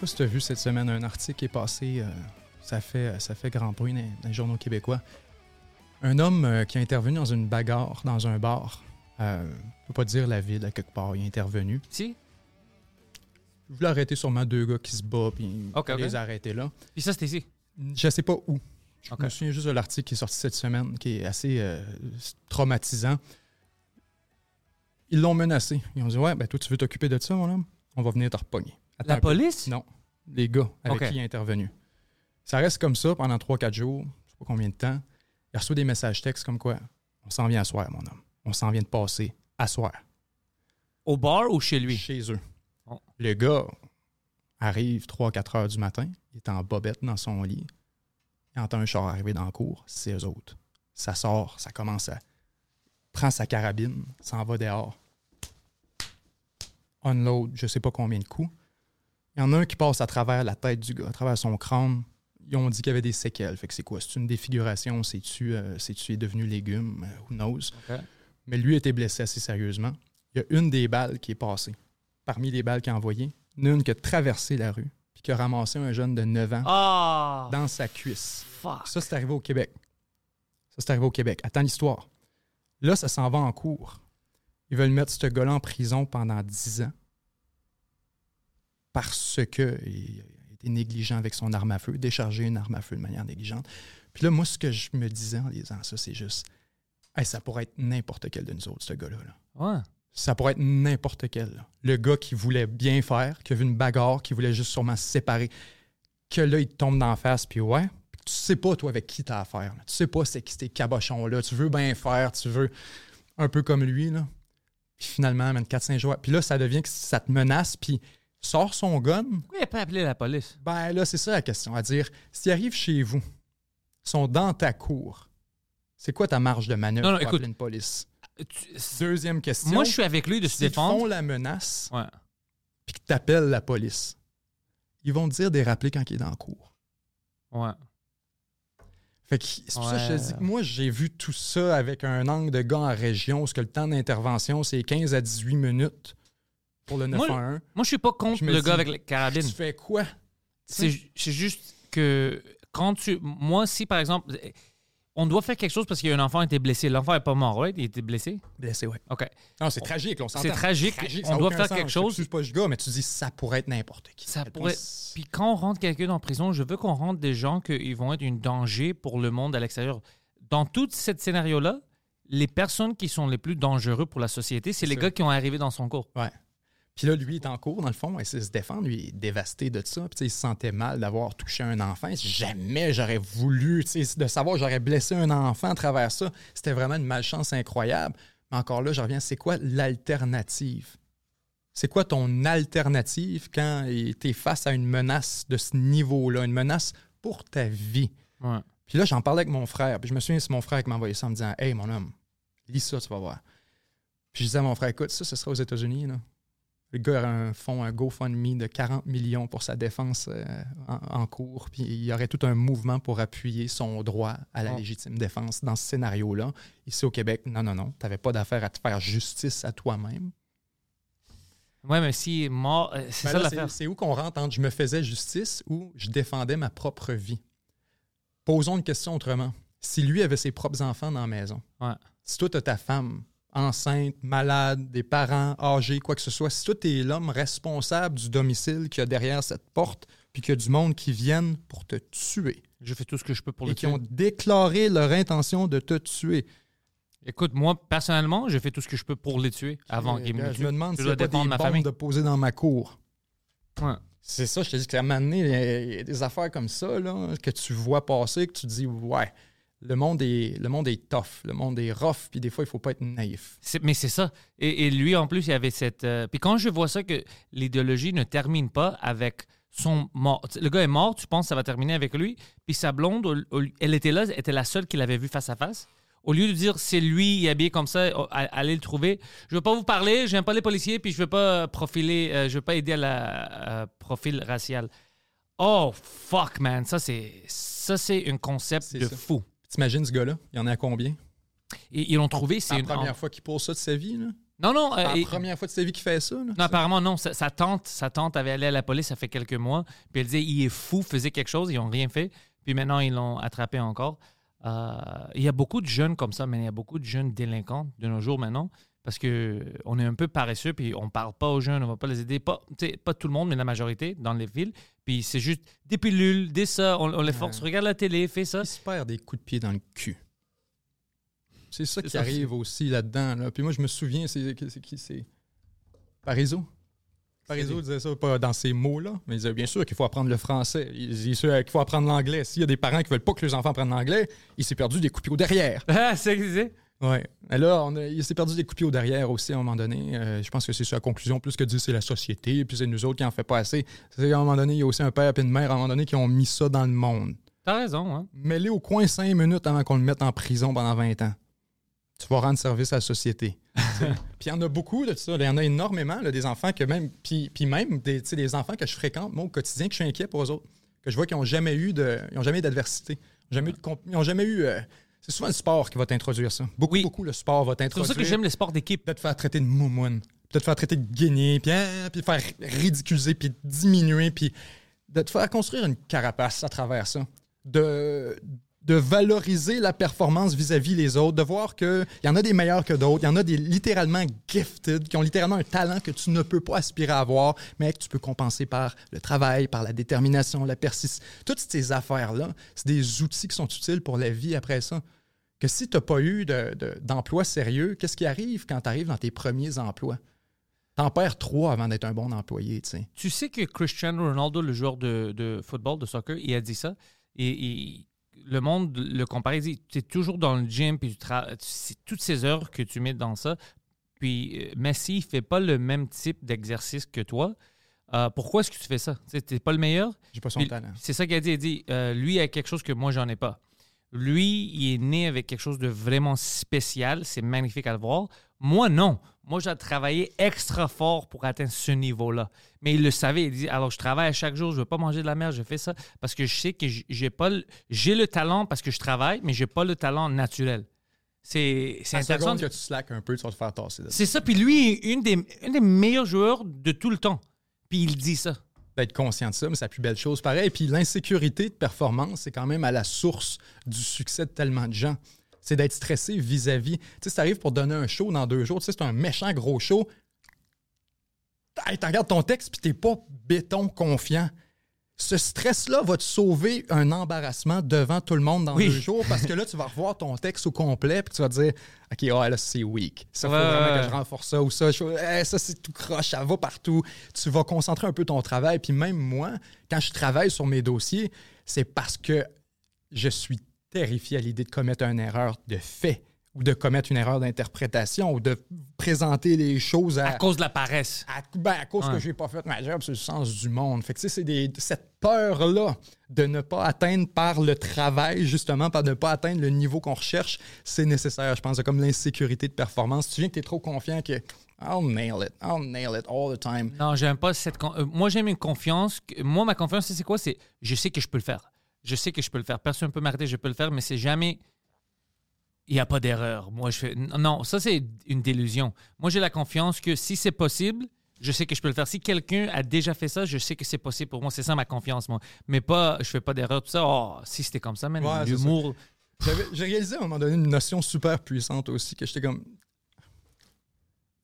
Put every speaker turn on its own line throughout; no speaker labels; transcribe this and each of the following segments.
Sais pas si tu as vu cette semaine un article qui est passé, euh, ça, fait, ça fait grand bruit dans, dans les journaux québécois. Un homme euh, qui a intervenu dans une bagarre dans un bar. Euh, je ne peux pas dire la ville à quelque part. Il est intervenu.
Si?
Je voulais arrêter sûrement deux gars qui se battent, puis
Ok, ok.
les arrêter là.
Puis ça, c'était ici?
Je sais pas où. Je me souviens juste de l'article qui est sorti cette semaine, qui est assez euh, traumatisant. Ils l'ont menacé. Ils ont dit Ouais, ben toi, tu veux t'occuper de ça, mon homme? On va venir te repogner. Attends
La police?
Non, les gars avec qui il est intervenu. Ça reste comme ça pendant 3-4 jours, je sais pas combien de temps. Il reçoit des messages textes comme quoi On s'en vient à soir, mon homme. On s'en vient de passer à soir.
Au bar ou chez lui?
Chez eux.
Oh.
Le gars arrive 3-4 heures du matin, il est en bobette dans son lit. Il entend un char arriver dans la cour, c'est eux autres. Ça sort, ça commence à. prend sa carabine, s'en va dehors. Unload, je sais pas combien de coups. Il y en a un qui passe à travers la tête du gars, à travers son crâne. Ils ont dit qu'il y avait des séquelles. Fait que c'est quoi? C'est une défiguration? C'est-tu euh, est devenu légume? Euh, Who knows? Mais lui été blessé assez sérieusement. Il y a une des balles qui est passée. Parmi les balles qu'il a envoyées, une qui a traversé la rue puis qui a ramassé un jeune de 9 ans
Ah!
dans sa cuisse.
Fuck.
Ça, c'est arrivé au Québec. Ça, c'est arrivé au Québec. Attends l'histoire. Là, ça s'en va en cours. Ils veulent mettre ce gars-là en prison pendant 10 ans parce que il a été négligent avec son arme à feu, déchargé une arme à feu de manière négligente. Puis là, moi, ce que je me disais en lisant ça, c'est juste, Hey, ça pourrait être n'importe quel de nous autres, ce gars-là. là.
Ouais.
Ça pourrait être n'importe quel. là. Le gars qui voulait bien faire, qui a vu une bagarre, qui voulait juste sûrement se séparer, que là, il te tombe d'en face, puis ouais, puis tu sais pas, toi, avec qui t'as affaire. là. Tu sais pas c'est qui ces cabochons-là. Tu veux bien faire, tu veux un peu comme lui, là. Puis finalement, man, 4-5 jours. Puis là, ça devient que ça te menace, puis sort son gun?
Pourquoi il n'a pas appelé la police?
Ben là, c'est ça la question. À dire, s'ils arrivent chez vous, sont dans ta cour, c'est quoi ta marge de manœuvre
Non, non,
pour
écoute,
appeler une police?
Tu-
Deuxième question.
Moi, je suis avec lui de se
S'ils font
défendre.
la menace,
Ouais.
puis que tu appelles la police, ils vont te dire des rappeler quand il est dans le cours.
Ouais.
Fait que c'est pour ça que je te dis que moi, j'ai vu tout ça avec un angle de gars en région, parce que le temps d'intervention, c'est 15 à 18 minutes pour le
Moi,
911.
Moi, je suis pas contre
Je
le
dis,
gars avec la carabine.
Tu fais quoi?
C'est juste que quand tu. Moi, si par exemple, on doit faire quelque chose parce qu'il y a un enfant a été blessé. L'enfant n'est pas mort, right? Il était blessé?
Blessé, ouais.
OK.
Non, c'est tragique, on s'entend.
C'est tragique.
ça
On doit faire
sens.
quelque
Je
chose.
t'excuse pas ce gars, mais tu dis ça pourrait être n'importe qui.
Ça pourrait. Puis quand on rentre quelqu'un en prison, je veux qu'on rentre des gens qui vont être un danger pour le monde à l'extérieur. Dans tout ce scénario-là, les personnes qui sont les plus dangereux pour la société, c'est les gars qui ont arrivé dans son cours.
Ouais. Puis là, lui, il est en cours, dans le fond, il essaie de se défendre, lui, il est dévasté de ça. Puis il se sentait mal d'avoir touché un enfant. Jamais j'aurais voulu, tu sais, de savoir que j'aurais blessé un enfant à travers ça. C'était vraiment une malchance incroyable. Mais encore là, je reviens, c'est quoi l'alternative? C'est quoi ton alternative quand tu es face à une menace de ce niveau-là, une menace pour ta vie?
Ouais.
Puis là, j'en parlais avec mon frère. Puis je me souviens, c'est mon frère qui m'a envoyé ça en me disant Hey, mon homme, lis ça, tu vas voir. Puis je disais à mon frère Écoute, ça, ce sera aux États-Unis. Le gars a un fonds, un GoFundMe de 40 millions pour sa défense euh, en, en cours. Puis il y aurait tout un mouvement pour appuyer son droit à la
Oh.
légitime défense dans ce scénario-là. Ici au Québec, non, non, non. Tu n'avais pas d'affaire à te faire justice à toi-même.
Ouais, mais si mort, euh, c'est
Ben
ça l'affaire.
C'est où qu'on rentre entre je me faisais justice ou je défendais ma propre vie? Posons une question autrement. Si lui avait ses propres enfants dans la maison,
Ouais.
si toi, tu ta femme enceinte, malade, des parents âgés, quoi que ce soit, si toi, tu es l'homme responsable du domicile qu'il y a derrière cette porte, puis qu'il y a du monde qui viennent pour te tuer
Je fais tout ce que je peux pour
et
le
qui
tuer.
ont déclaré leur intention de te tuer.
Écoute, moi, personnellement, je fais tout ce que je peux pour les tuer avant qu'ils me tuent.
je me demande
dois
pas des
ma famille.
de poser dans ma cour.
Ouais.
C'est ça, je te dis qu'à un moment donné, il y a des affaires comme ça là, que tu vois passer, que tu dis, ouais, le monde est, le monde est tough, le monde est rough, puis des fois, il faut pas être naïf.
Mais c'est ça. Et, et lui, en plus, il avait cette. euh, Puis quand je vois ça, que l'idéologie ne termine pas avec son mort. Le gars est mort, tu penses que ça va terminer avec lui. Puis sa blonde, elle était là, était la seule qui l'avait vu face à face. Au lieu de dire c'est lui, il est habillé comme ça, oh, allez le trouver. Je veux pas vous parler, j'aime pas les policiers, puis je veux pas profiler, euh, je veux pas aider à la euh, profil racial. Oh fuck man, ça c'est ça c'est un concept de
ça.
fou.
T'imagines ce gars-là? Il y en a combien?
Et ils l'ont trouvé,
C'est la première fois qu'il pose ça de sa vie, là?
Non non, euh,
la
et-
première fois de sa vie qu'il fait ça, là?
Non, apparemment, non. Sa, sa tante, sa tante avait allé à la police, ça fait quelques mois. Puis elle disait, il est fou, faisait quelque chose, ils n'ont rien fait. Puis maintenant, ils l'ont attrapé encore. Euh, il y a beaucoup de jeunes comme ça, mais il y a beaucoup de jeunes délinquants de nos jours maintenant. Parce que on est un peu paresseux, puis on parle pas aux jeunes, on va pas les aider. Pas, pas tout le monde, mais la majorité dans les villes. Puis c'est juste des pilules, des ça, on, on les force, regarde la télé, fais ça.
Il se perd des coups de pied dans le cul. C'est ça qui
ça
arrive aussi là-dedans. Là. Puis moi, je me souviens, c'est qui c'est Parizeau. Parizeau disait ça pas dans ces mots-là, mais il disait bien sûr qu'il faut apprendre le français. Il disait qu'il faut apprendre l'anglais. S'il y a des parents qui veulent pas que les enfants apprennent l'anglais, il s'est perdu des coups de pied au derrière.
Ah, c'est
Et là, on a- il s'est perdu des coups de pied au derrière aussi à un moment donné. Euh, je pense que c'est ça la conclusion, plus que de dire c'est la société, puis c'est nous autres qui en fait pas assez. C'est qu'à un moment donné, il y a aussi un père et une mère à un moment donné qui ont mis ça dans le monde.
T'as raison, hein.
Mets-les au coin cinq minutes avant qu'on le mette en prison pendant 20 ans. Tu vas rendre service à la société. Puis il y en a beaucoup de ça. Il y en a énormément, là, des enfants que même. Puis, puis même des, des enfants que je fréquente, moi, au quotidien, que je suis inquiet pour eux autres. Que je vois qu'ils n'ont jamais eu de. Ils ont jamais eu d'adversité. Ils n'ont jamais eu de Ils ont jamais eu. euh, c'est souvent le sport qui va t'introduire ça. Beaucoup,
Oui.
beaucoup, le sport va
C'est pour
t'introduire.
ça que j'aime les sports d'équipe.
Peut-être faire traiter de moumoune, peut-être faire traiter de guignée, puis, hein, puis faire ridiculiser, puis diminuer, puis de te faire construire une carapace à travers ça. De, de valoriser la performance vis-à-vis les autres, de voir qu'il y en a des meilleurs que d'autres, il y en a des littéralement gifted, qui ont littéralement un talent que tu ne peux pas aspirer à avoir, mais que tu peux compenser par le travail, par la détermination, la persistance. Toutes ces affaires-là, c'est des outils qui sont utiles pour la vie après ça que si tu n'as pas eu de- de- d'emploi sérieux, qu'est-ce qui arrive quand tu arrives dans tes premiers emplois? T'en perds trois avant d'être un bon employé, tu sais.
Tu sais que Cristiano Ronaldo, le joueur de, de football, de soccer, il a dit ça. Et, et le monde le compare. Il dit Tu es toujours dans le gym, puis tu toutes ces heures que tu mets dans ça. Puis euh, Messi ne fait pas le même type d'exercice que toi. Euh, pourquoi est-ce que tu fais ça? Tu n'es pas le meilleur
J'ai pas son
Puis,
talent.
C'est ça qu'il a dit. Il a dit euh, lui a quelque chose que moi, j'en ai pas. Lui, il est né avec quelque chose de vraiment spécial. C'est magnifique à le voir. Moi, non. Moi, j'ai travaillé extra fort pour atteindre ce niveau-là. Mais il le savait. Il dit alors, je travaille chaque jour. Je ne veux pas manger de la merde. Je fais ça parce que je sais que j'ai pas le- j'ai le talent parce que je travaille, mais j'ai pas le talent naturel. C'est c'est
À
intéressant.
que tu slack un peu, tu vas te faire tasser.
C'est ça. Puis lui, est une des, un des meilleurs joueurs de tout le temps. Puis il dit ça.
D'être conscient de ça, mais c'est la plus belle chose. Pareil, puis l'insécurité de performance, c'est quand même à la source du succès de tellement de gens. C'est d'être stressé vis-à-vis. Tu sais, si t'arrives pour donner un show dans deux jours, tu sais, c'est un méchant gros show. Tu regardes ton texte, puis t'es pas béton confiant. Ce stress-là va te sauver un embarrassement devant tout le monde dans
Oui.
deux jours parce que là, tu vas revoir ton texte au complet puis tu vas te dire OK, ah, là, c'est weak. Ça, faut
Ouais,
vraiment
ouais.
que je renforce ça ou ça. Je- eh, ça, c'est tout croche, ça va partout. Tu vas concentrer un peu ton travail. Puis même moi, quand je travaille sur mes dossiers, c'est parce que je suis terrifié à l'idée de commettre une erreur de fait ou de commettre une erreur d'interprétation ou de présenter les choses à,
À cause de la paresse.
à, ben, à cause
Ouais.
que j'ai pas fait ma job, c'est le sens du monde. Fait que, c'est des- cette peur-là de ne pas atteindre par le travail, justement, par ne pas atteindre le niveau qu'on recherche, c'est nécessaire, je pense. Comme l'insécurité de performance. Tu viens que tu es trop confiant que I'll nail it, I'll nail it all the time.
Non, j'aime pas cette. con- euh, moi, j'aime une confiance. Moi, ma confiance, c'est quoi? C'est je sais que je peux le faire. Je sais que je peux le faire. Personne ne peut m'arrêter, je peux le faire, mais c'est jamais. Il n'y a pas d'erreur. Moi, je fais. Non, ça, c'est une délusion. Moi, j'ai la confiance que si c'est possible, je sais que je peux le faire. Si quelqu'un a déjà fait ça, je sais que c'est possible pour moi. C'est ça ma confiance, moi. Mais pas, je fais pas d'erreur, tout ça. Oh, si c'était comme ça,
Ouais, c'est
l'humour.
J'ai réalisé à un moment donné une notion super puissante aussi, que j'étais comme.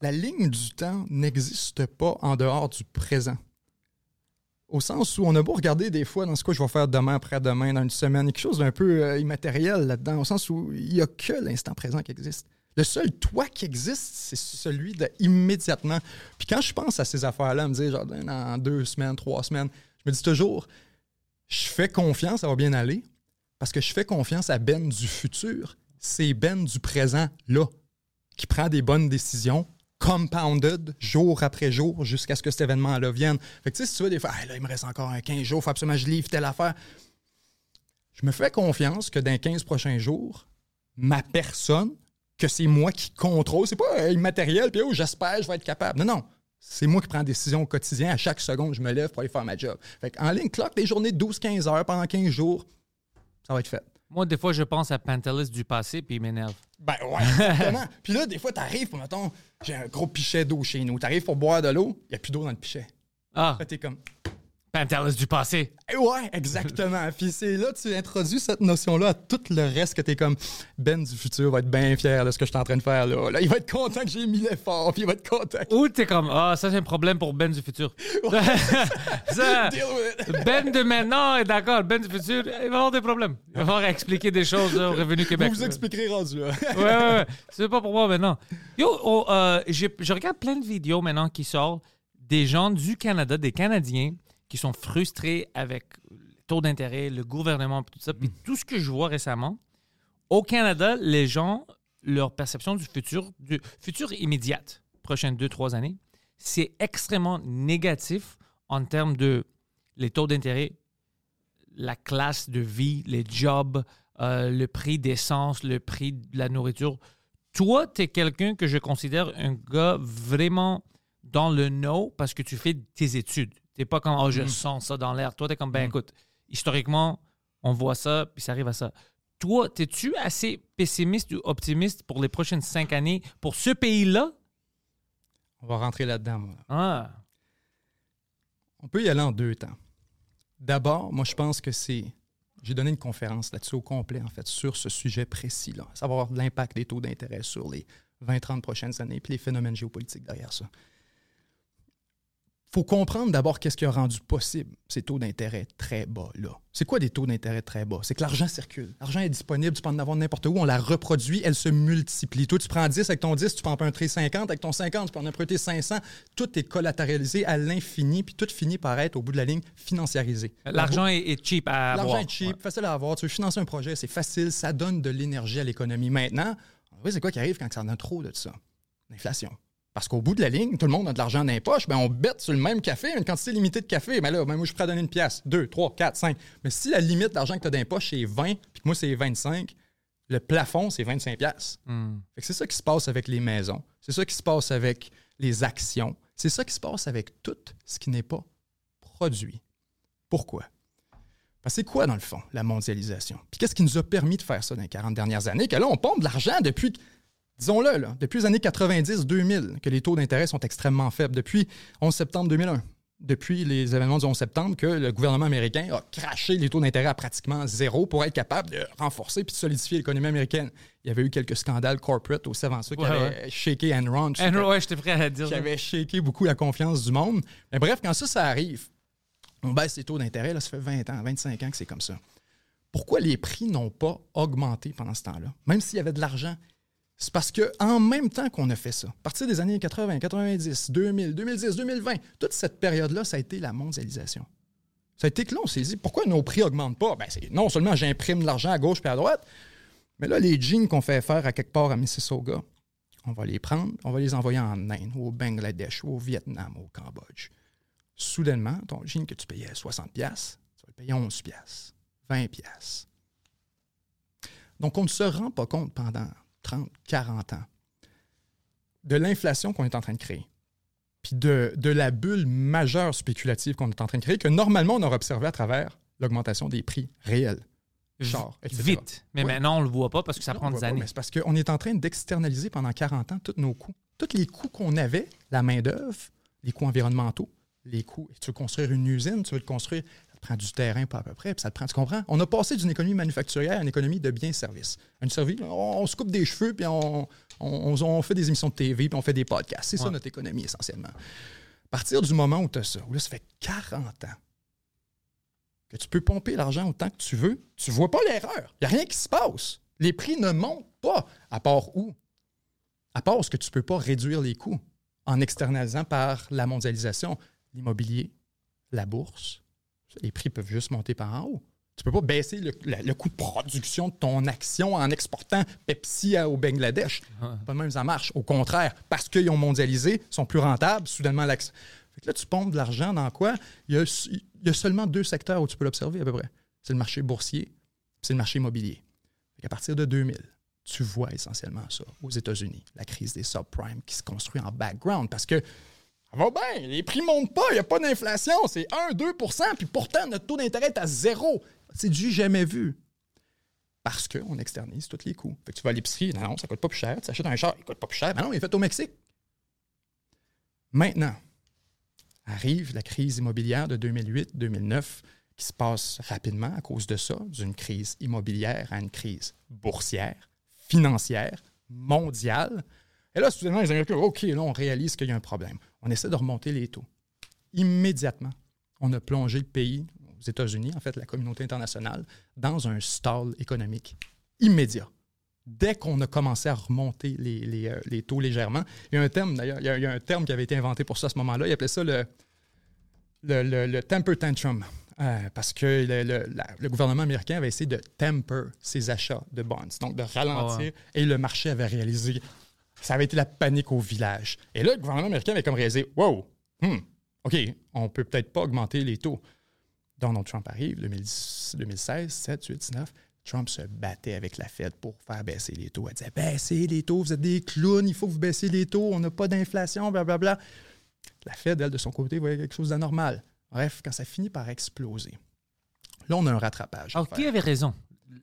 La ligne du temps n'existe pas en dehors du présent. Au sens où on a beau regarder des fois dans ce que je vais faire demain, après-demain, dans une semaine, quelque chose d'un peu euh, immatériel là-dedans, au sens où il n'y a que l'instant présent qui existe. Le seul toi qui existe, c'est celui de immédiatement. Puis quand je pense à ces affaires-là, me dire genre dans deux semaines, trois semaines, je me dis toujours, je fais confiance, ça va bien aller, parce que je fais confiance à Ben du futur. C'est Ben du présent, là, qui prend des bonnes décisions, compounded, jour après jour, jusqu'à ce que cet événement-là vienne. Fait que tu sais, si tu vois des fois, il me reste encore un 15 jours, faut absolument que je livre telle affaire. Je me fais confiance que dans les 15 prochains jours, ma personne, que c'est moi qui contrôle, c'est pas euh, immatériel, puis oh, j'espère, je vais être capable. Non, non. C'est moi qui prends des décisions au quotidien. À chaque seconde, je me lève pour aller faire ma job. Fait en ligne, clock des journées de 12-15 heures pendant 15 jours, ça va être fait.
Moi, des fois, je pense à Pantelis du passé, puis il m'énerve.
Ben ouais, exactement. Puis là, des fois, t'arrives, pour, mettons, j'ai un gros pichet d'eau chez nous. T'arrives pour boire de l'eau, il n'y a plus d'eau dans le pichet.
Ah,
t'es comme,
Pantelis du passé.
Eh ouais, exactement. Puis c'est là, tu introduis cette notion-là à tout le reste que t'es comme, Ben du futur va être bien fier de ce que je suis en train de faire là. Là, il va être content que j'ai mis l'effort, puis il va être content.
Ou t'es comme, ah, ça c'est un problème pour Ben du futur. Ça, ben de maintenant est d'accord, Ben du futur, il va avoir des problèmes. Il va falloir expliquer des choses là, au Revenu Québec.
Vous vous expliquerez rendu là.
ouais, ouais, ouais. C'est pas pour moi maintenant. Yo, oh, euh, je regarde plein de vidéos maintenant qui sortent des gens du Canada, des Canadiens, qui sont frustrés avec le taux d'intérêt, le gouvernement, tout ça. Puis tout ce que je vois récemment, au Canada, les gens, leur perception du futur, du futur immédiat, prochaines deux, trois années, c'est extrêmement négatif en termes de les taux d'intérêt, la classe de vie, les jobs, euh, le prix d'essence, le prix de la nourriture. Toi, tu es quelqu'un que je considère un gars vraiment dans le know parce que tu fais tes études. Tu n'es pas comme, oh, je sens ça dans l'air. Toi, tu es comme, ben écoute, historiquement, on voit ça, puis ça arrive à ça. Toi, es-tu assez pessimiste ou optimiste pour les prochaines cinq années pour ce pays-là?
On va rentrer là-dedans, moi.
Ah,
On peut y aller en deux temps. D'abord, moi, je pense que c'est. J'ai donné une conférence là-dessus au complet, en fait, sur ce sujet précis-là, savoir l'impact des taux d'intérêt sur les 20-30 prochaines années, puis les phénomènes géopolitiques derrière ça. Faut comprendre d'abord qu'est-ce qui a rendu possible ces taux d'intérêt très bas-là. C'est quoi des taux d'intérêt très bas? C'est que l'argent circule. L'argent est disponible, tu peux en avoir n'importe où, on la reproduit, elle se multiplie. Toi, tu prends 10 avec ton 10, tu peux emprunter 50, avec ton 50, tu peux en emprunter 500. Tout est collatéralisé à l'infini, puis tout finit par être, au bout de la ligne, financiarisé.
l'argent est, est cheap à avoir.
L'argent est cheap, facile à avoir. Tu veux financer un projet, c'est facile, ça donne de l'énergie à l'économie. Maintenant, oui, c'est quoi qui arrive quand ça en a trop de ça? L'inflation. Parce qu'au bout de la ligne, tout le monde a de l'argent dans les poches, ben on bête sur le même café, une quantité limitée de café. Mais là, ben moi, je à donner une pièce, deux, trois, quatre, cinq. Mais si la limite d'argent que tu as dans les poches, c'est 20, puis que moi, c'est 25, le plafond, c'est 25 pièces.
Hmm.
C'est ça qui se passe avec les maisons. C'est ça qui se passe avec les actions. C'est ça qui se passe avec tout ce qui n'est pas produit. Pourquoi? Parce que c'est quoi, dans le fond, la mondialisation? Puis qu'est-ce qui nous a permis de faire ça dans les 40 dernières années? Que là, on pompe de l'argent depuis, disons-le, là, depuis les années 90-2000, que les taux d'intérêt sont extrêmement faibles. Depuis 11 septembre 2001, depuis les événements du 11 septembre, que le gouvernement américain a craché les taux d'intérêt à pratiquement zéro pour être capable de renforcer puis de solidifier l'économie américaine. Il y avait eu quelques scandales corporate aussi avant ça qui
Ouais,
avaient shaké Enron.
ouais, j'étais prêt à dire.
qui avait shaké beaucoup la confiance du monde. Mais bref, quand ça, ça arrive, on baisse les taux d'intérêt, là, ça fait 20 ans, 25 ans que c'est comme ça. Pourquoi les prix n'ont pas augmenté pendant ce temps-là? Même s'il y avait de l'argent. C'est parce que en même temps qu'on a fait ça, à partir des années 80, 90, 2000, 2010, 2020, toute cette période-là, ça a été la mondialisation. Ça a été que là, on s'est dit, pourquoi nos prix n'augmentent pas? Ben, non seulement j'imprime de l'argent à gauche et à droite, mais là, les jeans qu'on fait faire à quelque part à Mississauga, on va les prendre, on va les envoyer en Inde, au Bangladesh, au Vietnam, au Cambodge. Soudainement, ton jean que tu payais 60$, piastres, tu vas le payer 11$, piastres, 20$. piastres. Donc, on ne se rend pas compte pendant 30, 40 ans de l'inflation qu'on est en train de créer, puis de, de la bulle majeure spéculative qu'on est en train de créer, que normalement, on aurait observé à travers l'augmentation des prix réels. Chars, etc.
Vite. Mais
Ouais.
maintenant, on le voit pas parce que ça
Non,
prend des années.
mais C'est parce qu'on est en train d'externaliser pendant 40 ans tous nos coûts. Tous les coûts qu'on avait, la main-d'œuvre, les coûts environnementaux, les coûts. Tu veux construire une usine, tu veux le construire, prend du terrain, pas à peu près, puis ça te prend, tu comprends? On a passé d'une économie manufacturière à une économie de biens-services. Une service, on, on se coupe des cheveux, puis on, on- fait des émissions de TV, puis on fait des podcasts. C'est ça notre économie essentiellement. À partir du moment où tu as ça, où là, ça fait 40 ans que tu peux pomper l'argent autant que tu veux, tu vois pas l'erreur. Il n'y a rien qui se passe. Les prix ne montent pas. À part où? À part ce que tu ne peux pas réduire les coûts en externalisant par la mondialisation l'immobilier, la bourse. Les prix peuvent juste monter par en haut. Tu ne peux pas baisser le, coût de production de ton action en exportant Pepsi à- au Bangladesh. Pas de même, ça marche. Au contraire, parce qu'ils ont mondialisé, sont plus rentables, soudainement, l'action. Là, tu pompes de l'argent dans quoi? Il y, a, il y a seulement deux secteurs où tu peux l'observer à peu près. C'est le marché boursier, c'est le marché immobilier. Fait qu'à partir de 2000, tu vois essentiellement ça aux États-Unis, la crise des subprimes qui se construit en background parce que ça va bien, les prix montent pas, il n'y a pas d'inflation, c'est 1-2% puis pourtant notre taux d'intérêt est à zéro. C'est du jamais vu. Parce qu'on externise tous les coûts. Tu vas à l'épicerie, non, non, ça coûte pas plus cher. Tu achètes un char, il coûte pas plus cher. Mais non, il est fait au Mexique. Maintenant, arrive la crise immobilière de 2008-2009 qui se passe rapidement à cause de ça, d'une crise immobilière à une crise boursière, financière, mondiale. Et là, soudainement, les Américains, OK, là, on réalise qu'il y a un problème. On essaie de remonter les taux. Immédiatement, on a plongé le pays, aux États-Unis, en fait, la communauté internationale, dans un stall économique immédiat. Dès qu'on a commencé à remonter les, les, euh, les taux légèrement, il y a un terme, d'ailleurs, il y a- il y, a un terme qui avait été inventé pour ça à ce moment-là. Il appelait ça le, le, le- le temper tantrum. Euh, parce que le, le- la- le gouvernement américain avait essayé de temper ses achats de bonds, donc de ralentir,
Ah ouais.
et le marché avait réalisé. Ça avait été la panique au village. Et là, le gouvernement américain avait comme réalisé Wow, hmm, OK, on peut peut-être pas augmenter les taux. Donald Trump arrive, 2010, 2016, 7, 8, 19. Trump se battait avec la Fed pour faire baisser les taux. Elle disait Baissez les taux, vous êtes des clowns, il faut que vous baissiez les taux, on n'a pas d'inflation, blablabla. La Fed, elle, de son côté, voyait quelque chose d'anormal. Bref, quand ça finit par exploser, là, on a un rattrapage.
Alors, qui avait raison?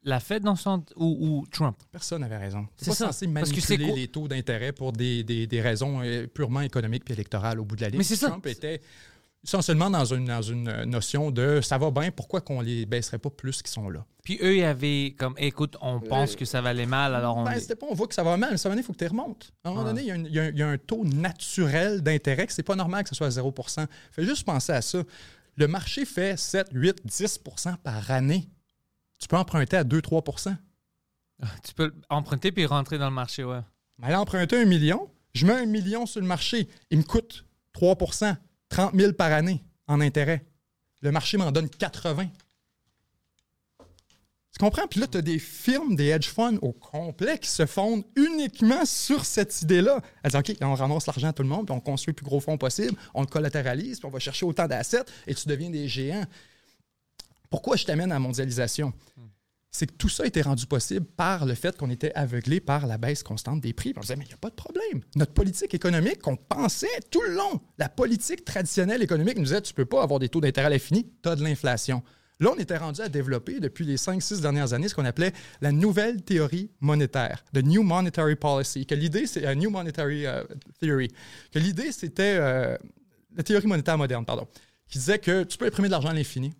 La Fed dans son... ou, ou Trump?
Personne n'avait raison. C'est pas
ça.
censé
Parce que
manipuler les taux d'intérêt pour des, des- des raisons euh, purement économiques puis électorales au bout de la ligne.
Mais c'est ça.
Trump était essentiellement dans une, dans une notion de ça va bien, pourquoi qu'on les baisserait pas plus qu'ils sont là?
Puis eux, ils avaient comme, écoute, on pense que ça va aller mal, alors on...
Ben, c'était pas on voit que ça va mal, mais ça va venir, il faut que tu remontes. À un moment
Ah.
donné, il y, a une- il y a un- il y a un taux naturel d'intérêt que c'est pas normal que ce soit à 0 Fais juste penser à ça. Le marché fait 7, 8, 10% par année. Tu peux emprunter à 2-3%
Tu peux emprunter puis rentrer dans le marché, ouais.
Mais aller emprunter un million, je mets un million sur le marché, il me coûte 3% 30 000 par année en intérêt. Le marché m'en donne 80. Tu comprends? Puis là, tu as des firmes, des hedge funds au complet qui se fondent uniquement sur cette idée-là. Elles disent, OK, on ramasse l'argent à tout le monde, puis on construit le plus gros fonds possible, on le collatéralise, puis on va chercher autant d'assets, et tu deviens des géants. Pourquoi je t'amène à la mondialisation? c'est que tout ça a été rendu possible par le fait qu'on était aveuglé par la baisse constante des prix. Puis on disait, mais il n'y a pas de problème. Notre politique économique qu'on pensait tout le long, la politique traditionnelle économique nous disait, tu ne peux pas avoir des taux d'intérêt à l'infini, tu as de l'inflation. Là, on était rendu à développer depuis les 5-6 dernières années ce qu'on appelait la nouvelle théorie monétaire, the New Monetary Policy, que l'idée, c'est euh, New Monetary euh, Theory, que l'idée, c'était euh, la théorie monétaire moderne, pardon, qui disait que tu peux imprimer de l'argent à l'infini,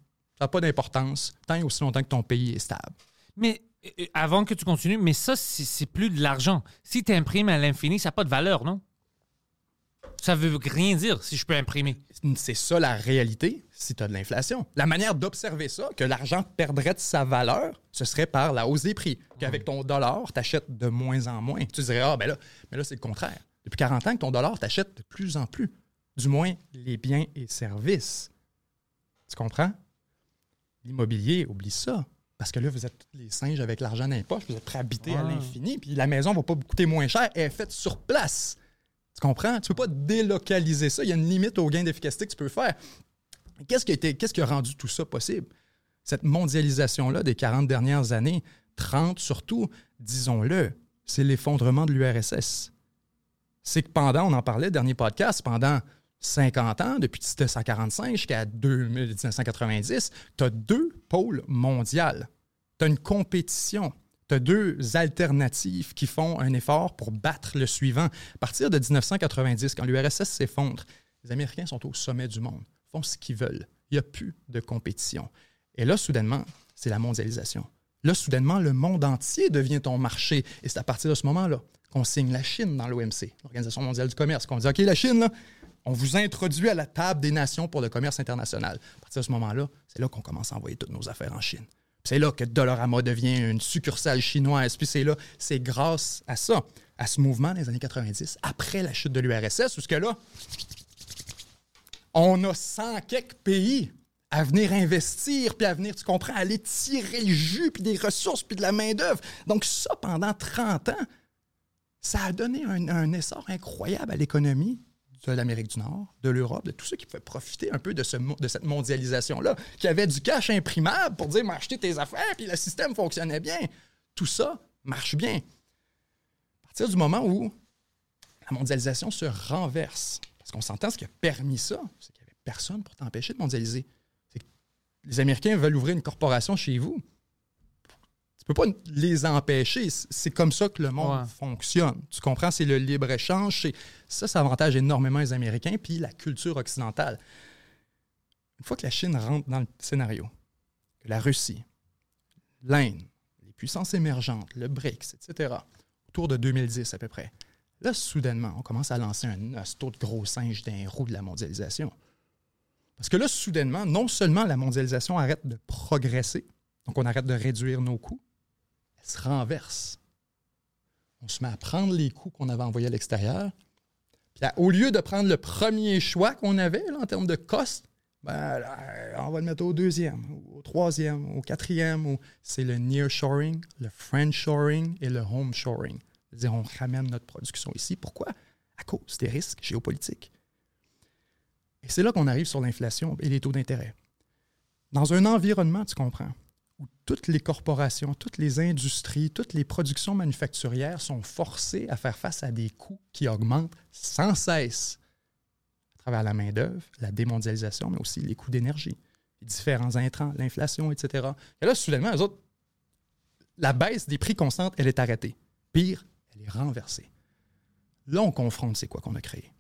ça n'a pas d'importance tant et aussi longtemps que ton pays est stable.
Mais euh, avant que tu continues, mais ça, c'est plus de l'argent. Si tu imprimes à l'infini, ça n'a pas de valeur, non? Ça veut rien dire si je peux imprimer.
C'est ça la réalité si tu as de l'inflation. La manière d'observer ça, que l'argent perdrait de sa valeur, ce serait par la hausse des prix. Qu'avec ton dollar, tu achètes de moins en moins. Tu dirais, ah, ben là, mais là c'est le contraire. Depuis 40 ans que ton dollar t'achète de plus en plus. Du moins, les biens et services. Tu comprends? L'immobilier, oublie ça. Parce que là, vous êtes tous les singes avec l'argent dans les poches, vous êtes prêts à habiter à
Ouais.
l'infini, puis la maison ne va pas vous coûter moins cher, elle est faite sur place. Tu comprends? Tu ne peux pas délocaliser ça. Il y a une limite au gain d'efficacité que tu peux faire. Qu'est-ce qui, a été- qu'est-ce qui a rendu tout ça possible? Cette mondialisation-là des 40 dernières années, 30 surtout, disons-le, c'est l'effondrement de l'URSS. C'est que pendant, on en parlait, dernier podcast, pendant 50 ans, depuis 1945 jusqu'à 2000 1990, tu as deux pôles mondiaux. Tu as une compétition. Tu as deux alternatives qui font un effort pour battre le suivant. À partir de 1990, quand l'URSS s'effondre, Les Américains sont au sommet du monde, font ce qu'ils veulent. Il n'y a plus de compétition. Et là, soudainement, c'est la mondialisation. Là, soudainement, le monde entier devient ton marché. Et c'est à partir de ce moment-là qu'on signe la Chine dans l'OMC, l'Organisation mondiale du commerce, qu'on dit, OK, la Chine, là, on vous introduit à la table des nations pour le commerce international. À partir de ce moment-là, c'est là qu'on commence à envoyer toutes nos affaires en Chine. C'est là que Dollarama devient une succursale chinoise. Puis c'est là, c'est grâce à ça, à ce mouvement des années 90, après la chute de l'URSS, où ce que là, on a 100 quelques pays à venir investir, puis à venir, tu comprends, aller tirer le jus, puis des ressources, puis de la main-d'œuvre. Donc, ça, pendant 30 ans, ça a donné un essor incroyable à l'économie de l'Amérique du Nord, de l'Europe, de tous ceux qui pouvaient profiter un peu de, ce, de cette mondialisation-là, qui avait du cash imprimable pour dire, m'acheter tes affaires, puis le système fonctionnait bien. Tout ça marche bien. À partir du moment où la mondialisation se renverse, parce qu'on s'entend, ce qui a permis ça, c'est qu'il n'y avait personne pour t'empêcher de mondialiser. Que les Américains veulent ouvrir une corporation chez vous. Tu peux pas les empêcher. C'est comme ça que le monde
Ouais.
fonctionne. Tu comprends? C'est le libre-échange. Ça, ça avantage énormément les Américains, puis la culture occidentale. Une fois que la Chine rentre dans le scénario, que la Russie, l'Inde, les puissances émergentes, le BRICS, etc., autour de 2010 à peu près, là, soudainement, on commence à lancer un hosto de gros singe d'un roue de la mondialisation. Parce que là, soudainement, non seulement la mondialisation arrête de progresser, donc on arrête de réduire nos coûts, elle se renverse. On se met à prendre les coûts qu'on avait envoyés à l'extérieur. Puis au lieu de prendre le premier choix qu'on avait en termes de cost, ben, on va le mettre au deuxième, au troisième, au quatrième. C'est le nearshoring, le friendshoring et le homeshoring. C'est-à-dire, on ramène notre production ici. Pourquoi? À cause des risques géopolitiques. Et c'est là qu'on arrive sur l'inflation et les taux d'intérêt. Dans un environnement, tu comprends, toutes les corporations, toutes les industries, toutes les productions manufacturières sont forcées à faire face à des coûts qui augmentent sans cesse à travers la main-d'œuvre, la démondialisation, mais aussi les coûts d'énergie, les différents intrants, l'inflation, etc. Et là, soudainement, eux autres, la baisse des prix constante, elle est arrêtée. Pire, elle est renversée. Là, on confronte c'est quoi qu'on a créé?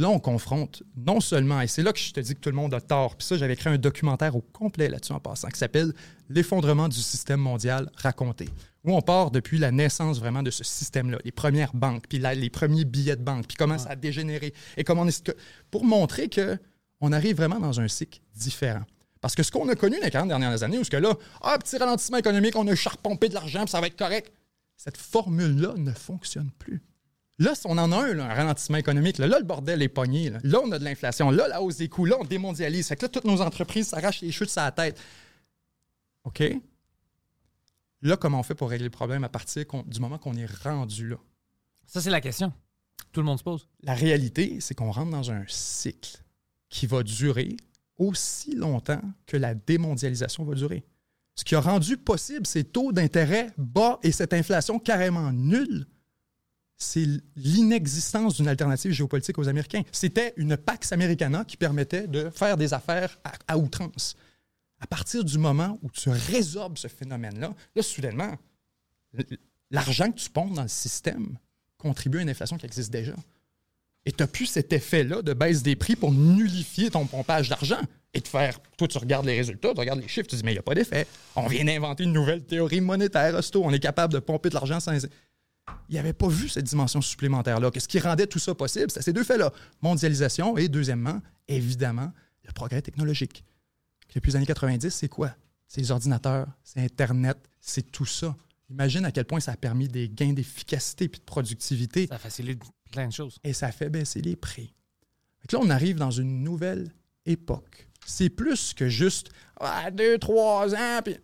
Là, on confronte non seulement, et c'est là que je te dis que tout le monde a tort, puis ça, j'avais créé un documentaire au complet là-dessus en passant, qui s'appelle L'effondrement du système mondial raconté, où on part depuis la naissance vraiment de ce système-là, les premières banques, puis les premiers billets de banque, puis comment ça a dégénéré, et comment on est... que- Pour montrer que on arrive vraiment dans un cycle différent. Parce que ce qu'on a connu dans les 40 dernières années, où ce que là, ah, petit ralentissement économique, on a charpompé de l'argent, puis ça va être correct, cette formule-là ne fonctionne plus. Là, si on en a un, là, un ralentissement économique, là, là, le bordel est pogné. Là. Là, on a de l'inflation. Là, la hausse des coûts. Là, on démondialise. Fait que là, toutes nos entreprises s'arrachent les cheveux de sa tête. OK? Là, comment on fait pour régler le problème à partir du moment qu'on est rendu là?
Ça, c'est la question. Tout le monde se pose.
La réalité, c'est qu'on rentre dans un cycle qui va durer aussi longtemps que la démondialisation va durer. Ce qui a rendu possible ces taux d'intérêt bas et cette inflation carrément nulle, c'est l'inexistence d'une alternative géopolitique aux Américains. C'était une Pax Americana qui permettait de faire des affaires à, outrance. À partir du moment où tu résorbes ce phénomène-là, là, soudainement, l'argent que tu pompes dans le système contribue à une inflation qui existe déjà. Et tu n'as plus cet effet-là de baisse des prix pour nullifier ton pompage d'argent et de faire. Toi, tu regardes les résultats, tu regardes les chiffres, tu dis, mais il n'y a pas d'effet. On vient d'inventer une nouvelle théorie monétaire, hosto. On est capable de pomper de l'argent sans. Il n'avait pas vu cette dimension supplémentaire-là. Qu'est-ce qui rendait tout ça possible? C'est ces deux faits-là. Mondialisation et, deuxièmement, évidemment, le progrès technologique. Depuis les années 90, c'est quoi? C'est les ordinateurs, c'est Internet, c'est tout ça. Imagine à quel point ça a permis des gains d'efficacité et de productivité
Ça facilite plein de choses.
et ça fait baisser les prix. Là, on arrive dans une nouvelle époque. C'est plus que juste ah, deux, trois ans. puis-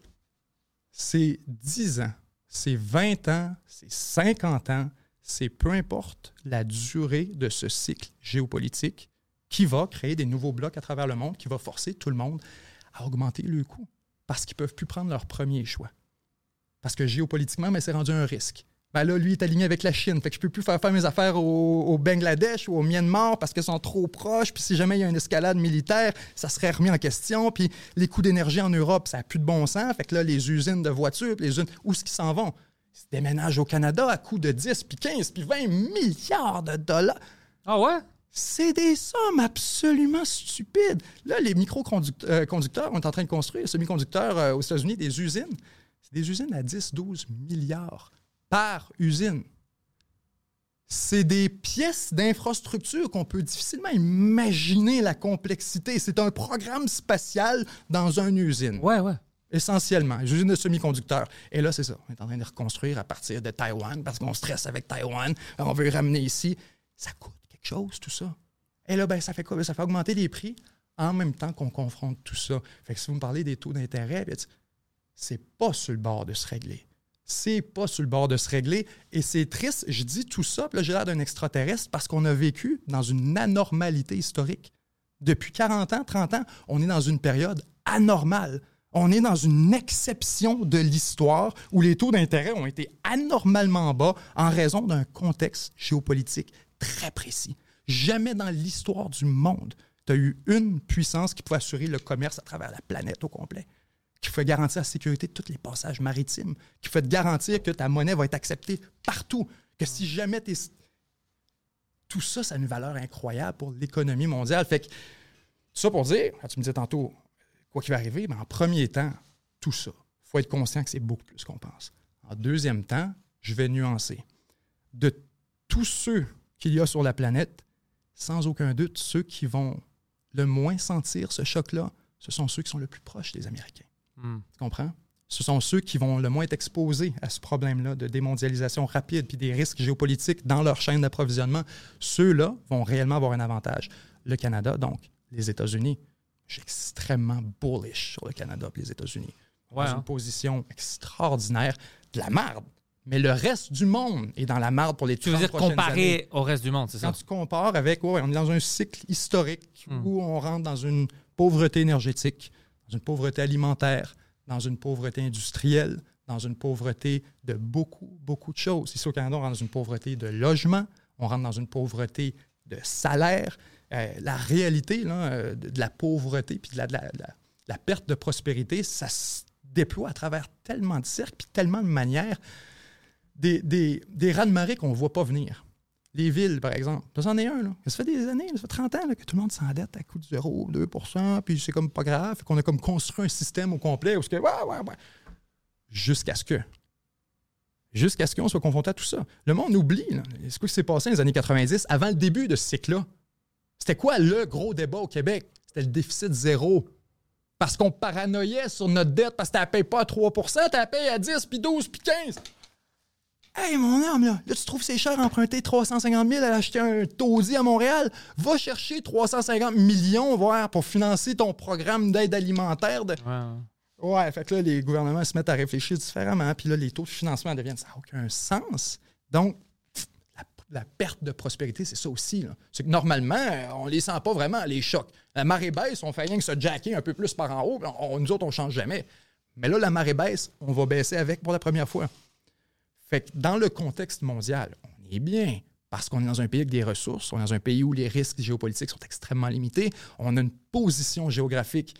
C'est 10 ans, c'est 20 ans, c'est 50 ans, c'est peu importe la durée de ce cycle géopolitique qui va créer des nouveaux blocs à travers le monde, qui va forcer tout le monde à augmenter le coût parce qu'ils ne peuvent plus prendre leur premier choix. Parce que géopolitiquement, mais c'est rendu un risque. Ben là, lui est aligné avec la Chine. Fait que je peux plus faire faire mes affaires au, au Bangladesh ou au Myanmar parce qu'elles sont trop proches. Puis si jamais il y a une escalade militaire, ça serait remis en question. Puis les coûts d'énergie en Europe, ça n'a plus de bon sens. Fait que là, les usines de voitures, les usines, où est-ce qu'ils s'en vont? Ils se déménagent au Canada à coût de 10, puis 15, puis 20 milliards de dollars.
Ah ouais?
C'est des sommes absolument stupides. Là, les microconducteurs, on est en train de construire, semi-conducteurs euh, aux États-Unis, des usines. C'est des usines à 10-12 milliards par usine. C'est des pièces d'infrastructure qu'on peut difficilement imaginer la complexité. C'est un programme spatial dans une usine
Ouais, ouais.
essentiellement, une usine de semi-conducteurs. Et là, c'est ça. On est en train de reconstruire à partir de Taïwan parce qu'on stresse avec Taïwan. On veut ramener ici. Ça coûte quelque chose, tout ça. Et là, ben, ça fait quoi? Ça fait augmenter les prix en même temps qu'on confronte tout ça. Fait que si vous me parlez des taux d'intérêt, ben, c'est pas sur le bord de se régler. C'est pas sur le bord de se régler. Et c'est triste. Je dis tout ça, j'ai l'air d'un extraterrestre parce qu'on a vécu dans une anormalité historique. Depuis 40 ans, 30 ans, on est dans une période anormale. On est dans une exception de l'histoire où les taux d'intérêt ont été anormalement bas en raison d'un contexte géopolitique très précis. Jamais dans l'histoire du monde, tu as eu une puissance qui pouvait assurer le commerce à travers la planète au complet, qui pouvait garantir la sécurité de tous les passages maritimes, qui te garantir que ta monnaie va être acceptée partout, que si jamais tu Tout ça, ça a une valeur incroyable pour l'économie mondiale. Fait que, ça pour dire, tu me disais tantôt, quoi qu'il va arriver, mais en premier temps, tout ça, il faut être conscient que c'est beaucoup plus qu'on pense. En deuxième temps, je vais nuancer. De tous ceux qu'il y a sur la planète, sans aucun doute, ceux qui vont le moins sentir ce choc-là, ce sont ceux qui sont le plus proches des Américains.
Hmm.
Tu comprends? Ce sont ceux qui vont le moins être exposés à ce problème-là de démondialisation rapide puis des risques géopolitiques dans leur chaîne d'approvisionnement. Ceux-là vont réellement avoir un avantage. Le Canada, donc, les États-Unis. Je suis extrêmement bullish sur le Canada et les États-Unis.
Ouais,
dans
hein.
une position extraordinaire de la marde. Mais le reste du monde est dans la marde pour les
Tu veux
30
dire
années.
comparé au reste du monde, c'est ça?
Quand tu compares avec, ouais, on est dans un cycle historique
Hmm.
où on rentre dans une pauvreté énergétique, dans une pauvreté alimentaire, dans une pauvreté industrielle, dans une pauvreté de beaucoup, beaucoup de choses. Ici au Canada, on rentre dans une pauvreté de logement, on rentre dans une pauvreté de salaire. Euh, la réalité euh, de, de la pauvreté puis de la, de de de perte de prospérité, ça se déploie à travers tellement de cercles puis tellement de manières. Des, des, des raz-de-marée qu'on ne voit pas venir. Les villes, par exemple. Ça, c'en est un. Là. Ça fait des années, ça fait 30 ans que tout le monde s'endette à coût de 0, 2% puis c'est comme pas grave. Qu'on a comme construit un système au complet ce que, ouais, ouais, ouais. Jusqu'à ce que. Jusqu'à ce qu'on soit confronté à tout ça. Le monde oublie. là. Quoi qui s'est passé dans les années 90, avant le début de ce cycle-là? C'était quoi le gros débat au Québec? C'était le déficit zéro. Parce qu'on paranoïait sur notre dette parce que tu la payes pas à 3 tu la payes à 10, puis 12, puis 15. Hey, mon homme, là, là, tu trouves c'est cher emprunter 350 000 à acheter un taudis à Montréal? Va chercher 350 millions, voir, pour financer ton programme d'aide alimentaire. De...
Ouais,
fait que là, les gouvernements se mettent à réfléchir différemment, puis là, les taux de financement deviennent, ça n'a aucun sens. Donc, la, perte de prospérité, c'est ça aussi. C'est que normalement, euh, on les sent pas vraiment, les chocs. La marée baisse, on fait rien que se jacker un peu plus par en haut, on- nous autres, on change jamais. Mais là, la marée baisse, on va baisser avec pour la première fois. Fait que dans le contexte mondial, on est bien parce qu'on est dans un pays avec des ressources, on est dans un pays où les risques géopolitiques sont extrêmement limités, on a une position géographique.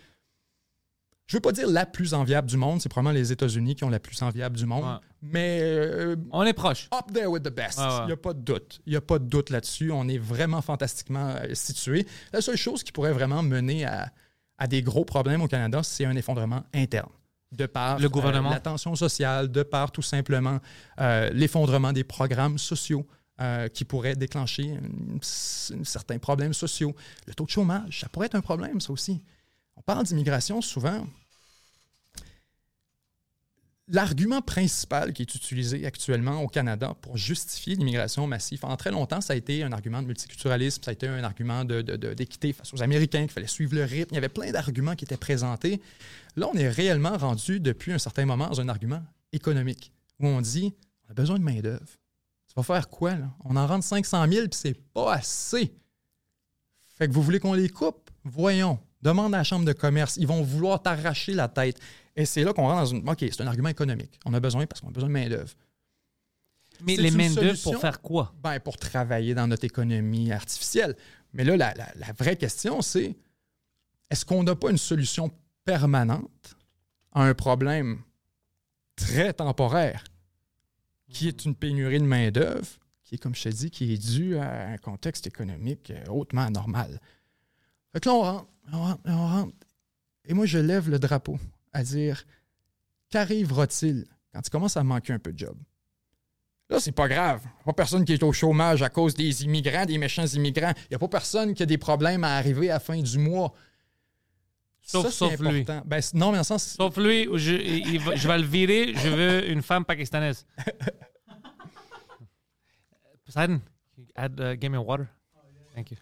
Je ne veux pas dire la plus enviable du monde, c'est probablement les États-Unis qui ont la plus enviable du monde,
Ouais.
mais euh,
On est proche.
up there with the best.
Ouais, ouais.
Il n'y a pas de doute. Il n'y a pas de doute là-dessus. On est vraiment fantastiquement euh, situé. La seule chose qui pourrait vraiment mener à, à des gros problèmes au Canada, c'est un effondrement interne. De par
Le gouvernement.
euh, la tension sociale, de par tout simplement euh, l'effondrement des programmes sociaux euh, qui pourraient déclencher un, un certain problème sociaux. Le taux de chômage, ça pourrait être un problème, ça aussi. On parle d'immigration souvent. L'argument principal qui est utilisé actuellement au Canada pour justifier l'immigration massive, en très longtemps, ça a été un argument de multiculturalisme, ça a été un argument de- de- d'équité face aux Américains, qu'il fallait suivre le rythme. Il y avait plein d'arguments qui étaient présentés. Là, on est réellement rendu depuis un certain moment dans un argument économique, où on dit on a besoin de main-d'œuvre. Tu vas faire quoi, là? On en rentre 500 000 puis c'est pas assez. Fait que vous voulez qu'on les coupe? Voyons. Demande à la Chambre de commerce. Ils vont vouloir t'arracher la tête. Et c'est là qu'on rentre dans une. OK, c'est un argument économique. On a besoin parce qu'on a besoin de main-d'œuvre.
Mais les main-d'œuvre pour faire quoi?
Ben, pour travailler dans notre économie artificielle. Mais là, la, la- la vraie question, c'est est-ce qu'on n'a pas une solution permanente à un problème très temporaire qui est une pénurie de main-d'œuvre qui est, comme je te dis, qui est dû à un contexte économique euh, hautement anormal? Fait que là, on rentre, on rentre, on rentre. Et moi, je lève le drapeau à dire qu'arrivera-t-il quand tu commences à manquer un peu de job? Là, c'est pas grave. Il n'y a pas personne qui est au chômage à cause des immigrants, des méchants immigrants. Il n'y a pas personne qui a des problèmes à arriver à la fin du mois.
Sauf-
Ça,
sauf lui.
Ben, non, mais en sens.
Sauf lui, je, il va- je vais le virer, je veux une femme pakistanaise. Poseidon, add, uh, give me water. Thank you.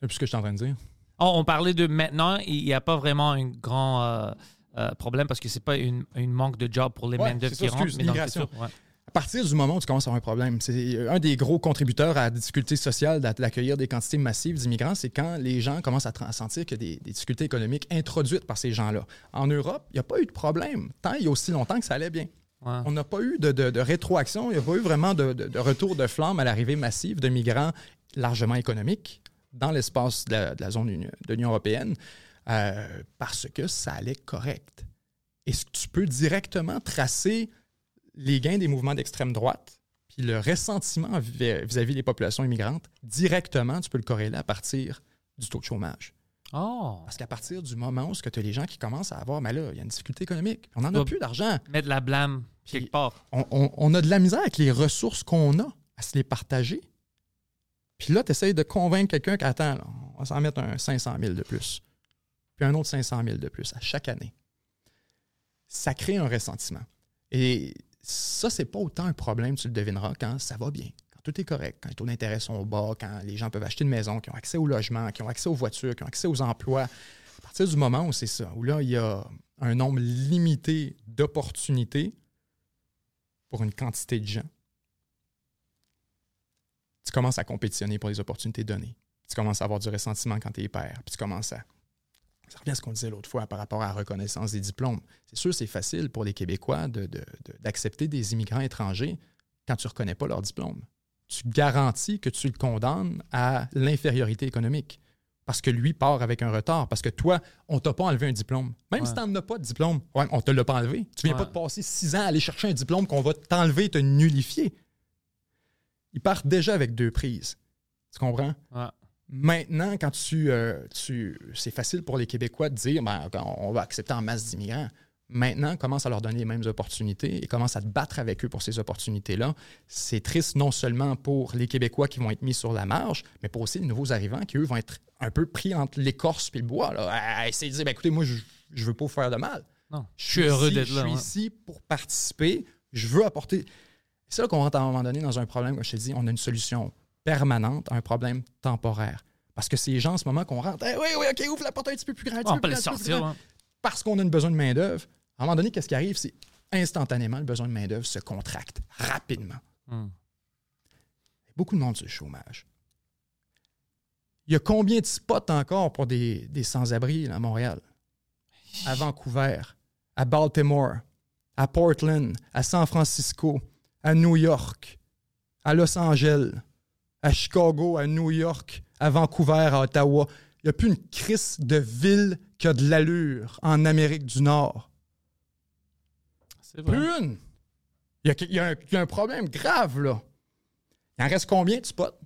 C'est plus ce que je suis en train de dire.
Oh, on parlait de maintenant, il n'y a pas vraiment un grand euh, euh, problème parce que c'est pas une, une manque de job pour les
Ouais,
main-d'œuvre
c'est
qui
ça,
rentrent, mais ouais.
À partir du moment où tu commences à avoir un problème, c'est un des gros contributeurs à la difficulté sociale d'a- d'accueillir des quantités massives d'immigrants, c'est quand les gens commencent à, à sentir qu'il y a des, des difficultés économiques introduites par ces gens-là. En Europe, il n'y a pas eu de problème, tant il y a aussi longtemps que ça allait bien.
Ouais.
On n'a pas eu de, de- de rétroaction, il n'y a pas eu vraiment de, de- de retour de flamme à l'arrivée massive de migrants largement économiques dans l'espace de la, de la zone de l'Union européenne euh, parce que ça allait correct. Est-ce que tu peux directement tracer les gains des mouvements d'extrême droite puis le ressentiment vis- vis-à-vis des populations immigrantes, directement, tu peux le corréler à partir du taux de chômage?
Oh,
Parce qu'à partir du moment où tu as les gens qui commencent à avoir, mais là, il y a une difficulté économique. On n'en a plus d'argent
mettre la blâme quelque part.
on, on- on a de la misère avec les ressources qu'on a à se les partager. Puis là, tu essayes de convaincre quelqu'un qu'attends, on va s'en mettre un 500 000 de plus. Puis un autre 500 000 de plus à chaque année. Ça crée un ressentiment. Et ça, c'est pas autant un problème, tu le devineras, quand ça va bien, quand tout est correct, quand les taux d'intérêt sont bas, quand les gens peuvent acheter une maison, qui ont accès au logement, qui ont accès aux voitures, qui ont accès aux emplois. À partir du moment où c'est ça, où là, il y a un nombre limité d'opportunités pour une quantité de gens, tu commences à compétitionner pour les opportunités données. Tu commences à avoir du ressentiment quand tu es père. Puis tu commences à. Ça revient à ce qu'on disait l'autre fois par rapport à la reconnaissance des diplômes. C'est sûr, c'est facile pour les Québécois de- de- de- d'accepter des immigrants étrangers quand tu ne reconnais pas leur diplôme. Tu garantis que tu le condamnes à l'infériorité économique. Parce que lui part avec un retard. Parce que toi, on t'a pas enlevé un diplôme. Même
Ouais.
si tu n'en as pas de diplôme, ouais, on te l'a pas enlevé. Tu viens
Ouais.
pas de passer six ans à aller chercher un diplôme qu'on va t'enlever et te nullifier. Ils partent déjà avec deux prises. Tu comprends?
Ouais.
Maintenant, quand tu, euh, tu c'est facile pour les Québécois de dire ben, on va accepter en masse d'immigrants. Maintenant, commence à leur donner les mêmes opportunités et commence à te battre avec eux pour ces opportunités-là. C'est triste non seulement pour les Québécois qui vont être mis sur la marge, mais pour aussi les nouveaux arrivants qui, eux, vont être un peu pris entre l'écorce et le bois. Là, à essayer de dire ben, écoutez, moi, je ne veux pas vous faire de mal.
Non, je suis heureux d'être là.
Je suis
ouais.
ici pour participer. Je veux apporter. C'est là qu'on rentre à un moment donné dans un problème, comme je t'ai dit, on a une solution permanente à un problème temporaire. Parce que c'est les gens en ce moment qu'on rentre. Eh oui, oui, OK, ouvre la porte un petit peu plus grande. petit
on
peu
peut les sortir.
Parce qu'on a une besoin de main-d'œuvre. À un moment donné, qu'est-ce qui arrive? C'est instantanément, le besoin de main-d'œuvre se contracte rapidement.
Hmm.
Beaucoup de monde sur le chômage. Il y a combien de spots encore pour des, des sans-abri à Montréal? À Vancouver, à Baltimore, à Portland, à San Francisco, à New York, à Los Angeles, à Chicago, à New York, à Vancouver, à Ottawa. Il n'y a plus une crise de ville qui a de l'allure en Amérique du Nord.
C'est vrai.
Plus une. Il y, a, y un, il y a un problème grave, là. Il en reste combien de spots?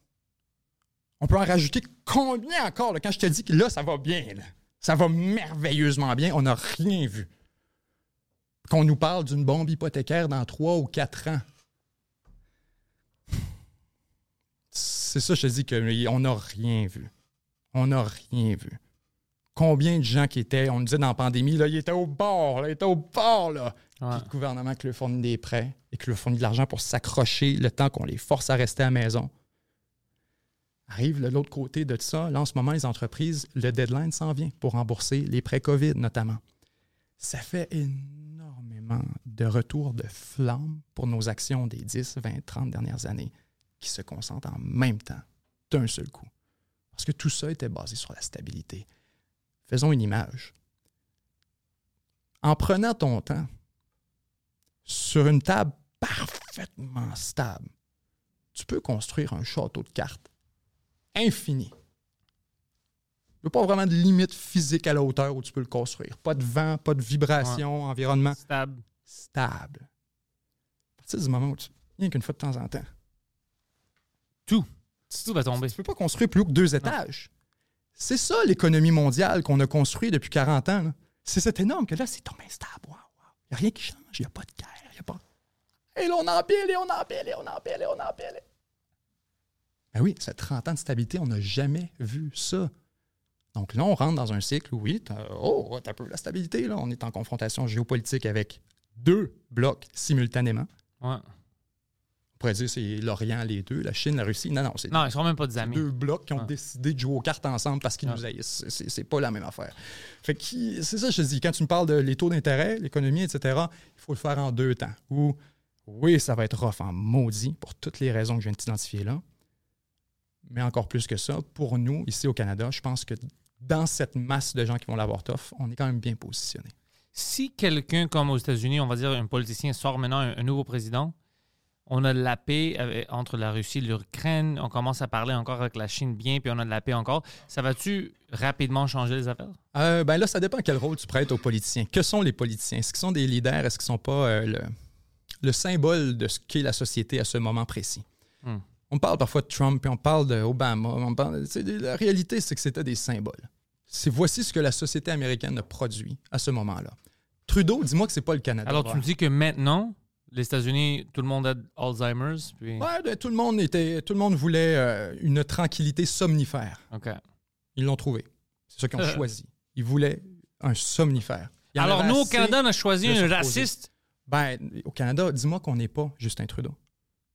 On peut en rajouter combien encore? là? Quand je te dis que là, ça va bien, là. ça va merveilleusement bien, on n'a rien vu. Qu'on nous parle d'une bombe hypothécaire dans trois ou quatre ans. C'est ça, je te dis qu'on n'a rien vu. On n'a rien vu. Combien de gens qui étaient, on nous disait dans la pandémie, là, ils étaient au bord, là, ils étaient au bord, là.
Ouais.
Puis le gouvernement qui leur fournit des prêts et qui leur fournit de l'argent pour s'accrocher le temps qu'on les force à rester à la maison. Arrive de l'autre côté de ça, là en ce moment, les entreprises, le deadline s'en vient pour rembourser les prêts COVID notamment. Ça fait énormément de retours de flamme pour nos actions des 10, 20, 30 dernières années qui se concentrent en même temps, d'un seul coup. Parce que tout ça était basé sur la stabilité. Faisons une image. En prenant ton temps, sur une table parfaitement stable, tu peux construire un château de cartes infini. Il n'y a pas vraiment de limite physique à la hauteur où tu peux le construire. Pas de vent, pas de vibration, environnement
Stable.
stable. À partir du moment où tu. Rien qu'une fois de temps en temps.
Tout. Tout va tomber.
Tu peux pas construire plus haut que deux étages. C'est ça l'économie mondiale qu'on a construit depuis 40 ans. C'est c'est énorme que là, c'est tombé instable. Il n'y a rien qui change. Il n'y a pas de guerre. Y a pas... Et là, on empile, et on empile, et on empile, et on empile. Ben oui, c'est 30 ans de stabilité, on n'a jamais vu ça. Donc là, on rentre dans un cycle où, oui, t'as- oh, t'as peu la stabilité. Là. On est en confrontation géopolitique avec deux blocs simultanément.
Ouais.
Pourrait dire c'est l'Orient, les deux, la Chine, la Russie. Non, non, c'est
Non, ils sont même pas des amis.
deux blocs qui ont
Ouais.
décidé de jouer aux cartes ensemble parce qu'ils
Ouais.
nous haïssent. C'est- C'est pas la même affaire. Fait que c'est ça, je te dis. Quand tu me parles de les taux d'intérêt, l'économie, etc., il faut le faire en deux temps. Ou, oui, ça va être rough en maudit pour toutes les raisons que je viens de t'identifier là. Mais encore plus que ça, pour nous, ici au Canada, je pense que dans cette masse de gens qui vont l'avoir tough, on est quand même bien positionné.
Si quelqu'un comme aux États-Unis, on va dire un politicien sort maintenant un, un nouveau président, on a de la paix avec- entre la Russie et l'Ukraine, on commence à parler encore avec la Chine bien, puis on a de la paix encore. Ça va-tu rapidement changer les affaires?
Euh, ben là, ça dépend quel rôle tu prêtes aux politiciens. Que sont les politiciens? Est-ce qu'ils sont des leaders? Est-ce qu'ils sont pas euh, le, le symbole de ce qu'est la société à ce moment précis?
Hmm.
On parle parfois de Trump, puis on parle d'Obama. On parle, la réalité, c'est que c'était des symboles. C'est voici ce que la société américaine a produit à ce moment-là. Trudeau, dis-moi que c'est pas le Canada.
Alors, tu me dis que maintenant, les États-Unis, tout le monde a Alzheimer's, puis...
Ouais, ben, tout le monde était, tout le monde voulait euh, une tranquillité somnifère.
OK.
Ils l'ont trouvé. C'est ça qu'ils ont choisi. Ils voulaient un somnifère.
Alors, nous, au. Canada, on a choisi un raciste.
Ben, au Canada, dis-moi qu'on n'est pas Justin Trudeau.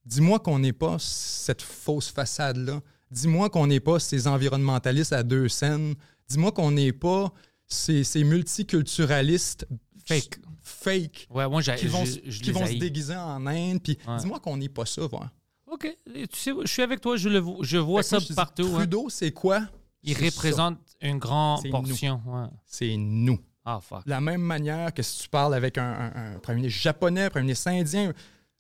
Dis-moi qu'on n'est pas cette fausse façade-là. Dis-moi qu'on n'est pas ces environnementalistes à deux scènes. Dis-moi qu'on n'est pas ces, ces multiculturalistes
Fake.
fake
Ouais, moi, j'ai,
qui vont,
je-
se-
je
qui
les
vont se déguiser en Inde. Puis
Ouais.
dis-moi qu'on n'est pas ça, voir.
OK. Tu sais, je suis avec toi, je, le, vois- je vois
Fait
ça
moi, je te dis,
partout. hein.
Trudeau, c'est quoi?
Il
C'est
représente une grande
C'est
portion. Ouais.
ça. C'est nous.
Ah, fuck.
La même manière que si tu parles avec un, un- un premier ministre japonais, un premier ministre indien,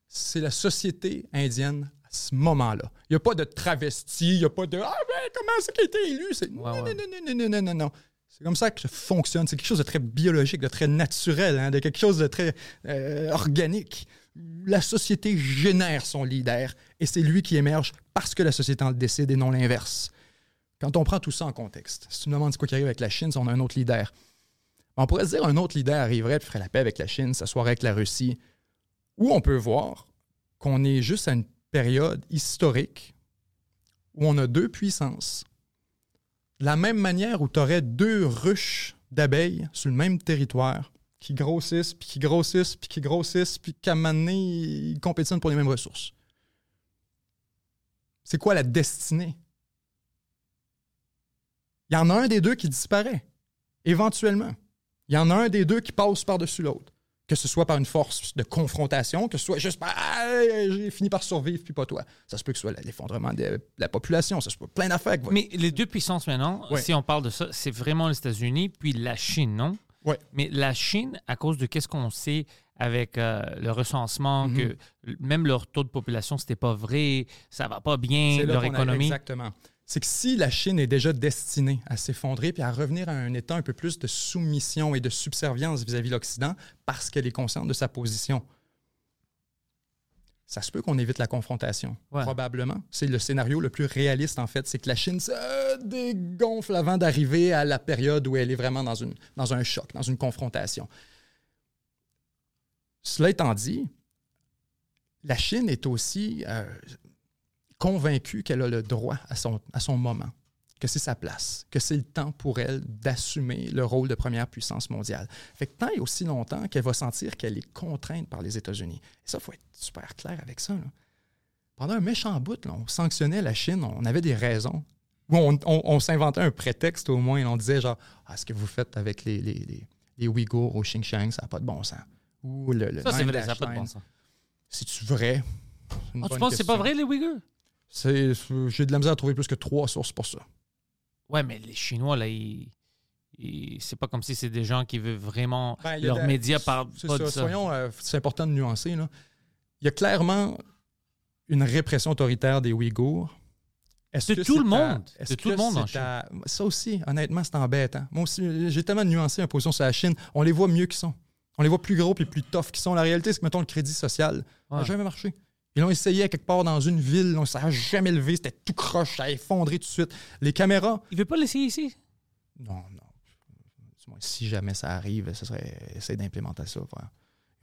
c'est la société indienne à ce moment-là. Il n'y a pas de travesti, il n'y a pas de Ah ben comment c'est qu'il a été élu? C'est non,
ouais.
non, non, non, non, non, non, non. C'est comme ça que ça fonctionne. C'est quelque chose de très biologique, de très naturel, hein, de quelque chose de très euh, organique. La société génère son leader et c'est lui qui émerge parce que la société en le décide et non l'inverse. Quand on prend tout ça en contexte, si tu me demandes quoi qui arrive avec la Chine, si on a un autre leader, on pourrait se dire un autre leader arriverait ferait la paix avec la Chine, s'assoirait avec la Russie, ou on peut voir qu'on est juste à une période historique où on a deux puissances. De la même manière où tu aurais deux ruches d'abeilles sur le même territoire qui grossissent, puis qui grossissent, puis qui grossissent, puis qu'à un moment donné, ils pour les mêmes ressources. C'est quoi la destinée? Il y en a un des deux qui disparaît, éventuellement. Il y en a un des deux qui passe par-dessus l'autre. Que ce soit par une force de confrontation, que ce soit juste par Ah, j'ai fini par survivre, puis pas toi. Ça se peut que ce soit l'effondrement de la population, ça se peut plein d'affaires.
Mais les deux puissances maintenant, si on parle de ça, c'est vraiment les États-Unis puis la Chine, non?
Ouais.
Mais la Chine, à cause de qu'est-ce qu'on sait avec euh, le recensement,
Mhm.
que même leur taux de population, c'était pas vrai, ça va pas bien, leur
a-
économie.
Exactement. C'est que si la Chine est déjà destinée à s'effondrer puis à revenir à un état un peu plus de soumission et de subservience vis-à-vis de l'Occident parce qu'elle est consciente de sa position, ça se peut qu'on évite la confrontation.
Ouais.
Probablement. C'est le scénario le plus réaliste, en fait. C'est que la Chine se dégonfle avant d'arriver à la période où elle est vraiment dans, une, dans un choc, dans une confrontation. Cela étant dit, la Chine est aussi euh, convaincue qu'elle a le droit à son, à son moment, que c'est sa place, que c'est le temps pour elle d'assumer le rôle de première puissance mondiale. Fait que tant et aussi longtemps qu'elle va sentir qu'elle est contrainte par les États-Unis. Et ça, il faut être super clair avec ça. là. Pendant un méchant bout, là, on sanctionnait la Chine, on avait des raisons. Ou on, on- on s'inventait un prétexte au moins, on disait genre, ah, ce que vous faites avec les, les, les, les Ouïghours au Xinjiang, ça n'a pas de bon sens. Ou le, le
Ça, c'est vrai, ça n'a pas de bon sens.
C'est-tu vrai?
Ah, tu penses que c'est pas vrai, les Ouïghours?
C'est- J'ai de la misère à trouver plus que trois sources pour ça.
Ouais, mais les Chinois, là, ils. ils- C'est pas comme si c'est des gens qui veulent vraiment.
Ben,
leurs médias parlent
C'est
pas
ça.
de ça.
Soyons, euh, c'est important de nuancer. Là. Il y a clairement une répression autoritaire des Ouïghours. Est-ce
De
que
tout
c'est
le
à-
monde.
est-ce
De tout le monde en
à- Ça aussi, honnêtement, c'est embêtant. Moi aussi, j'ai tellement nuancé ma position sur la Chine. On les voit mieux qu'ils sont. On les voit plus gros puis plus tough qu'ils sont. La réalité, c'est que, mettons, le crédit social n'a
Ouais.
jamais marché. Ils l'ont essayé quelque part dans une ville, ça n'a jamais levé, c'était tout croche, ça a effondré tout de suite. Les caméras,
Il veut pas l'essayer ici?
non, non. Si jamais ça arrive, ce serait essayer d'implémenter ça.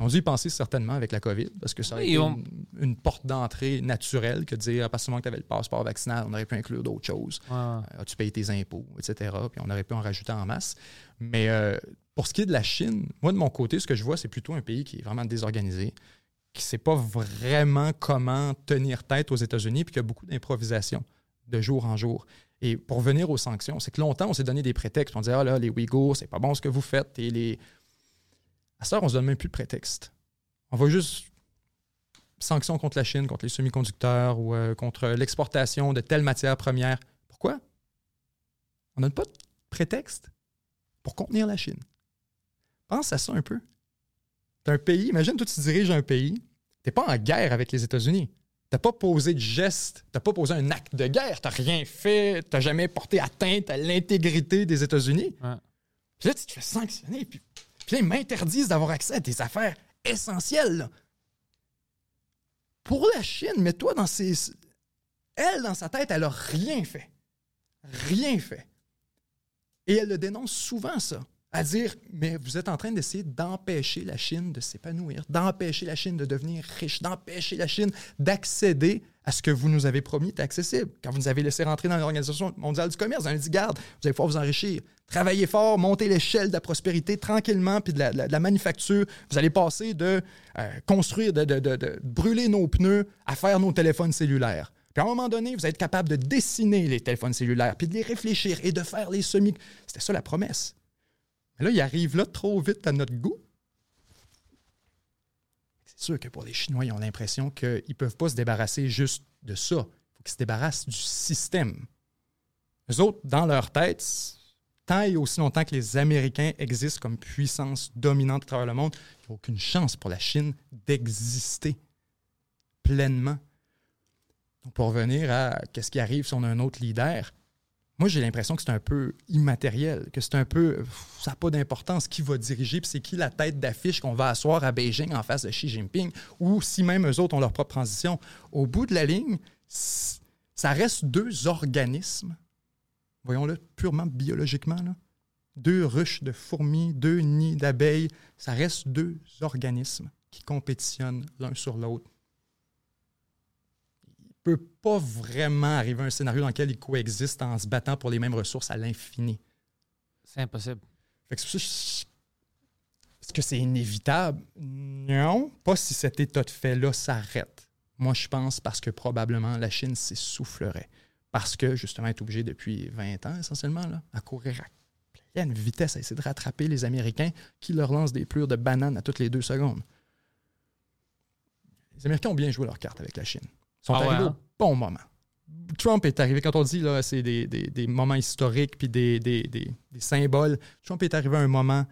Ils ont dû y penser certainement avec la COVID, parce que ça aurait
Oui,
été
on-
une, une porte d'entrée naturelle que de dire, à partir du moment que tu avais le passeport vaccinal, on aurait pu inclure d'autres choses. Euh, As-tu payé tes impôts, etc. Puis on aurait pu en rajouter en masse. Mais euh, pour ce qui est de la Chine, moi, de mon côté, ce que je vois, c'est plutôt un pays qui est vraiment désorganisé, qui ne sait pas vraiment comment tenir tête aux États-Unis, puis qui a beaucoup d'improvisation de jour en jour. Et pour venir aux sanctions, c'est que longtemps, on s'est donné des prétextes. On disait, ah là, les Ouïghours, c'est pas bon ce que vous faites. Et les. À ça, on se donne même plus de prétexte. On va juste sanctions contre la Chine, contre les semi-conducteurs ou euh, contre l'exportation de telles matières premières. Pourquoi? On n'a pas de prétexte pour contenir la Chine. Pense à ça un peu. T'as un pays, imagine toi tu diriges un pays, t'es pas en guerre avec les États-Unis. T'as pas posé de geste, t'as pas posé un acte de guerre, t'as rien fait, t'as jamais porté atteinte à l'intégrité des États-Unis.
Ouais.
Puis là, tu te fais sanctionner, puis, puis là, ils m'interdisent d'avoir accès à des affaires essentielles. là. Pour la Chine, mets-toi dans ses. Elle, dans sa tête, elle a rien fait. Rien fait. Et elle le dénonce souvent, ça. À dire, mais vous êtes en train d'essayer d'empêcher la Chine de s'épanouir, d'empêcher la Chine de devenir riche, d'empêcher la Chine d'accéder à ce que vous nous avez promis est accessible. Quand vous nous avez laissé rentrer dans l'Organisation mondiale du commerce, vous avez dit, garde, vous allez pouvoir vous enrichir. Travaillez fort, montez l'échelle de la prospérité tranquillement, puis de la, manufacture. Vous allez passer de euh, construire, de, de- brûler nos pneus à faire nos téléphones cellulaires. Puis à un moment donné, vous êtes capable de dessiner les téléphones cellulaires, puis de les réfléchir et de faire les semis. C'était ça la promesse. Mais là, il arrive là trop vite à notre goût. C'est sûr que pour les Chinois, ils ont l'impression qu'ils ne peuvent pas se débarrasser juste de ça. Il faut qu'ils se débarrassent du système. Les autres, dans leur tête, tant et aussi longtemps que les Américains existent comme puissance dominante à travers le monde, il n'y a aucune chance pour la Chine d'exister pleinement. Donc, pour revenir à qu'est-ce qui arrive si on a un autre leader, moi, j'ai l'impression que c'est un peu immatériel, que c'est un peu. Ça n'a pas d'importance qui va diriger, puis c'est qui la tête d'affiche qu'on va asseoir à Beijing en face de Xi Jinping, ou si même eux autres ont leur propre transition. Au bout de la ligne, ça reste deux organismes, voyons-le purement biologiquement, deux ruches de fourmis, deux nids d'abeilles, ça reste deux organismes qui compétitionnent l'un sur l'autre peut pas vraiment arriver à un scénario dans lequel ils coexistent en se battant pour les mêmes ressources à l'infini.
C'est impossible.
Fait que Est-ce que c'est inévitable? Non, pas si cet état de fait-là s'arrête. Moi, je pense parce que probablement la Chine s'essoufflerait. Parce que, justement, elle est obligée depuis 20 ans, essentiellement, là, à courir à pleine vitesse, à essayer de rattraper les Américains qui leur lancent des plures de bananes à toutes les deux secondes. Les Américains ont bien joué leur carte avec la Chine. Sont
Ah ouais,
arrivés
hein?
au bon moment. Trump est arrivé, quand on dit là, c'est des, des- des moments historiques puis des, des- des- des symboles, Trump est arrivé à un moment,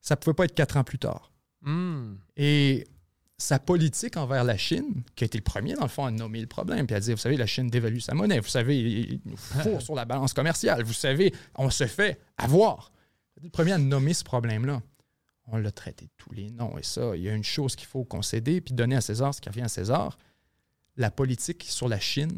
ça pouvait pas être quatre ans plus tard.
Hmm.
Et sa politique envers la Chine, qui a été le premier, dans le fond, à nommer le problème, puis à dire, vous savez, la Chine dévalue sa monnaie, vous savez, il nous fourre sur la balance commerciale, vous savez, on se fait avoir. Le premier à nommer ce problème-là. On l'a traité de tous les noms, et ça, il y a une chose qu'il faut concéder, puis donner à César ce qui revient à César. La politique sur la Chine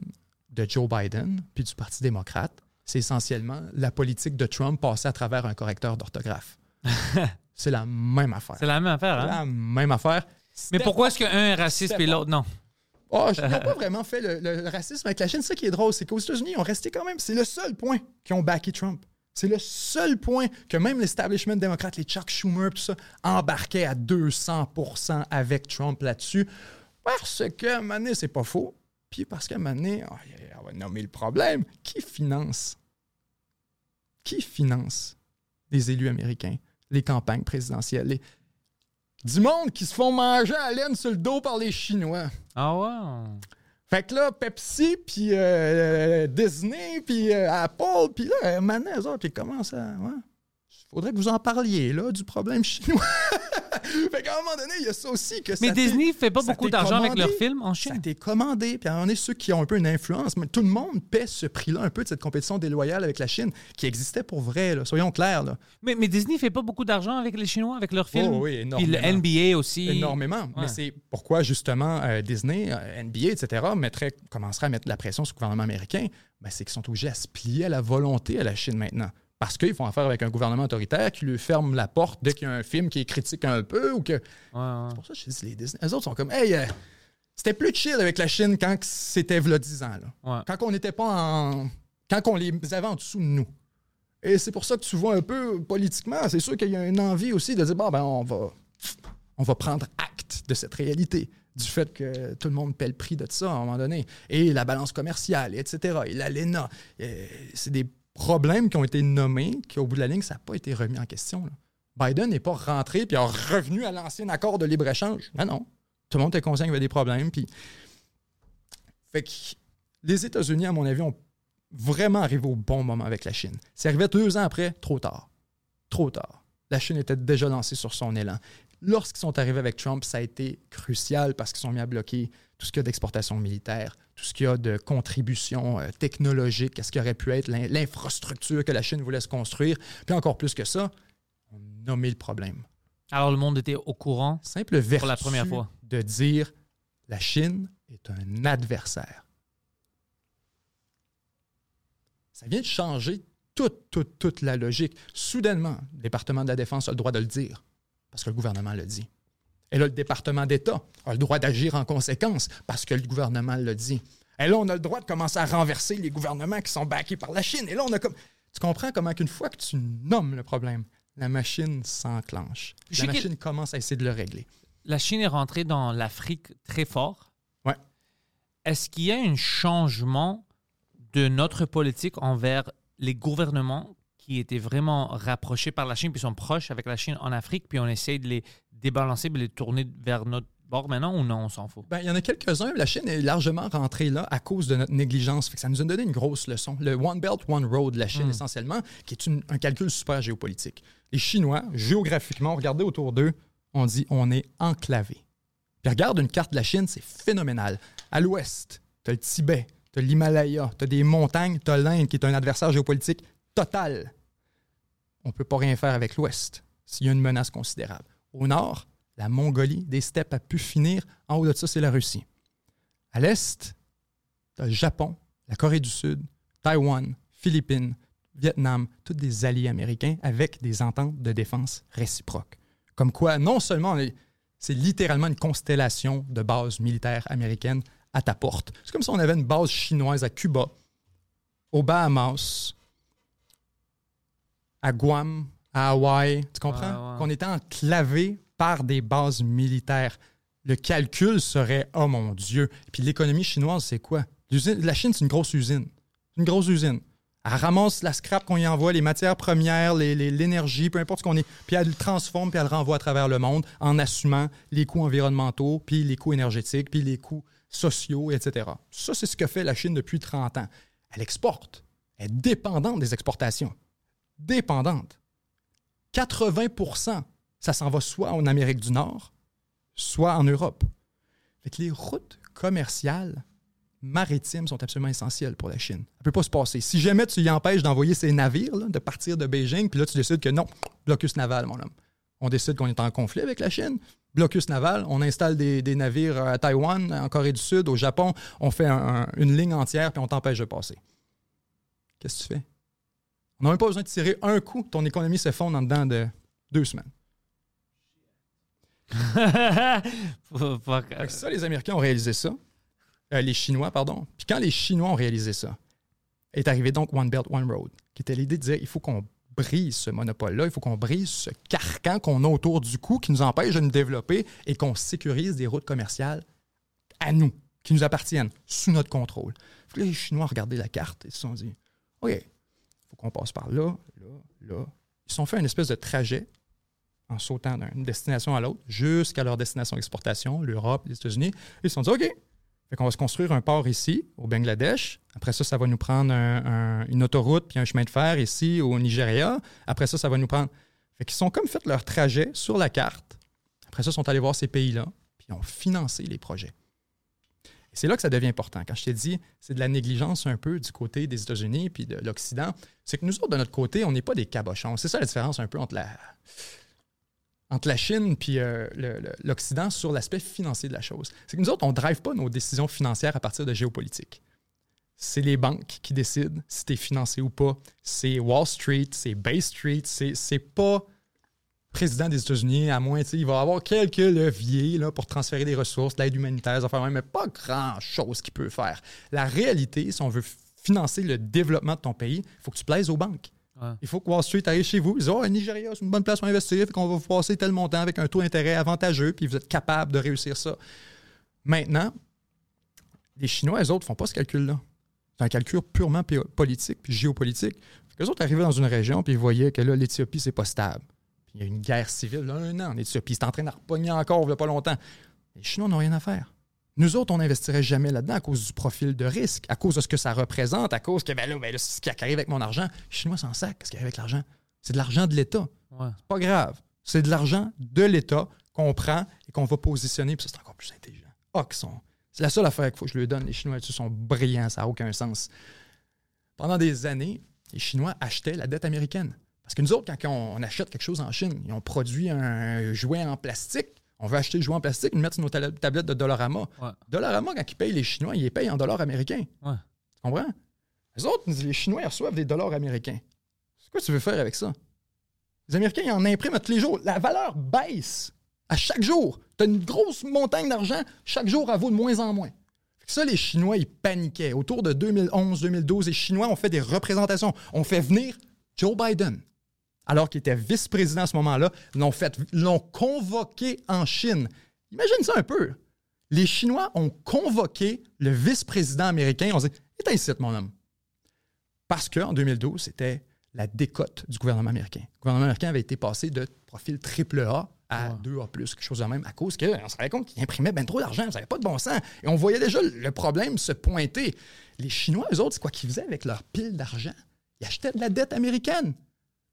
de Joe Biden, puis du Parti démocrate, c'est essentiellement la politique de Trump passée à travers un correcteur d'orthographe. c'est la même affaire.
C'est la même affaire, hein?
La même affaire.
Mais pourquoi est-ce qu'un est raciste et l'autre non?
Oh, je- ils n'ont pas vraiment fait le, le racisme avec la Chine. Ça qui est drôle, c'est qu'aux États-Unis, ils ont resté quand même. C'est le seul point qu'ils ont backé Trump. C'est le seul point que même l'establishment démocrate, les Chuck Schumer, tout ça, embarquaient à 200% avec Trump là-dessus. Parce que, donné, c'est pas faux. Puis parce qu'à oh, yeah, on va nommer le problème. Qui finance? Qui finance les élus américains, les campagnes présidentielles? les- Du monde qui se font manger à laine sur le dos par les Chinois.
Ah ouais.
Fait que là, Pepsi, puis euh, Disney, puis euh, Apple, puis là, maintenant, eux autres, ils commencent à... Ouais, faudrait que vous en parliez, là, du problème chinois. fait qu'à un moment donné, il y a ça aussi. Que
Mais
ça
Disney fait pas
ça
beaucoup d'argent avec leurs films en
Ça
Chine.
t'est commandé. Puis on est ceux qui ont un peu une influence. Mais tout le monde paie ce prix-là un peu de cette compétition déloyale avec la Chine qui existait pour vrai. là. Soyons clairs. Là.
Mais, mais Disney fait pas beaucoup d'argent avec les Chinois, avec leurs films.
Oh oui,
Puis le
énormément.
NBA aussi.
Énormément. Mais c'est pourquoi, justement, euh, Disney, euh, NBA, etc., mettrait, commencerait à mettre de la pression sur le gouvernement américain? Ben, c'est qu'ils sont obligés à se plier à la volonté à la Chine maintenant. Parce qu'ils font affaire avec un gouvernement autoritaire qui lui ferme la porte dès qu'il y a un film qui est critique un peu ou que.
Ouais, ouais.
C'est pour ça que je dis les Disney. Les autres sont comme, hey, euh, c'était plus chill avec la Chine quand c'était v'là 10 ans. Là.
Ouais.
Quand on n'était pas en. Quand on les avait en dessous de nous. Et c'est pour ça que tu vois un peu politiquement, c'est sûr qu'il y a une envie aussi de dire, bon, ben, on va, on va prendre acte de cette réalité, du fait que tout le monde paie le prix de ça à un moment donné. Et la balance commerciale, etc. Et l'ALENA. C'est des problèmes qui ont été nommés, qui au bout de la ligne, ça n'a pas été remis en question. Biden n'est pas rentré puis est revenu à l'ancien accord de libre-échange. Non, non. Tout le monde était conscient qu'il y avait des problèmes. Puis... Fait que les États-Unis, à mon avis, ont vraiment arrivé au bon moment avec la Chine. C'est arrivé deux ans après, trop tard. Trop tard. La Chine était déjà lancée sur son élan. Lorsqu'ils sont arrivés avec Trump, ça a été crucial parce qu'ils sont mis à bloquer tout ce qu'il y a d'exportation militaire, tout ce qu'il y a de contribution euh, technologique, à ce qui aurait pu être l'in- l'infrastructure que la Chine voulait se construire. Puis encore plus que ça, on nommé le problème.
Alors le monde était au courant.
Simple vertu
Pour la première fois.
de dire la Chine est un adversaire. Ça vient de changer toute, toute, toute la logique. Soudainement, le département de la Défense a le droit de le dire, parce que le gouvernement le dit. Et là, le département d'État a le droit d'agir en conséquence, parce que le gouvernement le dit. Et là, on a le droit de commencer à renverser les gouvernements qui sont backés par la Chine. Et là, on a comme... Tu comprends comment qu'une fois que tu nommes le problème, la machine s'enclenche. La machine commence à essayer de le régler.
La Chine est rentrée dans l'Afrique très fort.
Ouais.
Est-ce qu'il y a un changement de notre politique envers les gouvernements qui étaient vraiment rapprochés par la Chine, puis sont proches avec la Chine en Afrique, puis on essaye de les débalancer, de les tourner vers notre bord maintenant, ou non, on s'en fout?
Ben, il y en a quelques-uns. La Chine est largement rentrée là à cause de notre négligence. Fait que ça nous a donné une grosse leçon. Le One Belt, One Road la Chine, essentiellement, qui est une- un calcul super géopolitique. Les Chinois, géographiquement, regardez autour d'eux, on dit on est enclavé. Puis regarde une carte de la Chine, c'est phénoménal. À l'ouest, tu as le Tibet, tu as l'Himalaya, tu as des montagnes, tu as l'Inde qui est un adversaire géopolitique total. On ne peut pas rien faire avec l'ouest s'il y a une menace considérable. Au nord, la Mongolie, des steppes a pu finir. En haut de ça, c'est la Russie. À l'est, le Japon, la Corée du Sud, Taïwan, Philippines, Vietnam, tous des alliés américains avec des ententes de défense réciproques. Comme quoi, non seulement c'est littéralement une constellation de bases militaires américaines à ta porte. C'est comme si on avait une base chinoise à Cuba, aux Bahamas, à Guam, à Hawaï. Tu comprends?
Ouais, ouais.
Qu'on était enclavé par des bases militaires. Le calcul serait, oh mon Dieu. Puis l'économie chinoise, c'est quoi? La Chine, c'est une grosse usine. Une grosse usine. Elle ramasse la scrap qu'on y envoie, les matières premières, l'énergie, peu importe ce qu'on est, puis elle le transforme, puis elle le renvoie à travers le monde en assumant les coûts environnementaux, puis les coûts énergétiques, puis les coûts sociaux, etc. Ça, c'est ce que fait la Chine depuis 30 ans. Elle exporte. Elle est dépendante des exportations. Dépendante. 80% ça s'en va soit en Amérique du Nord, soit en Europe. Fait les routes commerciales maritimes sont absolument essentielles pour la Chine. Ça ne peut pas se passer. Si jamais tu y empêches d'envoyer ces navires, de partir de Beijing, puis là, tu décides que non, blocus naval, mon homme. On décide qu'on est en conflit avec la Chine, blocus naval, on installe des, navires à Taïwan, en Corée du Sud, au Japon, on fait un- un- une ligne entière, puis on t'empêche de passer. Qu'est-ce que tu fais? On n'a même pas besoin de tirer un coup, ton économie s'effondre en dedans de deux semaines. Ça, les Américains ont réalisé ça. Euh, les Chinois, pardon. Puis quand les Chinois ont réalisé ça, est arrivé donc One Belt, One Road, qui était l'idée de dire il faut qu'on brise ce monopole-là, il faut qu'on brise ce carcan qu'on a autour du cou qui nous empêche de nous développer et qu'on sécurise des routes commerciales à nous, qui nous appartiennent, sous notre contrôle. Là, les Chinois ont regardé la carte et se sont dit OK, qu'on passe par là, là, là. Ils sont fait une espèce de trajet en sautant d'une destination à l'autre jusqu'à leur destination d'exportation, l'Europe, les États-Unis. Ils se sont dit OK, fait qu'on va se construire un port ici, au Bangladesh. Après ça, ça va nous prendre un- un- une autoroute puis un chemin de fer ici au Nigeria. Après ça, ça va nous prendre. Fait qu'ils sont comme fait leur trajet sur la carte Après ça, ils sont allés voir ces pays-là, puis ils ont financé les projets. C'est là que ça devient important. Quand je t'ai dit, c'est de la négligence un peu du côté des États-Unis puis de l'Occident, c'est que nous autres, de notre côté, on n'est pas des cabochons. C'est ça la différence un peu entre la, entre la Chine puis euh, l'Occident sur l'aspect financier de la chose. C'est que nous autres, on ne drive pas nos décisions financières à partir de géopolitique. C'est les banques qui décident si tu es financé ou pas. C'est Wall Street, c'est Bay Street, c'est pas président des États-Unis, à moins, il va avoir quelques leviers là, pour transférer des ressources, de l'aide humanitaire, même, mais pas grand-chose qu'il peut faire. La réalité, si on veut financer le développement de ton pays, il faut que tu plaises aux banques.
Ouais.
Il faut que Wall Street arrive chez vous. Ils disent Oh, Nigeria, c'est une bonne place pour investir. Qu'on va vous passer tel montant avec un taux d'intérêt avantageux, puis vous êtes capable de réussir ça. Maintenant, les Chinois, eux autres, font pas ce calcul-là. C'est un calcul purement politique puis géopolitique. Les autres arrivaient dans une région, puis ils voyaient que là, l'Éthiopie, c'est pas stable. Puis il y a une guerre civile, là, un an en Éthiopie. C'est en train de repogner encore, il n'y a pas longtemps. Les Chinois n'ont rien à faire. Nous autres, on n'investirait jamais là-dedans à cause du profil de risque, à cause de ce que ça représente, à cause que, ben là, ben là, c'est ce qui arrive avec mon argent. Les Chinois s'en sac, qu'est-ce qui arrive avec l'argent? C'est de l'argent de l'État.
Ouais.
C'est pas grave. C'est de l'argent de l'État qu'on prend et qu'on va positionner, puis ça, c'est encore plus intelligent. Ah, qu'ils sont. C'est la seule affaire qu'il faut que je lui donne. Les Chinois là-dessus sont brillants, ça n'a aucun sens. Pendant des années, les Chinois achetaient la dette américaine. Parce que nous autres, quand on, on achète quelque chose en Chine, ils ont produit un jouet en plastique. On veut acheter le jouet en plastique, le mettre sur nos tablettes de Dollarama.
Ouais.
Dollarama, quand ils payent les Chinois, ils les payent en dollars américains.
Ouais.
Tu comprends? Les autres, les Chinois, ils reçoivent des dollars américains. C'est quoi tu veux faire avec ça? Les Américains, ils en impriment à tous les jours. La valeur baisse à chaque jour. Tu as une grosse montagne d'argent. Chaque jour, elle vaut de moins en moins. Ça, les Chinois, ils paniquaient. Autour de 2011-2012, les Chinois ont fait des représentations. On fait venir Joe Biden, alors qu'il était vice-président à ce moment-là, l'ont fait, l'ont convoqué en Chine. Imagine ça un peu. Les Chinois ont convoqué le vice-président américain. On dit Éteins ici, mon homme. Parce qu'en 2012, c'était la décote du gouvernement américain. Le gouvernement américain avait été passé de profil triple A à 2A, quelque chose de même, à cause qu'on se rendait compte qu'ils imprimaient bien trop d'argent, ça n'avait pas de bon sens. Et on voyait déjà le problème se pointer. Les Chinois, eux autres, c'est quoi qu'ils faisaient avec leur pile d'argent? Ils achetaient de la dette américaine.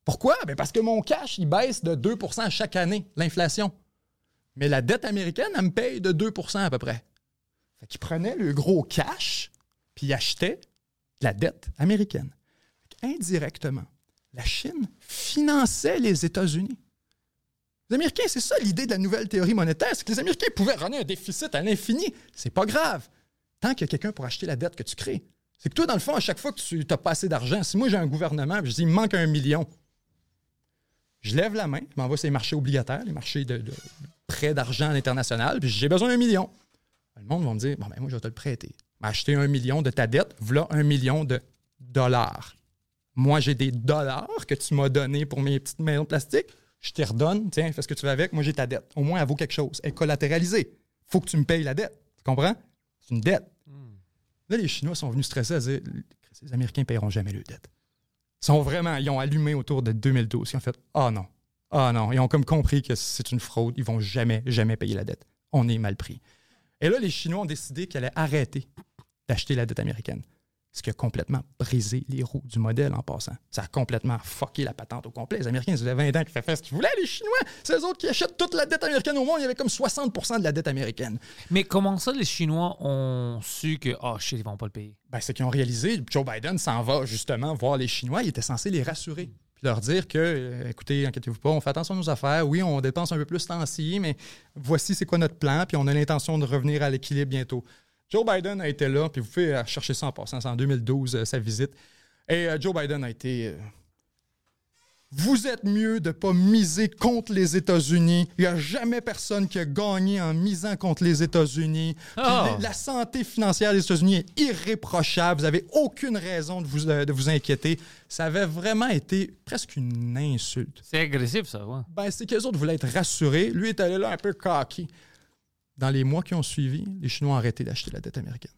Pourquoi? Ben parce que mon cash, il baisse de 2% chaque année, l'inflation. Mais la dette américaine, elle me paye de 2% à peu près. Fait qu'ils prenaient le gros cash, puis ils achetaient de la dette américaine. Indirectement, la Chine finançait les États-Unis. Les Américains, c'est ça l'idée de la nouvelle théorie monétaire, c'est que les Américains pouvaient runner un déficit à l'infini. C'est pas grave. Tant qu'il y a quelqu'un pour acheter la dette que tu crées. C'est que toi, dans le fond, à chaque fois que tu n'as pas assez d'argent, si moi j'ai un gouvernement, je dis, il manque un million, je lève la main, je m'envoie sur les marchés obligataires, les marchés de, de prêts d'argent à l'international, puis j'ai besoin d'un million. Le monde va me dire, bon, ben moi, je vais te le prêter. M'acheter un million de ta dette, voilà un million de dollars. Moi, j'ai des dollars que tu m'as donnés pour mes petites maisons de plastique. Je te redonne, tiens, fais ce que tu veux avec. Moi, j'ai ta dette. Au moins, elle vaut quelque chose. Elle est collatéralisée. faut que tu me payes la dette. Tu comprends? C'est une dette. Là, les Chinois sont venus stresser à dire les Américains ne paieront jamais leur dette. Sont vraiment, ils ont allumé autour de 2012. Ils ont fait Ah non, ah non. Ils ont comme compris que c'est une fraude. Ils vont jamais, jamais payer la dette. On est mal pris. Et là, les Chinois ont décidé qu'ils allaient arrêter d'acheter la dette américaine. Ce qui a complètement brisé les roues du modèle en passant. Ça a complètement fucké la patente au complet. Les Américains, ils avaient 20 ans qui faisaient ce qu'ils voulaient. Les Chinois, c'est eux autres qui achètent toute la dette américaine au monde. Il y avait comme 60% de la dette américaine.
Mais comment ça, les Chinois ont su que, oh shit, ils vont pas le payer?
Ben, c'est qu'ils ont réalisé, Joe Biden s'en va justement voir les Chinois. Il était censé les rassurer. Puis leur dire que, euh, écoutez, inquiétez-vous pas, on fait attention à nos affaires. Oui, on dépense un peu plus temps-ci, mais voici c'est quoi notre plan. Puis on a l'intention de revenir à l'équilibre bientôt. Joe Biden a été là, puis vous pouvez euh, chercher ça en passant. C'est en 2012, euh, sa visite. Et euh, Joe Biden a été. vous êtes mieux de ne pas miser contre les États-Unis. Il n'y a jamais personne qui a gagné en misant contre les États-Unis.
Ah.
les- La santé financière des États-Unis est irréprochable. Vous n'avez aucune raison de vous, de vous inquiéter. Ça avait vraiment été presque une insulte.
C'est agressif, ça, ouais.
Ben, c'est qu'eux autres voulaient être rassurés. Lui est allé là un peu cocky. Dans les mois qui ont suivi, les Chinois ont arrêté d'acheter la dette américaine.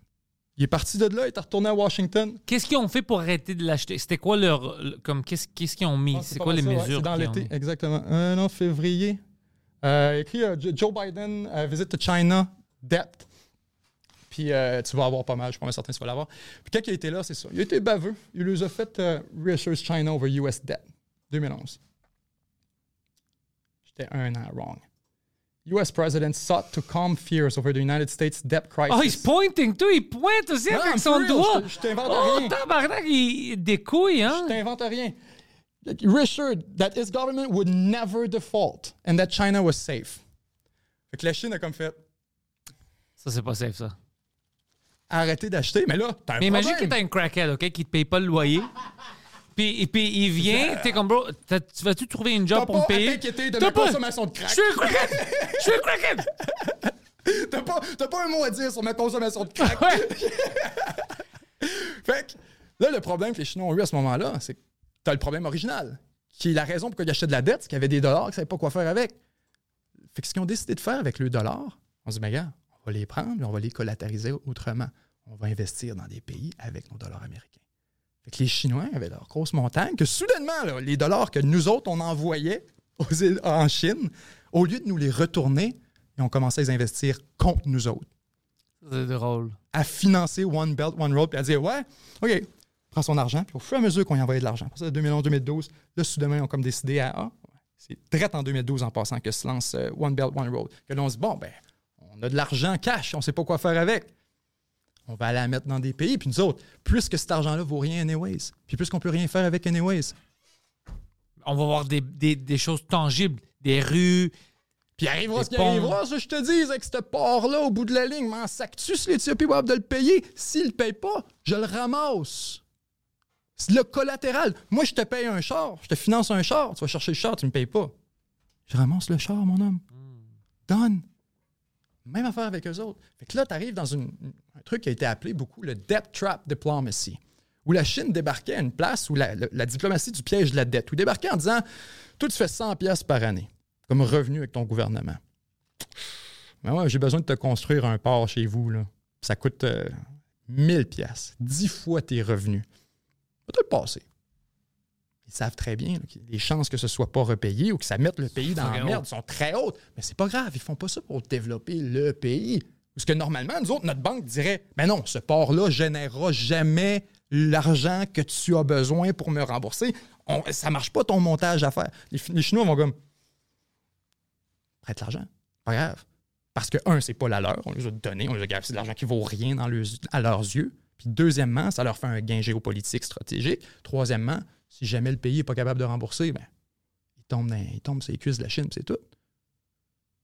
Il est parti de là, il est retourné à Washington.
Qu'est-ce qu'ils ont fait pour arrêter de l'acheter? C'était quoi leur. le- Comme, qu'est-ce, qu'est-ce qu'ils ont mis?
Ah,
c'est quoi les
ça, ouais,
mesures?
C'est dans l'été, exactement. Un an, février. Euh, écrit euh, Jo- Joe Biden, euh, Visit to China, Debt. Puis euh, tu vas avoir pas mal, je suis pas mal certain que tu vas l'avoir. Puis quand il a été là, c'est ça. Il a été baveux. Il nous a fait euh, Reassures China over US Debt, 2011. J'étais un an wrong. US president sought to calm fears over the United States debt crisis.
Oh, he's pointing, tout. Il pointe aussi
Non,
avec son
real,
doigt.
je- t'invente
oh,
rien.
tabarnak, il des couilles, hein?
Je t'invente rien. Reassured that his government would never default and that China was safe. Fait que la Chine a comme fait
Ça, c'est pas safe, ça.
arrêter d'acheter, mais là, t'as un
Mais imagine que
problème.
t'as un crackhead, OK, qui te paye pas le loyer. Puis, puis il vient, t'es comme, bro, t'as- tu vas-tu trouver une job
T'as
pour me
pas
payer?
t'inquiéter de
T'as
ma
pas-
consommation de crack.
Je suis un crackhead! Je suis un crackhead!
T'as pas, t'as pas un mot à dire sur ma consommation de crack.
Ouais.
Fait que là, le problème que les Chinois ont eu à ce moment-là, c'est que t'as le problème original, qui est la raison pourquoi ils achetaient de la dette, c'est qu'il y avait des dollars qu'ils ne savaient pas quoi faire avec. Fait que ce qu'ils ont décidé de faire avec le dollar, on se dit, mais gars, on va les prendre et on va les collatériser autrement. On va investir dans des pays avec nos dollars américains. Fait que les Chinois avaient leur grosse montagne, que soudainement, là, les dollars que nous autres, on envoyait aux îles- en Chine, au lieu de nous les retourner, ils ont commencé à les investir contre nous autres
C'est drôle.
à financer One Belt, One Road, puis à dire Ouais, OK, prends son argent. Puis au fur et à mesure qu'on y envoyait de l'argent, pour ça, 2011-2012, là, soudainement, ils ont comme décidé à Ah, c'est direct en 2012 en passant que se lance euh, One Belt, One Road. Que là, on se dit Bon, ben, on a de l'argent cash, on sait pas quoi faire avec. On va aller la mettre dans des pays. Puis nous autres, plus que cet argent-là vaut rien, anyways. Puis plus qu'on peut rien faire avec, anyways.
On va voir des, des, des choses tangibles, des rues.
Puis arrivera ce qui arrivera, je te dis, avec ce port-là au bout de la ligne, m'en sac-tu si l'Éthiopie capable de le payer? S'il le paye pas, je le ramasse. C'est le collatéral. Moi, je te paye un char, je te finance un char, tu vas chercher le char, tu me payes pas. Je ramasse le char, mon homme. Donne. Même affaire avec eux autres. Fait que là, tu arrives dans un truc qui a été appelé beaucoup le debt trap diplomacy, où la Chine débarquait à une place où la, diplomatie du piège de la dette, où débarquait en disant Toi, tu fais 100 pièces par année comme revenu avec ton gouvernement. Mais moi, j'ai besoin de te construire un port chez vous. Là. Ça coûte euh, 1000 pièces, 10 fois tes revenus. Va te le passer. Ils savent très bien là, que les chances que ce soit pas repayé ou que ça mette le pays dans la merde sont très hautes. Mais c'est pas grave, ils font pas ça pour développer le pays. Parce que normalement, nous autres, notre banque dirait Mais non, ce port-là générera jamais l'argent que tu as besoin pour me rembourser. On, ça marche pas ton montage à faire. Les, les Chinois vont comme prête l'argent. Pas grave. Parce que, un, c'est pas la leur. On les a donné. On les a gardé. C'est de l'argent qui vaut rien dans leurs- à leurs yeux. Puis, deuxièmement, ça leur fait un gain géopolitique stratégique. Troisièmement, si jamais le pays n'est pas capable de rembourser, ben, il tombe, il tombe sur les cuisses de la Chine, c'est tout.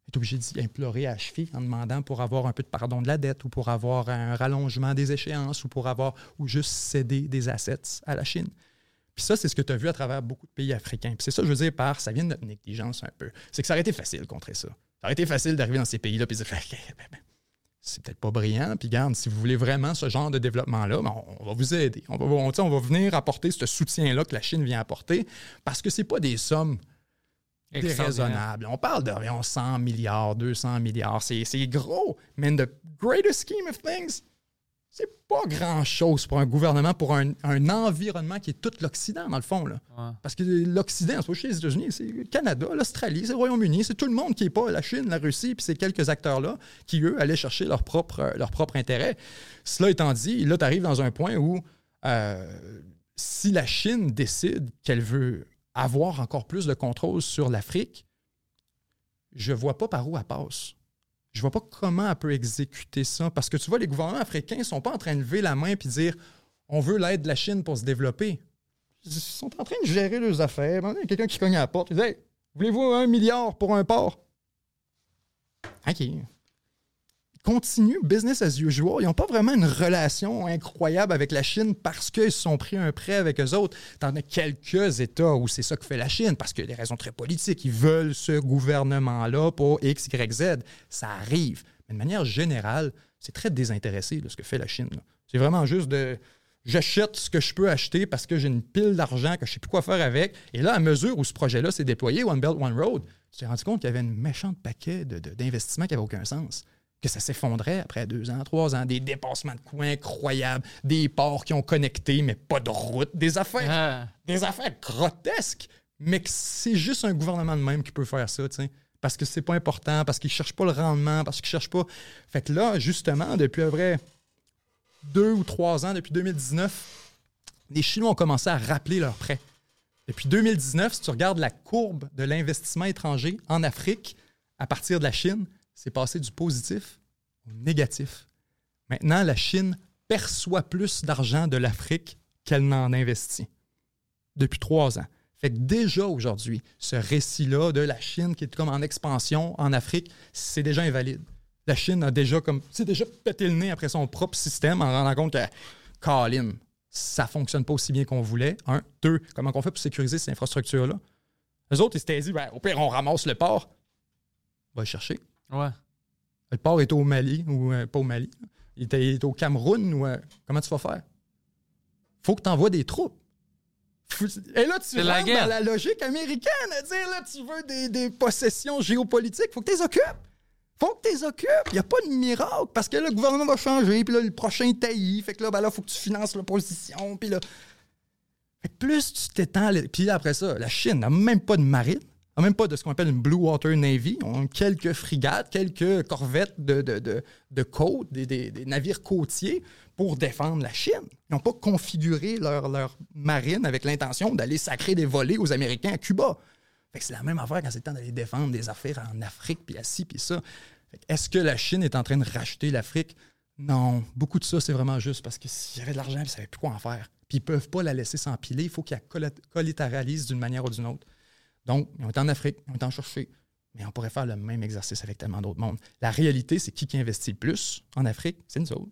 Il est obligé d'y implorer à cheville en demandant pour avoir un peu de pardon de la dette ou pour avoir un rallongement des échéances ou pour avoir ou juste céder des assets à la Chine. Puis ça, c'est ce que tu as vu à travers beaucoup de pays africains. Puis c'est ça, je veux dire, par ça vient de notre négligence un peu. C'est que ça aurait été facile de contrer ça. Ça aurait été facile d'arriver dans ces pays-là et de dire OK, ben, ben, c'est peut-être pas brillant. Puis garde, si vous voulez vraiment ce genre de développement-là, ben, on, va vous aider. On va, on, va venir apporter ce soutien-là que la Chine vient apporter parce que c'est pas des sommes déraisonnables. On parle d'environ 100 milliards, 200 milliards. C'est c'est gros. Mais in the greater scheme of things, c'est pas grand-chose pour un gouvernement, pour un, un environnement qui est tout l'Occident, dans le fond. Là.
Ouais.
Parce que l'Occident, c'est pas juste les États-Unis, c'est le Canada, l'Australie, c'est le Royaume-Uni, c'est tout le monde qui n'est pas la Chine, la Russie, puis ces quelques acteurs-là qui, eux, allaient chercher leur propre, euh, leur propre intérêt. Cela étant dit, là, tu arrives dans un point où euh, si la Chine décide qu'elle veut avoir encore plus de contrôle sur l'Afrique, je vois pas par où elle passe. Je vois pas comment elle peut exécuter ça. Parce que tu vois, les gouvernements africains ne sont pas en train de lever la main et dire on veut l'aide de la Chine pour se développer. Ils sont en train de gérer leurs affaires. Il y a quelqu'un qui cogne à la porte. Il dit Hey, voulez-vous un milliard pour un port? OK. Continuent business as usual. Ils n'ont pas vraiment une relation incroyable avec la Chine parce qu'ils se sont pris un prêt avec eux autres. T'en as quelques États où c'est ça que fait la Chine parce que des raisons très politiques. Ils veulent ce gouvernement-là pour X, Y, Z. Ça arrive. Mais de manière générale, c'est très désintéressé là, ce que fait la Chine. C'est vraiment juste de j'achète ce que je peux acheter parce que j'ai une pile d'argent que je ne sais plus quoi faire avec. Et là, à mesure où ce projet-là s'est déployé, One Belt, One Road, tu t'es rendu compte qu'il y avait une méchante paquet de- de- d'investissements qui n'avaient aucun sens. Que ça s'effondrait après deux ans, trois ans, des dépassements de coûts incroyables, des ports qui ont connecté, mais pas de route, des affaires,
Ah.
des affaires grotesques, mais que c'est juste un gouvernement de même qui peut faire ça, tu sais. Parce que c'est pas important, parce qu'il cherche pas le rendement, parce qu'il cherche pas. Fait que là, justement, depuis à vrai deux ou trois ans, depuis 2019, les Chinois ont commencé à rappeler leurs prêts. Depuis 2019, si tu regardes la courbe de l'investissement étranger en Afrique, à partir de la Chine, c'est passé du positif au négatif. Maintenant, la Chine perçoit plus d'argent de l'Afrique qu'elle n'en investit depuis trois ans. Fait que déjà aujourd'hui, ce récit-là de la Chine qui est comme en expansion en Afrique, c'est déjà invalide. La Chine a déjà comme c'est déjà pété le nez après son propre système en rendant compte que Colin, ça fonctionne pas aussi bien qu'on voulait. Un, deux, comment on fait pour sécuriser ces infrastructures-là? Les autres, ils s'étaient dit, ben, au pire, on ramasse le port. On va le chercher.
Ouais.
Le port est au Mali, ou euh, pas au Mali. Il est, il est au Cameroun, ou euh, comment tu vas faire? Faut que tu envoies des troupes. Et là, tu
la
rentres
guerre.
dans la logique américaine, à dire, là, tu veux des, des possessions géopolitiques, faut que tu les occupes. Faut que tu les occupes. Il n'y a pas de miracle, parce que là, le gouvernement va changer, puis là, le prochain taillis, fait que là, ben là, faut que tu finances l'opposition, puis là... Fait que plus tu t'étends... Puis après ça, la Chine n'a même pas de marine, même pas de ce qu'on appelle une Blue Water Navy. On quelques frigates, quelques corvettes de, de, de, de côte, des, navires côtiers pour défendre la Chine. Ils n'ont pas configuré leur, leur marine avec l'intention d'aller sacrer des volets aux Américains à Cuba. C'est la même affaire quand c'est le temps d'aller défendre des affaires en Afrique, puis assis, puis ça. Est-ce que la Chine est en train de racheter l'Afrique? Non. Beaucoup de ça, c'est vraiment juste parce que s'il y avait de l'argent, ils ne savaient plus quoi en faire. Puis ils ne peuvent pas la laisser s'empiler. Il faut qu'ils la collat- collatéralisent d'une manière ou d'une autre. Donc, ils ont été en Afrique, ils ont été en chercher. Mais on pourrait faire le même exercice avec tellement d'autres mondes. La réalité, c'est qui qui investit le plus en Afrique? C'est nous autres.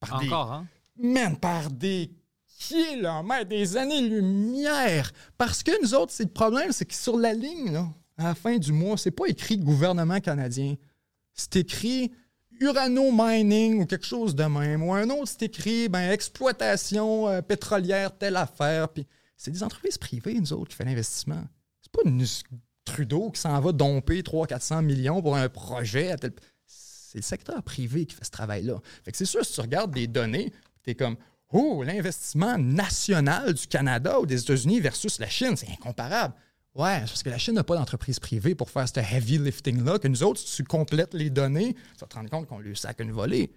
Par des-
Encore, hein?
man, par des kilomètres, des années-lumière. Parce que nous autres, c'est le problème, c'est que sur la ligne, là, à la fin du mois, c'est pas écrit gouvernement canadien. C'est écrit urano mining ou quelque chose de même. Ou un autre, c'est écrit ben, exploitation euh, pétrolière, telle affaire. Puis c'est des entreprises privées, nous autres, qui font l'investissement. C'est pas une Trudeau qui s'en va domper 300-400 millions pour un projet. à tel- C'est le secteur privé qui fait ce travail-là. Fait que c'est sûr, si tu regardes des données, tu es comme Oh, l'investissement national du Canada ou des États-Unis versus la Chine, c'est incomparable. Ouais, parce que la Chine n'a pas d'entreprise privée pour faire ce heavy lifting-là, que nous autres, si tu complètes les données, tu vas te rendre compte qu'on lui sac une volée.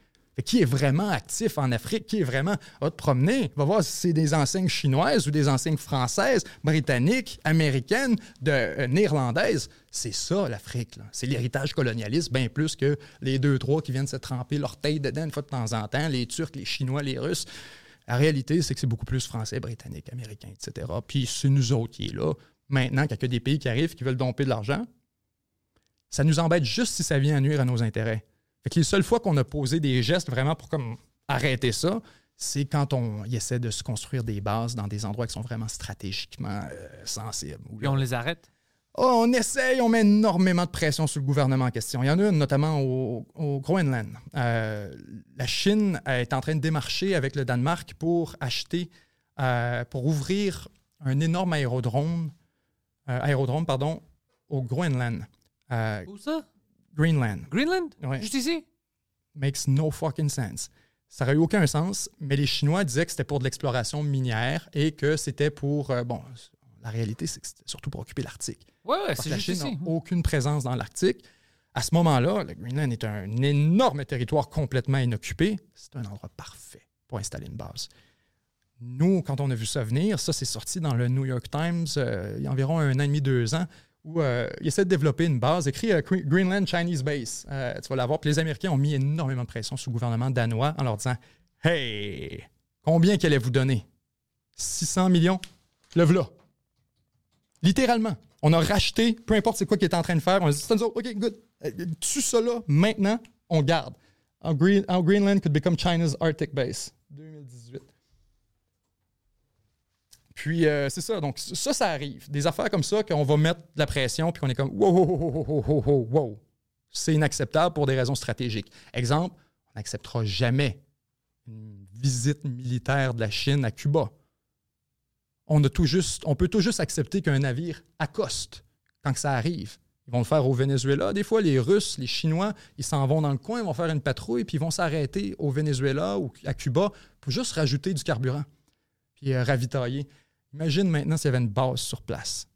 Qui est vraiment actif en Afrique, qui est vraiment va te promener, va voir si c'est des enseignes chinoises ou des enseignes françaises, britanniques, américaines, euh, néerlandaises. C'est ça l'Afrique. C'est l'héritage colonialiste, bien plus que les deux, trois qui viennent se tremper l'orteil dedans une fois de temps en temps, les Turcs, les Chinois, les Russes. La réalité, c'est que c'est beaucoup plus français, britannique, américain, etc. Puis c'est nous autres qui est là. Maintenant, qu'il y a que des pays qui arrivent qui veulent domper de l'argent, ça nous embête juste si ça vient à nuire à nos intérêts. Fait que les seules fois qu'on a posé des gestes vraiment pour comme arrêter ça, c'est quand on essaie de se construire des bases dans des endroits qui sont vraiment stratégiquement euh, sensibles.
Et on les arrête?
Oh, on essaye, on met énormément de pression sur le gouvernement en question. Il y en a une notamment au, au Groenland. Euh, la Chine est en train de démarcher avec le Danemark pour acheter, euh, pour ouvrir un énorme aérodrome, aérodrome pardon, au Groenland.
Où ça?
Greenland.
Greenland?
Ouais.
Juste ici?
Makes no fucking sense. Ça n'aurait eu aucun sens, mais les Chinois disaient que c'était pour de l'exploration minière et que c'était pour. euh, bon, la réalité, c'est que c'était surtout pour occuper l'Arctique.
Ouais, ouais, c'est
la
juste
Chine
ici.
n'a aucune présence dans l'Arctique. À ce moment-là, le Greenland est un énorme territoire complètement inoccupé. C'est un endroit parfait pour installer une base. Nous, quand on a vu ça venir, ça c'est sorti dans le New York Times euh, il y a environ un an et demi, deux ans, où euh, ils essaient de développer une base, écrit euh, Gre- Greenland Chinese Base. Euh, tu vas l'avoir. Puis les Américains ont mis énormément de pression sur le gouvernement danois en leur disant Hey, combien qu'elle vous donner? 600 millions Le v'là. Littéralement. On a racheté, peu importe c'est quoi qu'il est en train de faire, on a dit, nous autres, OK, good. Euh, Tue là, maintenant, on garde. How Greenland could become China's Arctic base. 2018. Puis euh, c'est ça. Donc ça, ça arrive. Des affaires comme ça qu'on va mettre de la pression puis qu'on est comme wow, wow, wow, wow, wow, wow. C'est inacceptable pour des raisons stratégiques. Exemple, on n'acceptera jamais une visite militaire de la Chine à Cuba. On, peut tout juste accepter qu'un navire accoste quand ça arrive. Ils vont le faire au Venezuela. Des fois, les Russes, les Chinois, ils s'en vont dans le coin, ils vont faire une patrouille, puis ils vont s'arrêter au Venezuela ou à Cuba pour juste rajouter du carburant, puis euh, ravitailler. Imagine maintenant s'il y avait une base sur place.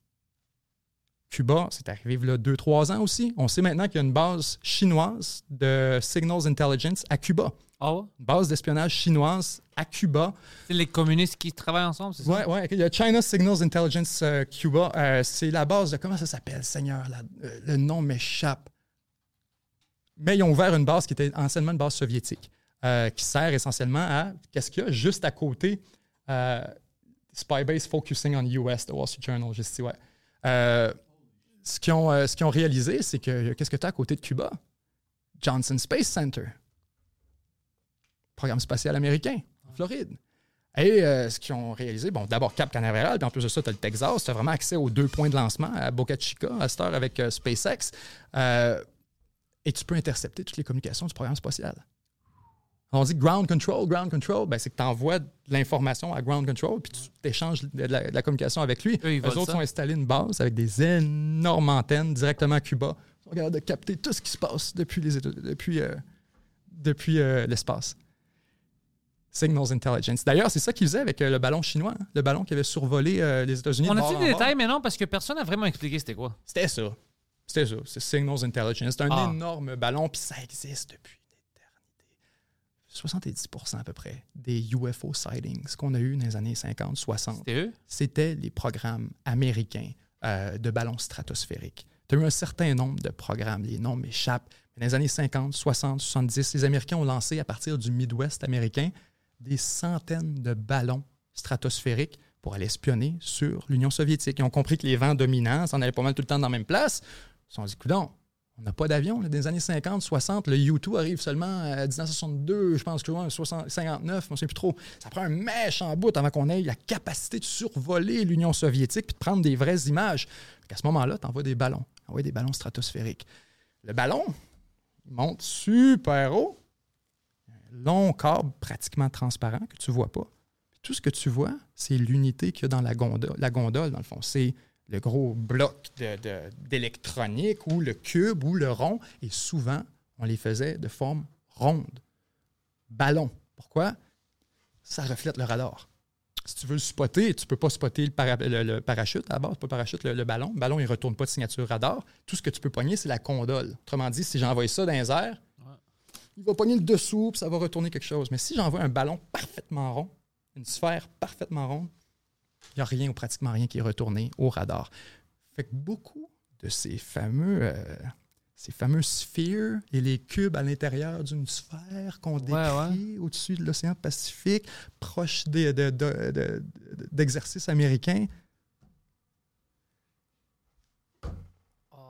Cuba, c'est arrivé là deux, trois ans aussi. On sait maintenant qu'il y a une base chinoise de Signals Intelligence à Cuba.
Ah ouais?
Une base d'espionnage chinoise à Cuba.
C'est les communistes qui travaillent ensemble, c'est ça?
Ouais. ok. Il y a China Signals Intelligence euh, Cuba. Euh, c'est la base de. Comment ça s'appelle, Seigneur? la- euh, le nom m'échappe. mais ils ont ouvert une base qui était anciennement une base soviétique, qui sert essentiellement à qu'est-ce qu'il y a juste à côté euh, Spy Base Focusing on US, The Wall Street Journal, je sais, ouais. Euh, ce qu'ils ont, euh, ont réalisé, c'est que qu'est-ce que tu as à côté de Cuba? Johnson Space Center, programme spatial américain, en Floride. Et euh, ce qu'ils ont réalisé, bon, d'abord Cap Canaveral, puis en plus de ça, tu as le Texas, tu as vraiment accès aux deux points de lancement à Boca Chica, à cette heure avec SpaceX. Et tu peux intercepter toutes les communications du programme spatial. On dit ground control, ground control, ben, c'est que tu envoies de l'information à ground control, puis tu échanges de la, de la communication avec lui.
Eux,
autres
ça.
ont installé une base avec des énormes antennes directement à Cuba. Ils sont capables de capter tout ce qui se passe depuis les depuis, euh, depuis euh, l'espace. Signals Intelligence. D'ailleurs, c'est ça qu'ils faisaient avec euh, le ballon chinois, hein, le ballon qui avait survolé les États-Unis.
On a-tu des
bord.
détails maintenant? Parce que personne n'a vraiment expliqué c'était quoi.
C'était ça. C'était ça. C'est Signals Intelligence. C'est un
Ah.
énorme ballon, puis ça existe depuis. 70% à peu près des UFO sightings qu'on a eu dans les années 50, 60
C'était eux?
c'était les programmes américains euh, de ballons stratosphériques. Tu as eu un certain nombre de programmes, les noms m'échappent. Mais dans les années 50, 60, 70, les Américains ont lancé à partir du Midwest américain des centaines de ballons stratosphériques pour aller espionner sur l'Union soviétique. Ils ont compris que les vents dominants s'en allaient pas mal tout le temps dans la même place. Ils se sont dit, coudonc, on n'a pas d'avion. Dans les années 50, 60, le U-2 arrive seulement à 1962, je pense que ouais, 60, 59, on ne sait plus trop. Ça prend un mèche en bout avant qu'on ait la capacité de survoler l'Union soviétique puis de prendre des vraies images. À ce moment-là, tu envoies des ballons. Envoies des ballons stratosphériques. Le ballon, monte super haut. Long câble pratiquement transparent que tu ne vois pas. Tout ce que tu vois, c'est l'unité qu'il y a dans la gondole, la gondole, dans le fond. Le gros bloc d'électronique ou le cube ou le rond. Et souvent, on les faisait de forme ronde. Ballon. Pourquoi? Ça reflète le radar. Si tu veux le spotter, tu ne peux pas spotter le, para- le- le parachute à la base, pas le parachute, le, le ballon. Le ballon, il ne retourne pas de signature radar. Tout ce que tu peux pogner, c'est la condole. Autrement dit, si j'envoie ça dans les airs, il va pogner le dessous, puis ça va retourner quelque chose. Mais si j'envoie un ballon parfaitement rond, une sphère parfaitement ronde, il n'y a rien ou pratiquement rien qui est retourné au radar. Fait que beaucoup de ces fameux, euh, ces fameux sphères et les cubes à l'intérieur d'une sphère qu'on décrit
ouais.
au-dessus de l'océan Pacifique, proche des- de- de- de- d'exercices américains,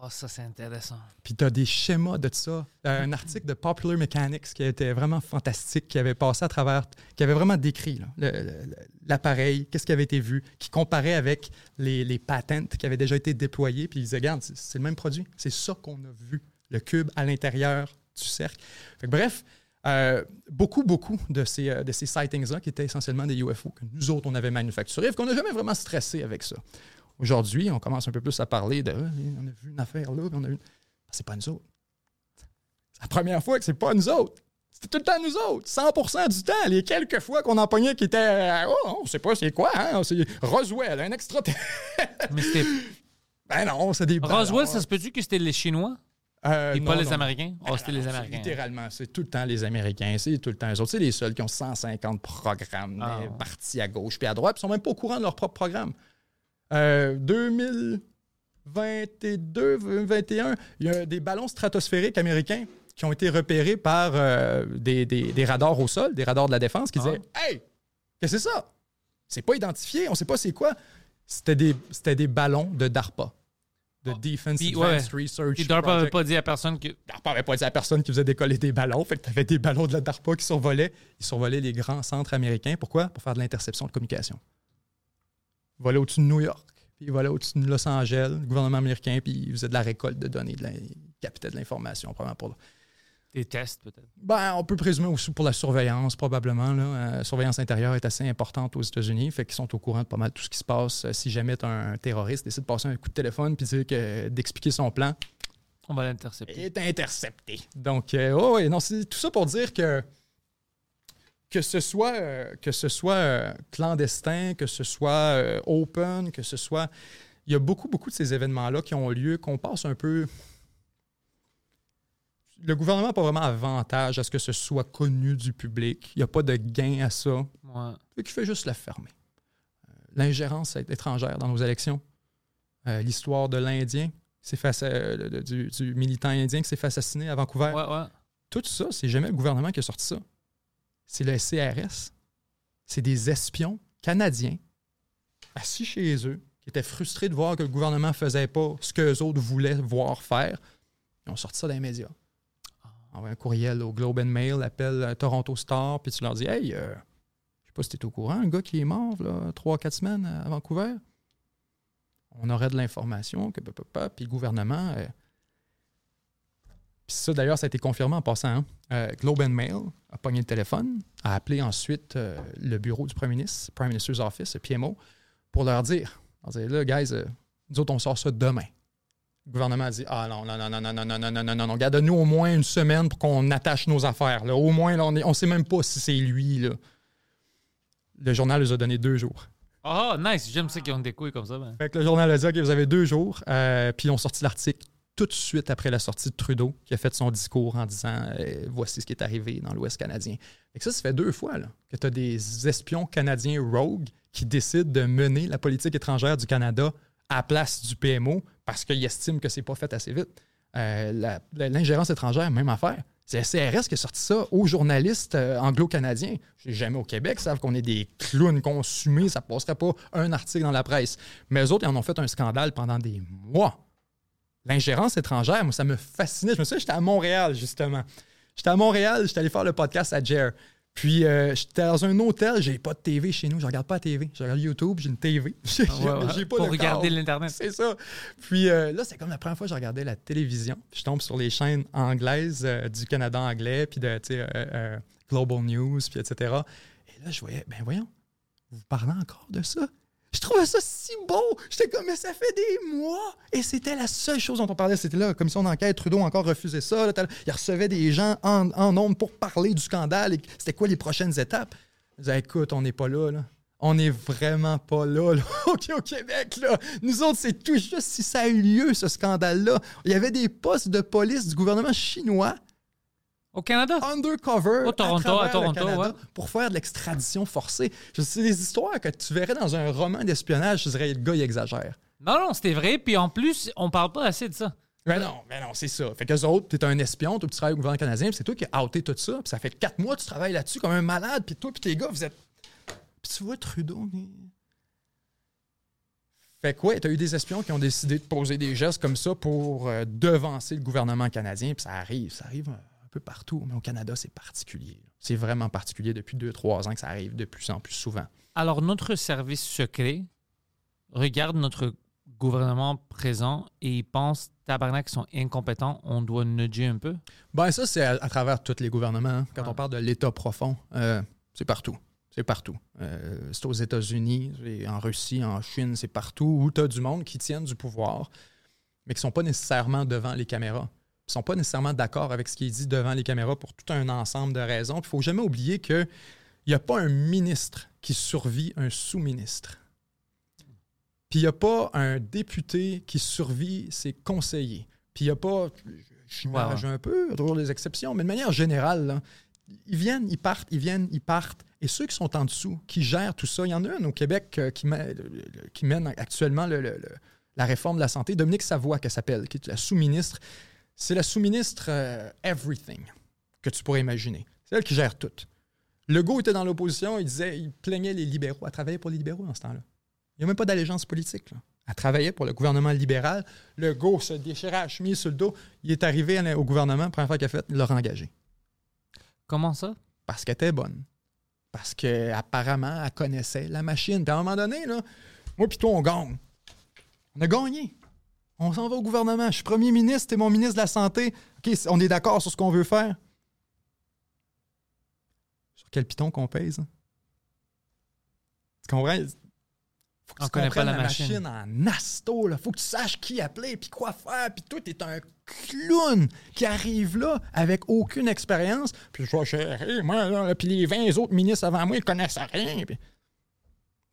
Oh, ça, c'est intéressant.
Puis tu as des schémas de ça. Un article de Popular Mechanics qui était vraiment fantastique, qui avait passé à travers, qui avait vraiment décrit l'appareil, qu'est-ce qui avait été vu, qui comparait avec les, les patentes qui avaient déjà été déployés. Puis ils disaient, regarde, c'est le même produit. C'est ça qu'on a vu, le cube à l'intérieur du cercle. Fait que bref, euh, beaucoup, beaucoup de ces, euh, de ces sightings-là qui étaient essentiellement des UFO que nous autres, on avait manufacturés, et qu'on n'a jamais vraiment stressé avec ça. Aujourd'hui, on commence un peu plus à parler de Ah, on a vu une affaire là, puis on a vu. C'est pas nous autres. C'est la première fois que c'est pas nous autres. C'était tout le temps nous autres. 100% du temps. Les quelques fois qu'on en pognait qui étaient. euh, Oh, on sait pas c'est quoi, hein? C'est Roswell, un extra.
Mais c'était.
ben non, c'est des.
Roswell, ça se peut-tu que c'était les Chinois?
Euh,
et
non,
pas les
non.
Américains? Oh, c'était les
C'est
Américains.
Littéralement, c'est tout le temps les Américains, c'est tout le temps eux autres. C'est les seuls qui ont 150 programmes
Ah,
partis à gauche puis à droite, puis ils sont même pas au courant de leur propre programme. Euh, 2022, 2021, il y a des ballons stratosphériques américains qui ont été repérés par euh, des, des- des radars au sol, des radars de la défense, qui
Ah.
disaient Hey, qu'est-ce que c'est ça? C'est pas identifié, on sait pas c'est quoi. C'était des, ballons de DARPA, de Defense
Puis, ouais,
Advanced Research.
Puis DARPA n'avait pas dit à personne que.
DARPA n'avait pas dit à personne qui faisait décoller des ballons. Fait que tu avais des ballons de la DARPA qui survolaient. Ils survolaient les grands centres américains. Pourquoi? Pour faire de l'interception de communication. Ils volaient au-dessus de New York, puis ils volaient au-dessus de Los Angeles, le gouvernement américain, puis ils faisaient de la récolte de données, de la- de l'information, probablement pour.
Des tests, peut-être.
Ben, on peut présumer aussi pour la surveillance, probablement. La surveillance intérieure est assez importante aux États-Unis, fait qu'ils sont au courant de pas mal tout ce qui se passe. Euh, Si jamais un terroriste décide de passer un coup de téléphone puis dire que- d'expliquer son plan,
On va l'intercepter.
est intercepté. Donc, euh, oh, ouais, non, c'est tout ça pour dire que que ce soit, euh, que ce soit euh, clandestin, que ce soit euh, open, que ce soit... Il y a beaucoup, beaucoup de ces événements-là qui ont lieu, qu'on passe un peu... Le gouvernement n'a pas vraiment avantage à ce que ce soit connu du public. Il n'y a pas de gain à ça.
Ouais.
Fait qu'il fait juste la fermer. L'ingérence étrangère dans nos élections, l'histoire de l'Indien, qui du, du militant indien qui s'est fait assassiner à Vancouver.
Ouais, ouais.
Tout ça, c'est jamais le gouvernement qui a sorti ça. C'est le CRS. C'est des espions canadiens assis chez eux qui étaient frustrés de voir que le gouvernement faisait pas ce qu'eux autres voulaient voir faire. Ils ont sorti ça dans les médias. Envoie un courriel au Globe and Mail, appelle euh, Toronto Star, puis tu leur dis Hey, euh, je sais pas si tu es au courant, un gars qui est mort, là, trois, quatre semaines à Vancouver. On aurait de l'information, que puis le gouvernement. euh, puis ça, d'ailleurs, ça a été confirmé en passant. hein. Euh, Globe and Mail a pogné le téléphone, a appelé ensuite euh, le bureau du Premier ministre, Prime Minister's Office, le PMO, pour leur dire, leur dire là, guys, euh, nous autres, on sort ça demain. Le gouvernement a dit Ah non, non, non, non, non, non, non, non, non, non, non, non, garde-nous au moins une semaine pour qu'on attache nos affaires. Là. Au moins, là, on ne sait même pas si c'est lui. Là. Le journal les a donné deux jours.
Oh, nice. J'aime ça qu'ils ont des couilles comme ça. ben.
Fait que le journal a dit OK, vous avez deux jours. Euh, puis ils ont sorti l'article tout de suite après la sortie de Trudeau, qui a fait son discours en disant euh, voici ce qui est arrivé dans l'Ouest canadien. Que ça, ça fait deux fois que tu as des espions canadiens rogues qui décident de mener la politique étrangère du Canada à la place du PMO parce qu'ils estiment que c'est pas fait assez vite. Euh, L'ingérence étrangère, même affaire. C'est CRS qui a sorti ça aux journalistes euh, anglo-canadiens. Je jamais au Québec, savent qu'on est des clowns consumés, ça passerait pas un article dans la presse. Mais eux autres, ils en ont fait un scandale pendant des mois. L'ingérence étrangère, moi, ça me fascinait. Je me souviens, j'étais à Montréal, justement. J'étais à Montréal, j'étais allé faire le podcast à Jer. Puis, euh, j'étais dans un hôtel, j'ai pas de TV chez nous, je regarde pas la TV. Je regarde YouTube, j'ai une TV. J'ai
Ah ouais, ouais.
pas
Pour
de
regarder l'Internet.
C'est ça. Puis euh, là, c'est comme la première fois que je regardais la télévision. Puis je tombe sur les chaînes anglaises euh, du Canada anglais, puis de Global News, puis etc. Et là, je voyais, ben voyons, vous parlez encore de ça? Je trouvais ça si beau. J'étais comme, mais ça fait des mois. Et c'était la seule chose dont on parlait. C'était là, la commission d'enquête. Trudeau encore refusé ça. il recevait des gens en, en nombre pour parler du scandale. et C'était quoi les prochaines étapes? Je disais, écoute, on n'est pas là. On n'est vraiment pas là, au Québec, là. Nous autres, c'est tout juste si ça a eu lieu, ce scandale-là. Il y avait des postes de police du gouvernement chinois
Au Canada?
undercover
Au Toronto, à Toronto,
Canada
ouais.
pour faire de l'extradition forcée. C'est des histoires que tu verrais dans un roman d'espionnage. Je dirais, le gars, il exagère.
Non, non, c'était vrai. Puis en plus, on parle pas assez de ça.
Mais non, mais non, c'est ça. Fait qu'eux autres, t'es un espion, toi, tu travailles au gouvernement canadien, puis c'est toi qui as outé tout ça, puis ça fait quatre mois que tu travailles là-dessus comme un malade, puis toi, puis tes gars, vous êtes. Puis tu vois, Trudeau. il- Fait que ouais, t'as eu des espions qui ont décidé de poser des gestes comme ça pour euh, devancer le gouvernement canadien, puis ça arrive, ça arrive un peu partout, mais au Canada, c'est particulier. C'est vraiment particulier depuis deux, trois ans que ça arrive de plus en plus souvent.
Alors, notre service secret regarde notre gouvernement présent et ils pensent, tabarnak, ils sont incompétents, on doit nudger un peu.
Ben ça, c'est à, à travers tous les gouvernements. hein. Quand
Ah.
on parle de l'État profond, euh, c'est partout. C'est partout. Euh, c'est aux États-Unis, en Russie, en Chine, c'est partout où tu as du monde qui tiennent du pouvoir, mais qui ne sont pas nécessairement devant les caméras. Ils ne sont pas nécessairement d'accord avec ce qui est dit devant les caméras pour tout un ensemble de raisons. Il ne faut jamais oublier qu'il n'y a pas un ministre qui survit un sous-ministre. Puis il n'y a pas un député qui survit ses conseillers. Puis il n'y a pas. Je m'arrange un peu, il toujours des exceptions, mais de manière générale, là, ils viennent, ils partent, ils viennent, ils partent. Et ceux qui sont en dessous, qui gèrent tout ça, il y en a un au Québec euh, qui, mène, qui mène actuellement le- le- le- la réforme de la santé, Dominique Savoie, qu'elle s'appelle, qui est la sous-ministre. C'est la sous-ministre euh, Everything que tu pourrais imaginer. C'est elle qui gère tout. Legault était dans l'opposition, il disait, il plaignait les libéraux. Elle travaillait pour les libéraux dans ce temps-là. Il n'y a même pas d'allégeance politique. là. Elle travaillait pour le gouvernement libéral. Legault se déchirait la chemise sur le dos. Il est arrivé à au gouvernement, première fois qu'il a fait, il l'a engagé.
Comment ça?
Parce qu'elle était bonne. Parce qu'apparemment, elle connaissait la machine. Puis à un moment donné, là, moi puis toi, on gagne. On a gagné. On s'en va au gouvernement. Je suis premier ministre, t'es mon ministre de la Santé. OK, on est d'accord sur ce qu'on veut faire. Sur quel piton qu'on pèse? hein? Tu comprends? Faut que
On
tu
connaît pas la
la
machine.
machine en asto. Là. Faut que tu saches qui appeler, puis quoi faire, puis toi, t'es un clown qui arrive là avec aucune expérience. Puis je vais gérer, moi, là, puis les 20 autres ministres avant moi, ils connaissent rien.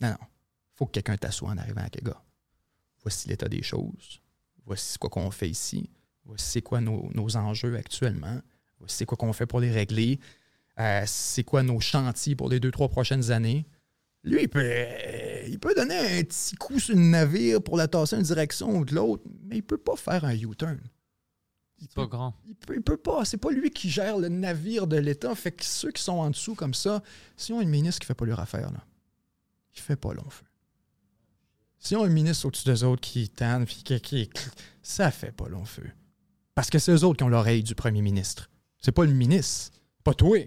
Non, non. Faut que quelqu'un t'assoie en arrivant avec les gars. Voici l'état des choses. Voici quoi qu'on fait ici. Voici c'est quoi nos, nos enjeux actuellement. Voici c'est quoi qu'on fait pour les régler. Euh, c'est quoi nos chantiers pour les deux, trois prochaines années. Lui, il peut, euh, il peut donner un petit coup sur le navire pour la tasser une direction ou de l'autre, mais il peut pas faire un U-turn. Il
C'est pas
peut,
grand.
il peut, il peut pas. C'est pas lui qui gère le navire de l'État. Fait que ceux qui sont en dessous comme ça, si on a une ministre qui fait pas leur affaire, là, il fait pas long feu. Si on a un ministre au-dessus d'eux autres qui tanne, puis qui, qui- ça fait pas long feu. Parce que c'est eux autres qui ont l'oreille du premier ministre. C'est pas le ministre. Pas toi.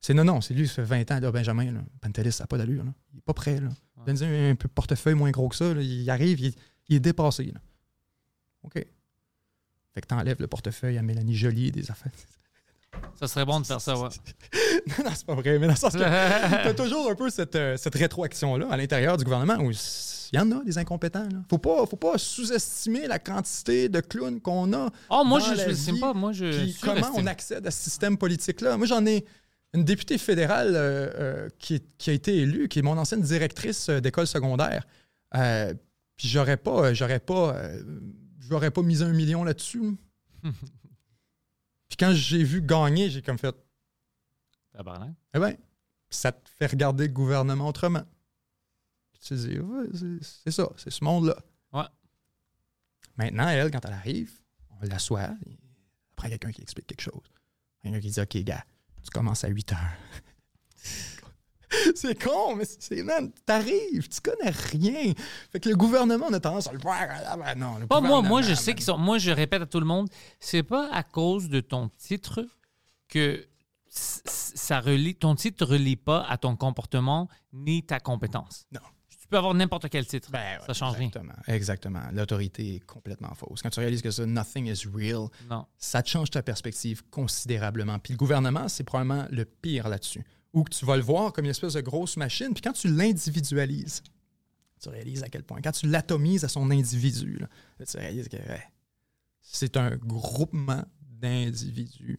C'est non, non, c'est lui, ça fait 20 ans, là, Benjamin. Là. Pantelis, ça n'a pas d'allure. Là. Il est pas prêt. Là. Donne-lui un peu portefeuille moins gros que ça. là. Il arrive, il, est- il est dépassé. Là. OK. Fait que t'enlèves le portefeuille à Mélanie Joly des affaires.
Ça serait bon de faire ça, ouais.
non, non, c'est pas vrai, mais dans le sens que t'as toujours un peu cette, euh, cette rétroaction-là à l'intérieur du gouvernement où il y en a des incompétents. Là. Faut pas, faut pas sous-estimer la quantité de clowns qu'on a.
Oh, moi,
dans
je ne sais pas. Moi, je.
Puis comment on accède à ce système politique-là. Moi, j'en ai une députée fédérale euh, euh, qui, est- qui a été élue, qui est mon ancienne directrice d'école secondaire. Euh, puis j'aurais pas, j'aurais pas, j'aurais pas mis un million là-dessus. puis quand j'ai vu gagner, j'ai comme fait,
Tabarnak.
eh bien, ça te fait regarder le gouvernement autrement. Puis tu te dis, ouais, c'est- ça, c'est ce monde-là.
Ouais.
Maintenant, elle, quand elle arrive, on l'assoit, après quelqu'un qui explique quelque chose. Quelqu'un qui dit, OK, gars, tu commences à 8 heures. c'est con, mais c'est, man, t'arrives, tu connais rien. Fait que le gouvernement, on a tendance à le voir. Non, le
Pas moi, moi, je sais qu'ils sont. Moi, je répète à tout le monde, c'est pas à cause de ton titre que ça relie. Ton titre ne relie pas à ton comportement ni ta compétence.
Non.
Tu peux avoir n'importe quel titre.
Ben ouais,
ça change rien.
Exactement. L'autorité est complètement fausse. Quand tu réalises que ça, nothing is real,
Non.
ça change ta perspective considérablement. Puis le gouvernement, c'est probablement le pire là-dessus. Ou que tu vas le voir comme une espèce de grosse machine, puis quand tu l'individualises, tu réalises à quel point. Quand tu l'atomises à son individu, là, tu réalises que ouais, c'est un groupement d'individus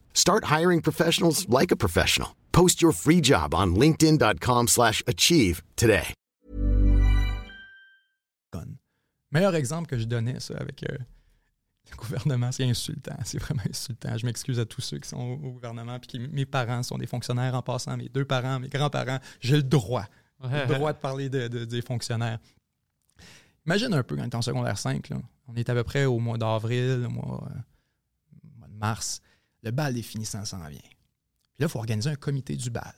Start hiring professionals like a professional. Post your free job on linkedin.com/achieve slash achieve today.
Meilleur exemple que je donnais, ça, avec euh, le gouvernement, c'est insultant. C'est vraiment insultant. Je m'excuse à tous ceux qui sont au, au gouvernement, puis qui, mes parents sont des fonctionnaires en passant, mes deux parents, mes grands-parents. J'ai le droit. J'ai le droit de parler de- de- des fonctionnaires. Imagine un peu quand tu es en secondaire 5, là. on est à peu près au mois d'avril, au mois, euh, au mois de mars. Le bal des finissants s'en vient. Puis là, il faut organiser un comité du bal.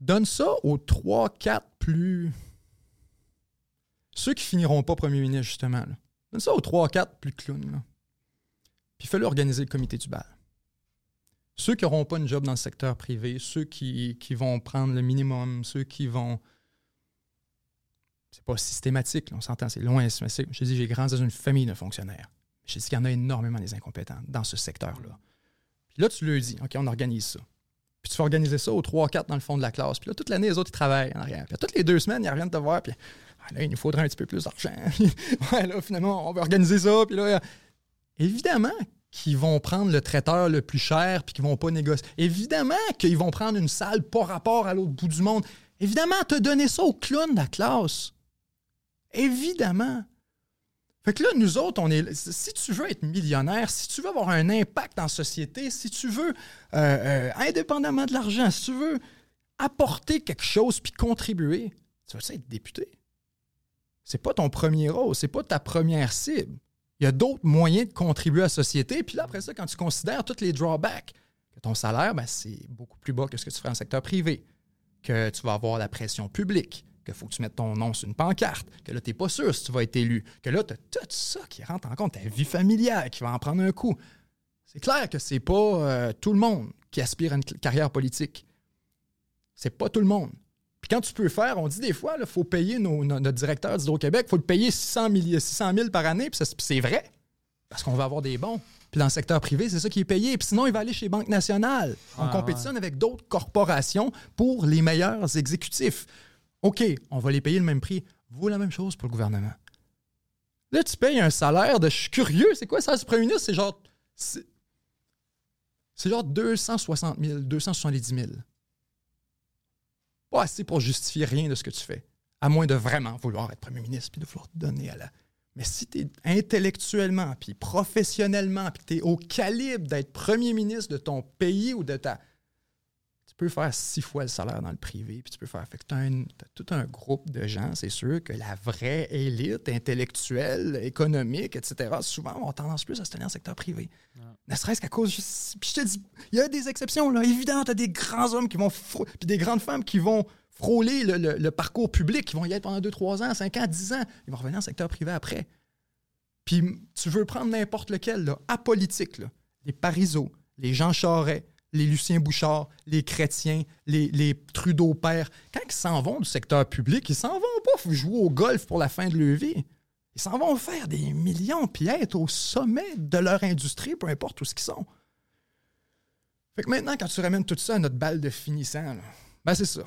Donne ça aux 3-4 plus. Ceux qui finiront pas premier ministre, justement. Donne ça aux 3-4 plus clowns. Puis fais-le organiser le comité du bal. Ceux qui n'auront pas une job dans le secteur privé, ceux qui, vont prendre le minimum, ceux qui vont. C'est pas systématique, on s'entend, c'est loin. Je dis, j'ai grandi dans une famille de fonctionnaires. Je dis qu'il y en a énormément des incompétents dans ce secteur-là. Puis là, tu leur dis, OK, on organise ça. Puis tu fais organiser ça aux 3-4 dans le fond de la classe. Puis là, toute l'année, les autres, ils travaillent en arrière. Puis toutes les deux semaines, ils reviennent te voir. Puis ah, là, il nous faudrait un petit peu plus d'argent. ouais, là, finalement, on va organiser ça. Puis là, euh, évidemment qu'ils vont prendre le traiteur le plus cher puis qu'ils vont pas négocier. Évidemment qu'ils vont prendre une salle pas rapport à l'autre bout du monde. Évidemment, te donner ça au clown de la classe. Évidemment. Fait que là, nous autres, on est. Si tu veux être millionnaire, si tu veux avoir un impact la société, si tu veux, euh, euh, indépendamment de l'argent, si tu veux apporter quelque chose puis contribuer, tu vas être député? C'est pas ton premier rôle, c'est pas ta première cible. Il y a d'autres moyens de contribuer à la société. Puis là, après ça, quand tu considères tous les drawbacks, que ton salaire, ben, c'est beaucoup plus bas que ce que tu ferais en secteur privé, que tu vas avoir la pression publique, qu'il faut que tu mettes ton nom sur une pancarte, que là, tu n'es pas sûr si tu vas être élu, que là, tu as tout ça qui rentre en compte, ta vie familiale qui va en prendre un coup. C'est clair que c'est pas euh, tout le monde qui aspire à une carrière politique. C'est pas tout le monde. Puis quand tu peux faire, on dit des fois, il faut payer nos- no- notre directeur d'Hydro-Québec, il faut le payer 600 000, 600 000 par année, puis c'est vrai, parce qu'on va avoir des bons. Puis dans le secteur privé, c'est ça qui est payé. Puis sinon, il va aller chez Banque Nationale. On
Ah,
compétitionne avec d'autres corporations pour les meilleurs exécutifs. OK, on va les payer le même prix. Vaut la même chose pour le gouvernement. Là, tu payes un salaire de. Je suis curieux, c'est quoi ça, ce premier ministre? C'est genre. C'est genre 260 000, 270 000. Pas assez pour justifier rien de ce que tu fais. À moins de vraiment vouloir être premier ministre puis de vouloir te donner à la. Mais si tu es intellectuellement, puis professionnellement, puis tu es au calibre d'être premier ministre de ton pays ou de ta. Tu peux faire six fois le salaire dans le privé, puis tu peux faire. Fait que tu as, tout un groupe de gens, c'est sûr, que la vraie élite intellectuelle, économique, etc., souvent ont tendance plus à se tenir en secteur privé. Ne serait-ce qu'à cause. Puis je te dis, il y a des exceptions, là. Évidemment, tu as des grands hommes qui vont. Puis des grandes femmes qui vont frôler le, le- le parcours public, qui vont y être pendant 2, 3 ans, 5 ans, 10 ans. Ils vont revenir en secteur privé après. Puis tu veux prendre n'importe lequel, là, apolitique, là. les Parizeau, les Jean Charest, les Lucien Bouchard, les Chrétiens, les, les Trudeau père. Quand ils s'en vont du secteur public, ils s'en vont pas jouer au golf pour la fin de leur vie. Ils s'en vont faire des millions puis être au sommet de leur industrie, peu importe où ce qu'ils sont. Fait que maintenant, quand tu ramènes tout ça à notre balle de finissant, ben c'est ça.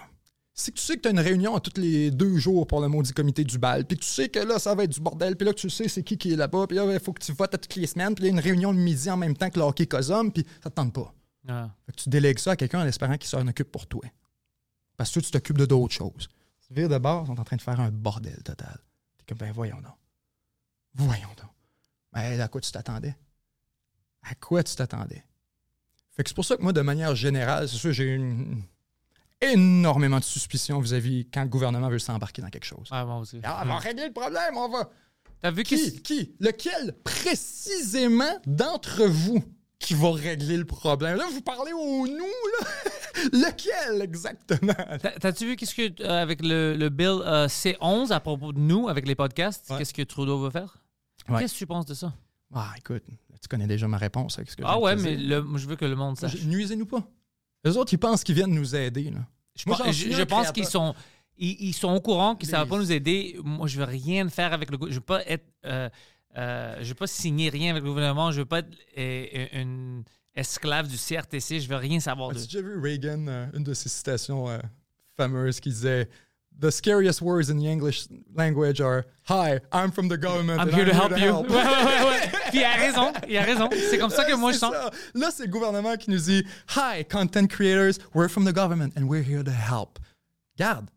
Si tu sais que tu as une réunion à tous les deux jours pour le maudit comité du bal, puis tu sais que là, ça va être du bordel, puis là, tu sais c'est qui qui est là-bas, puis là, il faut que tu votes à toutes les semaines, puis il y a une réunion le midi en même temps que le hockey Cosum, puis ça te tente pas.
Ah.
Fait que tu délègues ça à quelqu'un en espérant qu'il s'en occupe pour toi. Parce que tu t'occupes de d'autres choses. Tu vires de bord, ils sont en train de faire un bordel total. T'es comme, ben voyons donc. Voyons donc. Ben, à quoi tu t'attendais? À quoi tu t'attendais? Fait que c'est pour ça que moi, de manière générale, c'est sûr, j'ai une énormément de suspicion vis-à-vis quand le gouvernement veut s'embarquer dans quelque chose.
Ah, moi aussi.
Ah, on va régler le problème, on va.
T'as vu
Qui? Qui? Lequel précisément d'entre vous qui va régler le problème? Là, vous parlez au nous, là. Lequel exactement?
T'as- T'as-tu vu qu'est-ce que euh, avec le, le bill euh, C11 à propos de nous avec les podcasts,
Ouais.
qu'est-ce que Trudeau veut faire?
Ouais.
Qu'est-ce que tu penses de ça?
Ah, écoute, tu connais déjà ma réponse avec ce que je
Ah ouais, mais le- je veux que le monde sache.
Nuisez-nous pas. Les autres, ils pensent qu'ils viennent nous aider, là.
Je,
Moi,
pense- je- pense qu'ils sont ils, ils sont au courant que ça va
Les-
pas nous aider. Moi, je veux rien faire avec le. Je veux pas être euh, euh, je veux pas signer rien avec le gouvernement. Je veux pas être euh, une esclave du CRTC. Je veux rien savoir
As-tu déjà vu Reagan, euh, une de ses citations euh, fameuses qui disait The scariest words in the English language are Hi, I'm from the government.
I'm here to help you. Ouais, ouais, ouais, ouais. Puis il a raison. Il a raison. C'est comme ça que moi je sens.
ça. Là, c'est le gouvernement qui nous dit Hi, content creators, we're from the government and we're here to help. Garde,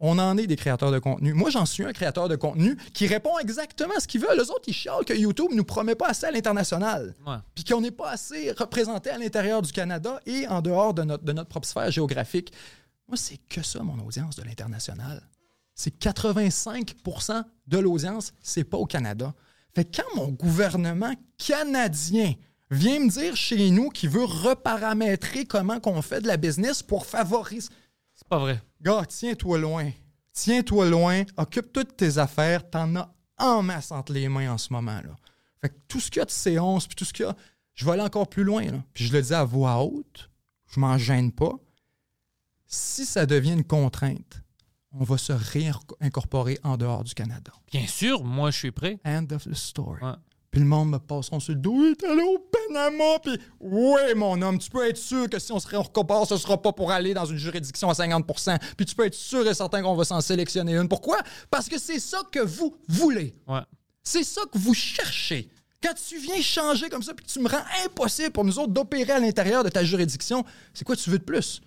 on en est des créateurs de contenu. Moi, j'en suis un créateur de contenu qui répond exactement à ce qu'ils veulent. Les autres, ils chialent que YouTube nous promet pas assez à l'international.
Ouais.
Puis qu'on n'est pas assez représenté à l'intérieur du Canada et en dehors de notre, de notre propre sphère géographique. Moi, c'est que ça, mon audience de l'international. C'est 85% de l'audience, c'est pas au Canada. Fait que quand mon gouvernement canadien vient me dire chez nous qu'il veut reparamétrer comment qu'on fait de la business pour favoriser...
Pas vrai.
Gars, tiens-toi loin. Tiens-toi loin. Occupe toutes tes affaires. T'en as en masse entre les mains en ce moment. Là. Fait que tout ce qu'il y a de séance, puis tout ce qu'il y a, je vais aller encore plus loin. Là. Puis je le dis à voix haute. Je m'en gêne pas. Si ça devient une contrainte, on va se réincorporer en dehors du Canada.
Bien sûr, moi je suis prêt.
End of the story.
Ouais.
Puis le monde me passeront sur le dos. Oui, t'es allé au Panama. Puis, oui, mon homme, tu peux être sûr que si on se réincorpore, ce sera pas pour aller dans une juridiction à 50% Puis tu peux être sûr et certain qu'on va s'en sélectionner une. Pourquoi? Parce que c'est ça que vous voulez.
Ouais.
C'est ça que vous cherchez. Quand tu viens changer comme ça, puis que tu me rends impossible pour nous autres d'opérer à l'intérieur de ta juridiction, c'est quoi tu veux de plus?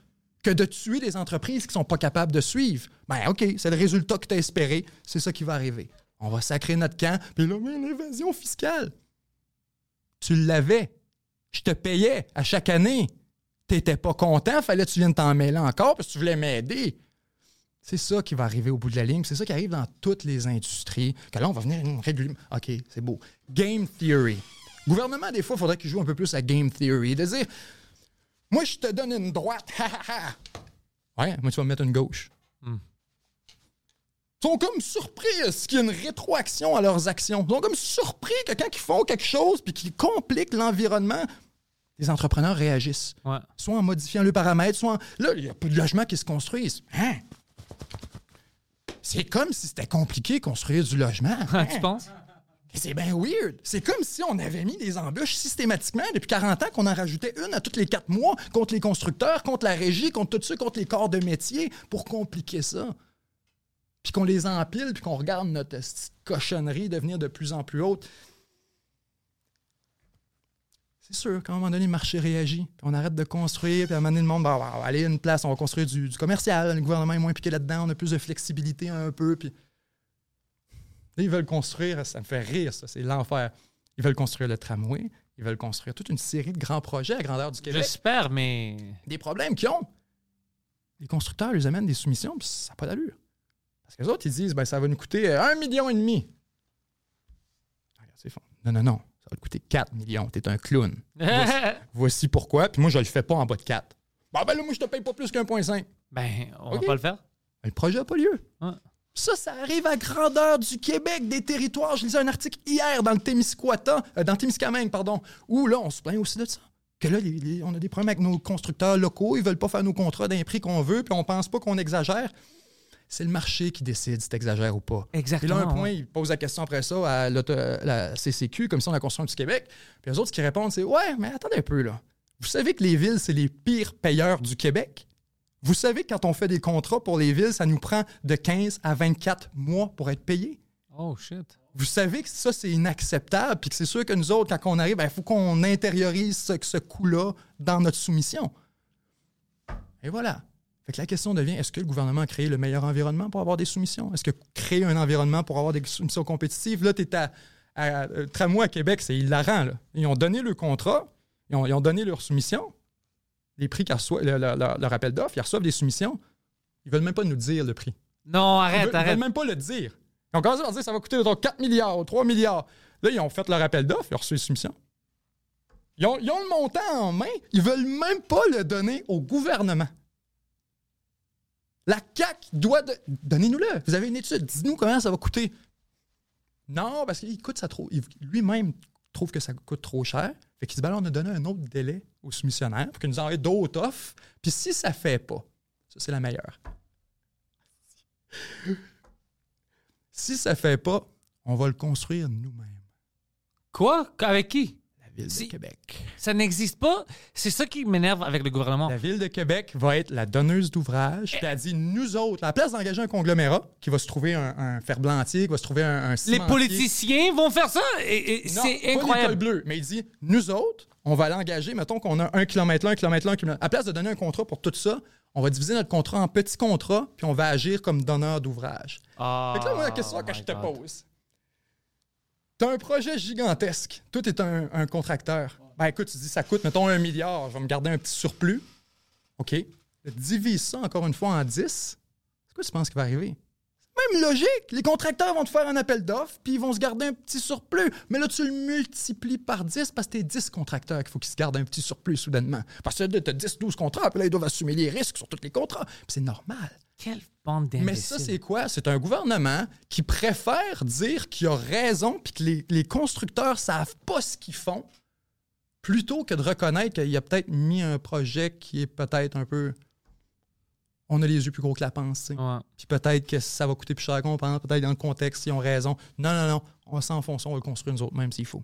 Que de tuer des entreprises qui sont pas capables de suivre. Ben, OK, c'est le résultat que tu as espéré. C'est ça qui va arriver. On va sacrer notre camp, puis là, mais l'évasion fiscale. Tu l'avais. Je te payais à chaque année. T'étais pas content, fallait que tu viennes t'en mêler encore parce que tu voulais m'aider. C'est ça qui va arriver au bout de la ligne. C'est ça qui arrive dans toutes les industries. Que là, on va venir réguler. OK, c'est beau. Game theory. Gouvernement, des fois, il faudrait qu'il joue un peu plus à game theory. De dire, moi, je te donne une droite. ouais, moi, tu vas me mettre une gauche. Ils sont comme surpris à ce qu'il y a une rétroaction à leurs actions. Ils sont comme surpris que quand ils font quelque chose puis qu'ils compliquent l'environnement, les entrepreneurs réagissent.
Ouais.
Soit en modifiant le paramètre, soit en... Là, il y a plus de logements qui se construisent. Hein? C'est comme si c'était compliqué construire du logement. Hein?
tu penses?
C'est bien weird. C'est comme si on avait mis des embûches systématiquement depuis 40 ans, qu'on en rajoutait une à tous les quatre mois contre les constructeurs, contre la régie, contre tout ça, contre les corps de métier pour compliquer ça. Puis qu'on les empile, puis qu'on regarde notre petite cochonnerie devenir de plus en plus haute, c'est sûr qu'à un moment donné, le marché réagit. Puis on arrête de construire, puis à un moment donné, le monde va, va aller à une place, on va construire du, du commercial. Le gouvernement est moins impliqué là-dedans, on a plus de flexibilité un peu. Puis ils veulent construire, ça me fait rire, ça, c'est l'enfer. Ils veulent construire le tramway, ils veulent construire toute une série de grands projets à grandeur du Québec.
J'espère, mais.
Des problèmes qu'ils ont. Les constructeurs ils amènent des soumissions, puis ça n'a pas d'allure. Parce que les autres, ils disent, ben, ça va nous coûter euh, un million et demi. Fond. Non, non, non. Ça va te coûter 4 millions. T'es un clown. Voici, voici pourquoi. Puis moi, je le fais pas en bas de 4. Bon, ben là, moi, je te paye pas plus qu'un point 5.
ben, on
Ok.
va pas le faire.
Le projet n'a pas lieu.
Ouais.
Ça, ça arrive à grandeur du Québec, des territoires. Je lisais un article hier dans le Témiscouata, euh, dans le Témiscamingue, pardon, où là, on se plaint aussi de ça. Que là, les- les- on a des problèmes avec nos constructeurs locaux, ils veulent pas faire nos contrats d'un prix qu'on veut, puis on pense pas qu'on exagère. C'est le marché qui décide si tu exagères ou pas.
Exactement,
Et là, un point, il pose la question après ça à la CCQ, Commission de la construction du Québec. Puis les autres qui répondent, c'est Ouais, mais attendez un peu, là. Vous savez que les villes, c'est les pires payeurs du Québec? Vous savez que quand on fait des contrats pour les villes, ça nous prend de 15 à 24 mois pour être payé?
Oh, shit.
Vous savez que ça, c'est inacceptable, puis que c'est sûr que nous autres, quand on arrive, il faut qu'on intériorise ce, ce coût-là dans notre soumission. Et voilà. Fait que la question devient, est-ce que le gouvernement a créé le meilleur environnement pour avoir des soumissions? Est-ce que créer un environnement pour avoir des soumissions compétitives? Là, tu es à, à- euh, Tramway à Québec, c'est hilarant. Là. Ils ont donné le contrat, ils ont, ils ont donné leur soumission, les prix qu'ils reçoivent, le- le- leur, leur appel d'offres, ils reçoivent des soumissions. Ils veulent même pas nous dire le prix.
Non,
Ils
arrête,
veulent, ils
arrête.
veulent même pas le dire. Ils ont commencé par dire ça va coûter mettons, 4 milliards ou 3 milliards. Là, ils ont fait leur appel d'offres, ils ont reçu les soumissions. Ils ont, ils ont le montant en main, ils veulent même pas le donner au gouvernement. La CAC doit... Donnez-nous-le. Vous avez une étude. Dis-nous combien ça va coûter. Non, parce qu'il coûte ça trop. Lui-même trouve que ça coûte trop cher. Fait qu'il dit, ben on a donné un autre délai aux soumissionnaires pour qu'ils nous envoient d'autres offres. Puis si ça fait pas, ça c'est la meilleure. Si ça fait pas, on va le construire nous-mêmes.
Quoi? Avec qui?
Ville
Si-
de Québec.
Ça n'existe pas. C'est ça qui m'énerve avec le gouvernement.
La Ville de Québec va être la donneuse d'ouvrage. Puis elle dit, nous autres, à la place d'engager un conglomérat qui va se trouver un, un ferblantier, qui va se trouver un, un
Les politiciens vont faire ça? Et, et c'est
pas
incroyable.
bleue, mais il dit, nous autres, on va l'engager, mettons qu'on a un kilomètre là, un kilomètre là, un kilomètre. À la place de donner un contrat pour tout ça, on va diviser notre contrat en petits contrats, puis on va agir comme donneur d'ouvrage.
Ah,
que là, moi, la question que
my
je te
God.
pose, t'as un projet gigantesque, toi, t'es un, un contracteur. Ben écoute, tu dis, ça coûte, mettons, un milliard, je vais me garder un petit surplus. OK. Divise ça encore une fois en 10. C'est quoi tu penses qui va arriver? Même logique. Les contracteurs vont te faire un appel d'offres, puis ils vont se garder un petit surplus. Mais là, tu le multiplies par 10 parce que t'es 10 contracteurs qu'il faut qu'ils se gardent un petit surplus soudainement. Parce que t'as 10, 12 contrats, puis là, ils doivent assumer les risques sur tous les contrats. Puis c'est normal.
Quelle bande d'imbéciles.
Mais ça, c'est quoi? C'est un gouvernement qui préfère dire qu'il a raison puis que les, les constructeurs savent pas ce qu'ils font plutôt que de reconnaître qu'il a peut-être mis un projet qui est peut-être un peu. On a les yeux plus gros que la.
Ouais.
Puis peut-être que ça va coûter plus cher qu'on pense, peut-être dans le contexte, ils ont raison. Non, non, non, on va s'enfoncer, on va construire nous autres, même s'il faut.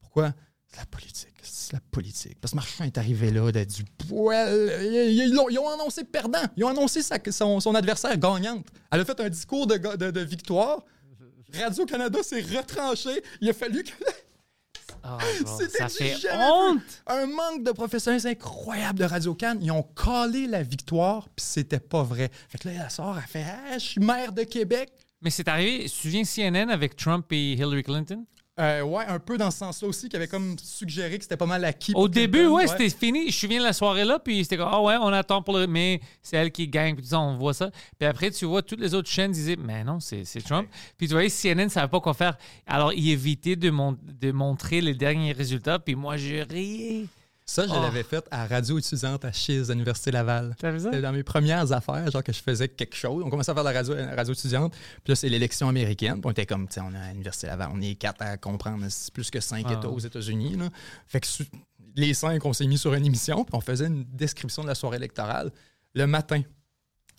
Pourquoi? C'est la politique. C'est la politique. Parce que Marchand est arrivé là, de, du poil. Ils, ils ils ont annoncé perdant. Ils ont annoncé sa- son, son adversaire gagnante. Elle a fait un discours de, de- de victoire. Radio-Canada s'est retranché. Il a fallu que.
Ah, bro,
C'était
ça fait honte.
Un manque de professionnalisme incroyable de Radio-Can. Ils ont collé la victoire, puis c'était pas vrai. Fait que là, elle sort, elle fait Ah, je suis maire de Québec.
Mais c'est arrivé, tu te souviens CNN avec Trump et Hillary Clinton?
Euh, ouais, un peu dans ce sens-là aussi, qui avait comme suggéré que c'était pas mal acquis.
Au début, ouais, c'était fini. Je souviens de la soirée là, puis c'était comme, ah ouais, on attend pour le. Mais c'est elle qui gagne, puis ça, on voit ça. Puis après, tu vois, toutes les autres chaînes disaient, mais non, c'est c'est Trump. Puis tu voyais, CNN ne savait pas quoi faire. Alors, il évitait de, mon- de montrer les derniers résultats, puis moi, je riais.
Ça, je
Oh.
l'avais fait à Radio étudiante à Chiz, à l'Université Laval. C'était dans mes premières affaires, genre que je faisais quelque chose. On commençait à faire de la radio, la radio étudiante. Puis là, c'est l'élection américaine. Puis on était comme, tu sais, on est à l'Université Laval. On est quatre à comprendre. C'est plus que cinq
Ah.
États aux États-Unis. Fait que les cinq, on s'est mis sur une émission. Puis on faisait une description de la soirée électorale le matin.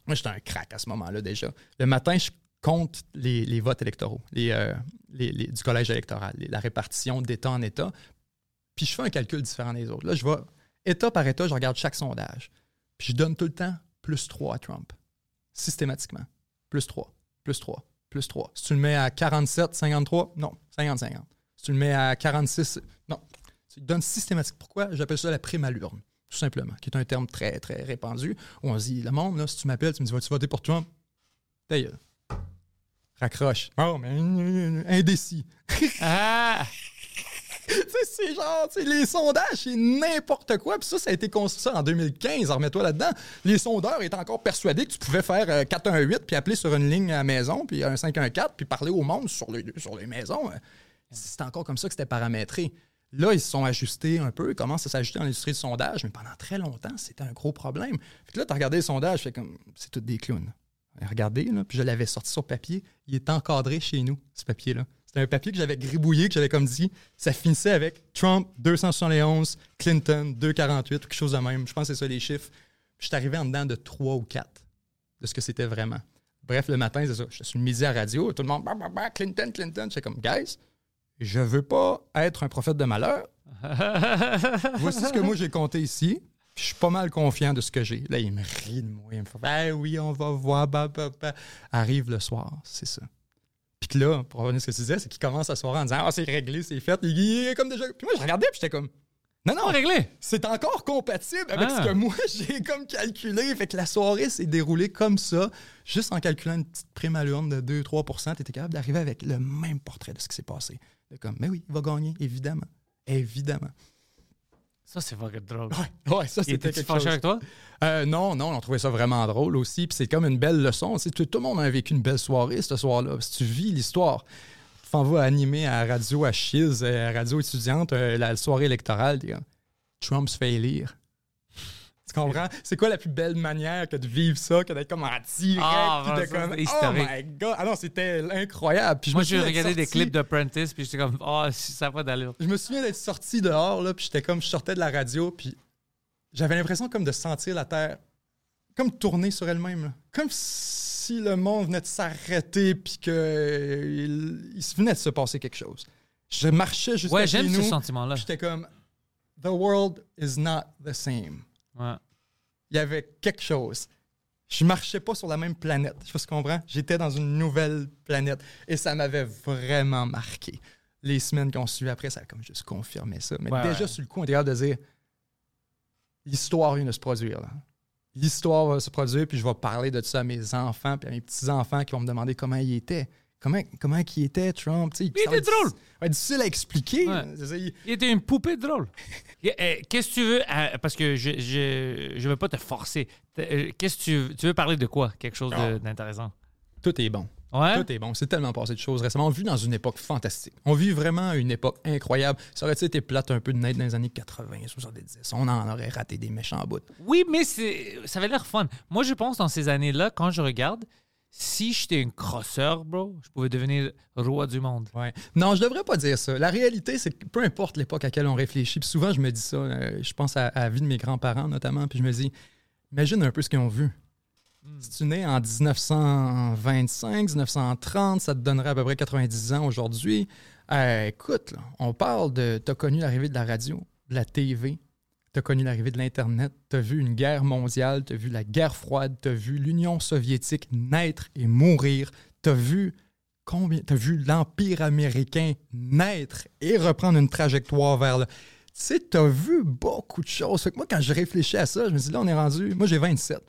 Moi, j'étais un crack à ce moment-là déjà. Le matin, je compte les, les votes électoraux les, euh, les- les- du collège électoral, la répartition d'État en État. Puis je fais un calcul différent des autres. Là, je vais État par État, je regarde chaque sondage. Puis je donne tout le temps plus 3 à Trump. Systématiquement. Plus 3. plus 3, plus 3. Si tu le mets à 47, 53, non, 50-50. Si tu le mets à 46, non. Tu donnes systématique. Pourquoi? J'appelle ça la prime à l'urne, tout simplement, qui est un terme très, très répandu. Où on se dit, le monde, là, si tu m'appelles, tu me dis, vas-tu voter pour Trump? Gueule. Raccroche. Oh, mais indécis.
Ah!
C'est genre, les sondages, c'est n'importe quoi. Puis ça, ça a été construit ça en 2015. Remets-toi là-dedans. Les sondeurs étaient encore persuadés que tu pouvais faire euh, 418 puis appeler sur une ligne à maison, puis un 514, puis parler au monde sur les, maisons. Euh, C'était encore comme ça que c'était paramétré. Là, ils se sont ajustés un peu, ils commencent à s'ajuster dans l'industrie du sondage, mais pendant très longtemps, c'était un gros problème. Fait là, tu as regardé les sondages, fait comme, c'est tous des clowns. Regardez, là, puis je l'avais sorti sur papier. Il est encadré chez nous, ce papier-là. C'était un papier que j'avais gribouillé, que j'avais comme dit. Ça finissait avec Trump 271, Clinton 248, ou quelque chose de même. Je pense que c'est ça les chiffres. Je suis arrivé en dedans de 3 ou 4 de ce que c'était vraiment. Bref, le matin, c'est ça. Je suis le midi à la radio, tout le monde, bah, bah, bah, Clinton, Clinton. J'étais comme, guys, je veux pas être un prophète de malheur. Voici ce que moi j'ai compté ici. Je suis pas mal confiant de ce que j'ai. Là, il me rit de moi. Il me fait Ah oui, on va voir. Bah, bah, bah. Arrive le soir, c'est ça. Puis que là, pour revenir à ce que tu disais, c'est qu'il commence à soir en disant Ah, c'est réglé, c'est fait. Il il est comme déjà. Puis moi, je regardais, puis j'étais comme Non, non,
réglé.
c'est encore compatible avec
Ah.
ce que moi j'ai comme calculé. Fait que la soirée s'est déroulée comme ça, juste en calculant une petite prime à l'urne de 2-3 Tu étais capable d'arriver avec le même portrait de ce qui s'est passé. De comme, mais oui, il va gagner, évidemment. Évidemment.
Ça, c'est fucking drôle.
Ouais, ouais ça c'était
était
quelque chose.
avec toi?
Euh, non, non, on trouvait ça vraiment drôle aussi. Puis c'est comme une belle leçon. Tu sais, tout, tout le monde a vécu une belle soirée ce soir-là. Si tu vis l'histoire, tu t'en vas animer à radio à Chiz, euh, à radio étudiante, euh, la soirée électorale, Trump se fait élire. Tu comprends? C'est quoi la plus belle manière que de vivre ça, que d'être comme en direct,
Ah,
puis de
ouais, ça,
comme, oh
historique.
my god! Ah non, c'était incroyable. Puis je
Moi, j'ai regardé des clips d'Apprentice, puis j'étais comme, oh, ça pas d'allure.
je me souviens d'être sorti dehors, là, puis j'étais comme, je sortais de la radio, puis j'avais l'impression comme de sentir la Terre comme tourner sur elle-même. Comme si le monde venait de s'arrêter, puis qu'il il venait de se passer quelque chose. Je marchais jusqu'à
Ouais,
chez
j'aime ce
nous,
sentiment-là.
j'étais comme, The world is not the same.
Ouais.
Il y avait quelque chose. Je marchais pas sur la même planète. Je sais pas si tu comprends. J'étais dans une nouvelle planète. Et ça m'avait vraiment marqué. Les semaines qu'on suivi après, ça a comme juste confirmé ça. Mais
Ouais,
déjà,
ouais.
sur le coup, on était de dire l'histoire vient de se produire. là. L'histoire va se produire, puis je vais parler de ça à mes enfants, puis à mes petits-enfants qui vont me demander comment il était. Comment, comment il était, Trump? Va
était drôle.
Être difficile à expliquer.
Ouais.
Il-
Il était une poupée drôle. Euh, Qu'est-ce que tu veux, euh, parce que je je, je veux pas te forcer. Euh, Qu'est-ce que tu veux, tu veux parler de quoi? Quelque chose de- d'intéressant?
Tout est bon.
Ouais?
Tout est bon. C'est tellement passé de choses récemment. On vit dans une époque fantastique. On vit vraiment une époque incroyable. Ça aurait été plate un peu de naître dans les années 80, 70. On en aurait raté des méchants bouts.
Oui, mais ça avait l'air fun. Moi, je pense dans ces années-là, quand je regarde, si j'étais un crosseur, bro, je pouvais devenir roi du monde.
Ouais. Non, je devrais pas dire ça. La réalité, c'est que peu importe l'époque à laquelle on réfléchit, puis souvent je me dis ça, euh, je pense à, à la vie de mes grands-parents notamment, puis je me dis, imagine un peu ce qu'ils ont vu. Si tu nais en 1925, 1930, ça te donnerait à peu près 90 ans aujourd'hui. Euh, écoute, là, on parle de. Tu as connu l'arrivée de la radio, de la TV, tu as connu l'arrivée de l'Internet, tu as vu une guerre mondiale, tu as vu la guerre froide, tu as vu l'Union soviétique naître et mourir, tu as vu combien as vu l'Empire américain naître et reprendre une trajectoire vers le. Tu sais, tu as vu beaucoup de choses. Moi, quand je réfléchis à ça, je me dis là, on est rendu. Moi, j'ai 27.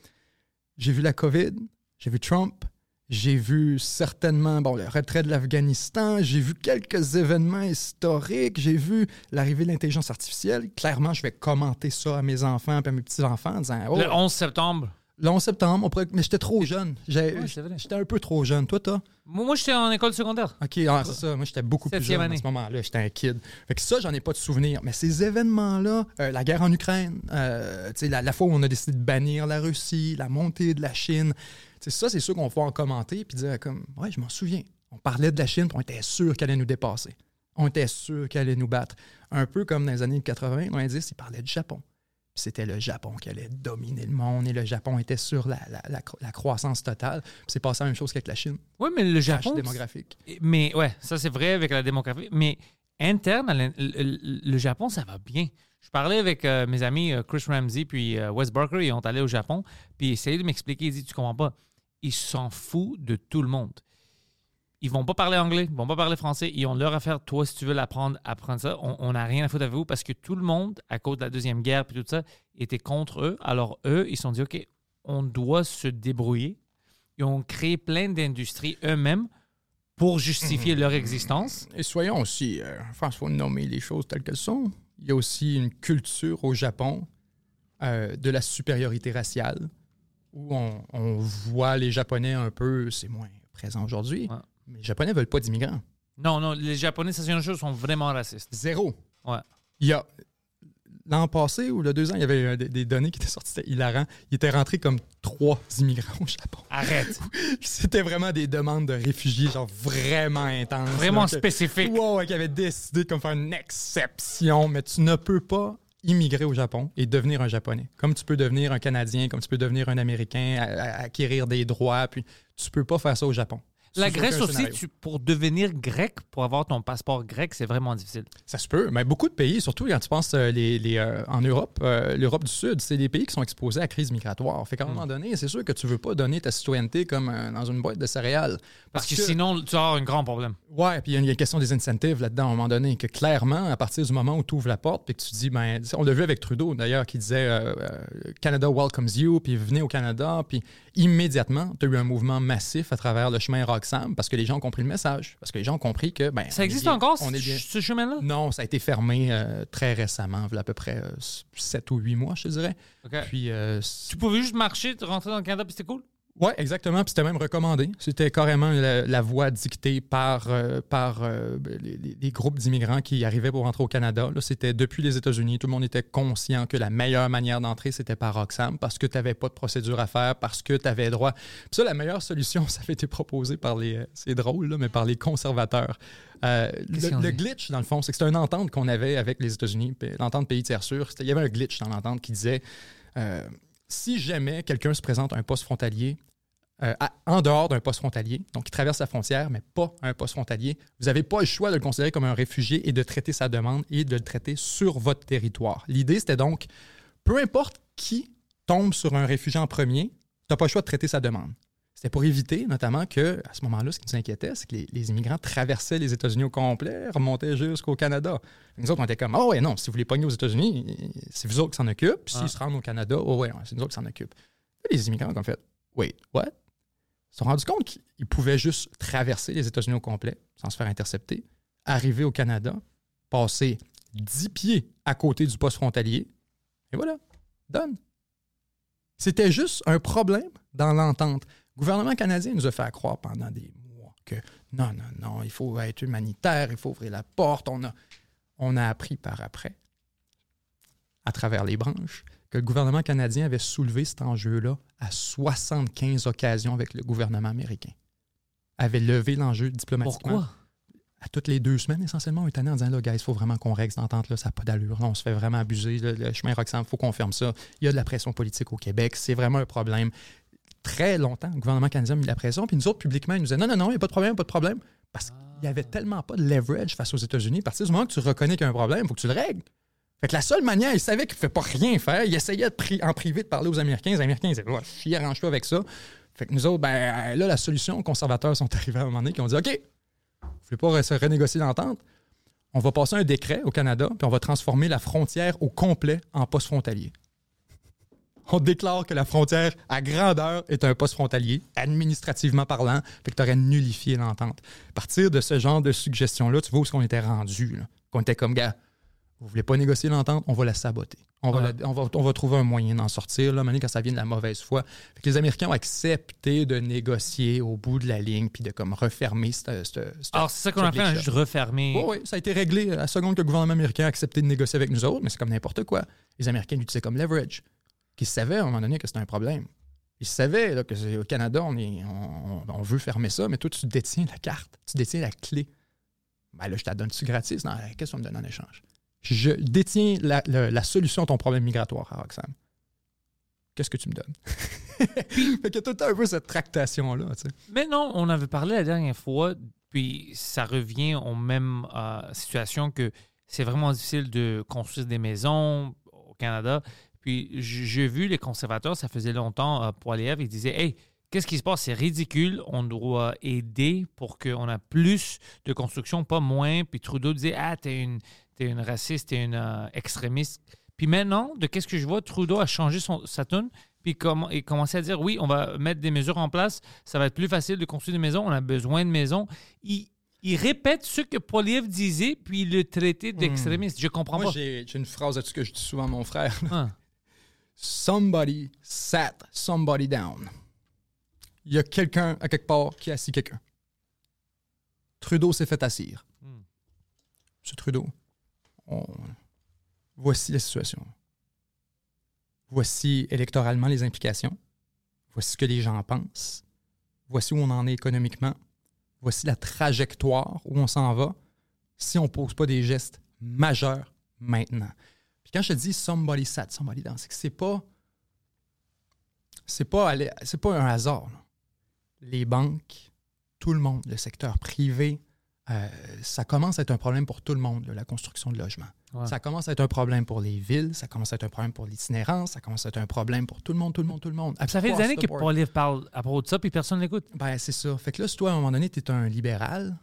J'ai vu la COVID, j'ai vu Trump, j'ai vu certainement bon, le retrait de l'Afghanistan, j'ai vu quelques événements historiques, j'ai vu l'arrivée de l'intelligence artificielle. Clairement, je vais commenter ça à mes enfants et à mes petits-enfants en disant Oh,
Le 11 septembre?
Le 11 septembre, on pourrait- mais j'étais trop jeune. J'ai-
Ouais, c'est vrai.
J'étais un peu trop jeune. Toi, toi?
Moi, moi, j'étais en école secondaire.
OK, ah, c'est ça. Moi, j'étais beaucoup plus
Septième
jeune
année.
à ce moment-là. J'étais un kid. Fait que ça, j'en ai pas de souvenir. Mais ces événements-là, euh, la guerre en Ukraine, euh, tu sais, la, la fois où on a décidé de bannir la Russie, la montée de la Chine, tu sais, ça, c'est sûr qu'on va pouvoir commenter puis dire comme, ouais, je m'en souviens. On parlait de la Chine, puis on était sûr qu'elle allait nous dépasser. On était sûr qu'elle allait nous battre. Un peu comme dans les années 80, 90, ils parlaient du Japon. C'était le Japon qui allait dominer le monde et le Japon était sur la, la- la la croissance totale. C'est passé la même chose qu'avec la Chine.
Oui, mais le
Crash
Japon.
démographique.
Mais ouais, ça c'est vrai avec la démographie. Mais interne, le Japon, ça va bien. Je parlais avec euh, mes amis euh, Chris Ramsey puis euh, Wes Barker, ils ont allé au Japon, puis ils essayaient de m'expliquer. Ils disent Tu comprends pas. ils s'en foutent de tout le monde. Ils vont pas parler anglais, ils vont pas parler français, ils ont leur affaire. Toi, si tu veux l'apprendre, apprendre ça. On n'a rien à foutre avec vous parce que tout le monde, à cause de la Deuxième Guerre et tout ça, était contre eux. Alors eux, ils se sont dit, OK, on doit se débrouiller. Ils ont créé plein d'industries eux-mêmes pour justifier leur existence.
Et soyons aussi, euh, il faut nommer les choses telles qu'elles sont. Il y a aussi une culture au Japon euh, de la supériorité raciale où on, on voit les Japonais un peu, c'est moins présent aujourd'hui,
Ouais.
Mais les Japonais veulent pas d'immigrants.
Non, non, les Japonais, ça c'est une chose, sont vraiment racistes.
Zéro.
Ouais.
Il y a l'an passé ou le deux ans, il y avait des, des données qui étaient sorties, c'était hilarant. Il était rentré comme trois immigrants au Japon.
Arrête.
C'était vraiment des demandes de réfugiés, genre vraiment intenses.
Vraiment
là, que-
spécifique.
Ouais, ouais, qui avait décidé de comme faire une exception, mais tu ne peux pas immigrer au Japon et devenir un Japonais. Comme tu peux devenir un Canadien, comme tu peux devenir un Américain, à- à- acquérir des droits, puis tu peux pas faire ça au Japon.
La Grèce aussi, tu- pour devenir grec, pour avoir ton passeport grec, c'est vraiment difficile.
Ça se peut. Mais beaucoup de pays, surtout quand tu penses euh, les, les, euh, en Europe, euh, l'Europe du Sud, c'est des pays qui sont exposés à la crise migratoire. Fait qu'à un
Hmm.
moment donné, c'est sûr que tu veux pas donner ta citoyenneté comme dans une boîte de céréales.
Parce, que, sinon, tu vas avoir un grand problème.
Ouais, puis il y a une- question des incentives là-dedans à un moment donné, que clairement, à partir du moment où tu ouvres la porte, puis que tu dis, ben, on l'a vu avec Trudeau d'ailleurs, qui disait Canada welcomes you, puis venez au Canada, puis immédiatement, tu as eu un mouvement massif à travers le chemin Roxham parce que les gens ont compris le message, parce que les gens ont compris que, ben,
Ça existe
bien-
encore,
on est bien.
ce, chemin-là?
Non, ça a été fermé euh, très récemment, il y a à peu près 7 ou 8 mois, je dirais. Puis, euh,
Tu pouvais juste marcher, rentrer dans le Canada, puis c'était cool?
Oui, exactement. Puis c'était même recommandé. C'était carrément la, la voie dictée par, euh, par euh, les, les- groupes d'immigrants qui arrivaient pour rentrer au Canada. C'était depuis les États-Unis. Tout le monde était conscient que la meilleure manière d'entrer, c'était par Roxham parce que tu n'avais pas de procédure à faire, parce que tu avais droit. Puis ça, la meilleure solution, ça avait été proposé par les. euh, C'est drôle, là, mais par les conservateurs. Euh, le, glitch, dans le fond, c'est que c'était une entente qu'on avait avec les États-Unis, l'entente pays tiers sûr. Il y avait un glitch dans l'entente qui disait euh, si jamais quelqu'un se présente à un poste frontalier euh, en dehors d'un poste frontalier, donc qui traverse la frontière, mais pas un poste frontalier, vous n'avez pas le choix de le considérer comme un réfugié et de traiter sa demande et de le traiter sur votre territoire. L'idée, c'était donc, peu importe qui tombe sur un réfugié en premier, tu n'as pas le choix de traiter sa demande. C'était pour éviter, notamment, que, à ce moment-là, ce qui nous inquiétait, c'est que les, les immigrants traversaient les États-Unis au complet, remontaient jusqu'au Canada. Nous autres, on était comme, oh ouais, non, si vous voulez pogner aux États-Unis, c'est vous autres qui s'en occupent. Puis s'ils
Ah.
se rendent au Canada, oh ouais, c'est nous autres qui s'en occupent. Les immigrants ont fait, wait, what? Ils se sont rendus compte qu'ils pouvaient juste traverser les États-Unis au complet sans se faire intercepter, arriver au Canada, passer 10 pieds à côté du poste frontalier, et voilà, done. C'était juste un problème dans l'entente. Le gouvernement canadien nous a fait croire pendant des mois que non, non, non, il faut être humanitaire, il faut ouvrir la porte. On a, on a appris par après, à travers les branches, que le gouvernement canadien avait soulevé cet enjeu-là à 75 occasions avec le gouvernement américain. Avait levé l'enjeu diplomatiquement.
Pourquoi?
À toutes les deux semaines, essentiellement, on est allé en disant là, guys, il faut vraiment qu'on règle cette entente-là, ça n'a pas d'allure. Là, on se fait vraiment abuser. Le, le chemin Roxham, il faut qu'on ferme ça. Il y a de la pression politique au Québec. C'est vraiment un problème. Très longtemps, le gouvernement canadien a mis la pression. Puis nous autres, publiquement, ils nous disaient non, non, non, il n'y a pas de problème, pas de problème. Parce qu'il n'y avait tellement pas de leverage face aux États-Unis. À partir du moment que tu reconnais qu'il y a un problème, il faut que tu le règles. Fait que la seule manière, il savait qu'il ne fait pas rien faire. Il essayait de pri- en privé de parler aux Américains. Les Américains ils disaient ouais, chier, arrange-toi avec ça. Fait que nous autres, ben là, la solution, les conservateurs sont arrivés à un moment donné qui ont dit OK, vous voulez pas se renégocier l'entente? On va passer un décret au Canada, puis on va transformer la frontière au complet en poste frontalier. On déclare que la frontière à grandeur est un poste frontalier, administrativement parlant, fait que tu aurais nullifié l'entente. À partir de ce genre de suggestion-là, tu vois où est-ce qu'on était rendu. Qu'on était comme, gars, vous voulez pas négocier l'entente, on va la saboter. On, va, la- on, va, on va trouver un moyen d'en sortir, là, maintenant, quand ça vient de la mauvaise foi. Fait que les Américains ont accepté de négocier au bout de la ligne, puis de comme refermer cette, cette- cette-
Alors, c'est ça qu'on
ce
a fait, on a
glitch-là.
juste refermé.
Oui, oui, ça a été réglé à la seconde que le gouvernement américain a accepté de négocier avec nous autres, mais c'est comme n'importe quoi. Les Américains l'utilisaient comme leverage. Qu'ils savaient à un moment donné que c'était un problème. Ils savaient là, que au Canada, on, est, on, on veut fermer ça, mais toi, tu détiens la carte, tu détiens la clé. Ben là, je te la donne-tu gratis? Non, qu'est-ce qu'on me donne en échange? Je détiens la, la solution à ton problème migratoire à. Qu'est-ce que tu me donnes? fait a tout un peu cette tractation-là, tu sais.
Mais non, on avait parlé la dernière fois, puis ça revient aux mêmes euh, situations que c'est vraiment difficile de construire des maisons au Canada. Puis j'ai vu les conservateurs, ça faisait longtemps, euh, pour ils disaient Hey, qu'est-ce qui se passe? C'est ridicule. On doit aider pour qu'on ait plus de construction, pas moins. Puis Trudeau disait Ah, t'es une, t'es une raciste, t'es une euh, extrémiste. Puis maintenant, de qu'est-ce que je vois, Trudeau a changé son, sa tune. Puis comment, et commencé à dire oui, on va mettre des mesures en place. Ça va être plus facile de construire des maisons. On a besoin de maisons. Il, il répète ce que Poliev disait, puis il le traitait d'extrémiste. Je comprends
Moi,
pas.
j'ai j'ai une phrase là-dessus que je dis souvent à mon frère.
Ah.
Somebody sat somebody down. Il y a quelqu'un à quelque part qui a assis quelqu'un. Trudeau s'est fait assire.
Hmm.
Monsieur Trudeau, on- voici la situation. Voici électoralement les implications. Voici ce que les gens pensent. Voici où on en est économiquement. Voici la trajectoire où on s'en va si on ne pose pas des gestes majeurs maintenant. Puis quand je te dis somebody sat, somebody down, c'est que c'est pas. C'est pas, c'est pas un hasard. là. Les banques, tout le monde, le secteur privé, euh, ça commence à être un problème pour tout le monde, là, la construction de logements.
Ouais.
Ça commence à être un problème pour les villes, ça commence à être un problème pour l'itinérance, ça commence à être un problème pour tout le monde, tout le monde, tout le monde.
Ça fait des années que
board.
Poliev parle à propos de ça, puis personne n'écoute.
Ben, c'est ça. Fait que là, si toi, à un moment donné, tu es un libéral,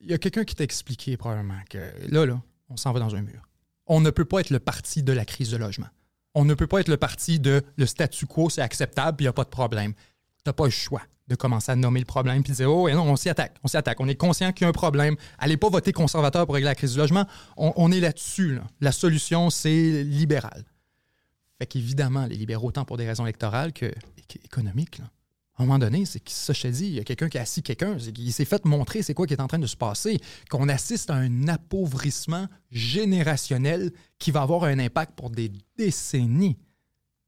il y a quelqu'un qui t'a expliqué probablement que là, là, on s'en va dans un mur. On ne peut pas être le parti de la crise de logement. On ne peut pas être le parti de le statu quo, c'est acceptable, puis il n'y a pas de problème. Tu n'as pas le choix de commencer à nommer le problème puis de dire Oh, et non, on s'y attaque, on s'y attaque. On est conscient qu'il y a un problème. Allez pas voter conservateur pour régler la crise du logement. On, est là-dessus. là. La solution, c'est libéral. Fait qu'évidemment, les libéraux, tant pour des raisons électorales que que économiques, à un moment donné, c'est que ça, je te dis, il y a quelqu'un qui a assis quelqu'un, qu'il s'est fait montrer c'est quoi qui est en train de se passer, qu'on assiste à un appauvrissement générationnel qui va avoir un impact pour des décennies.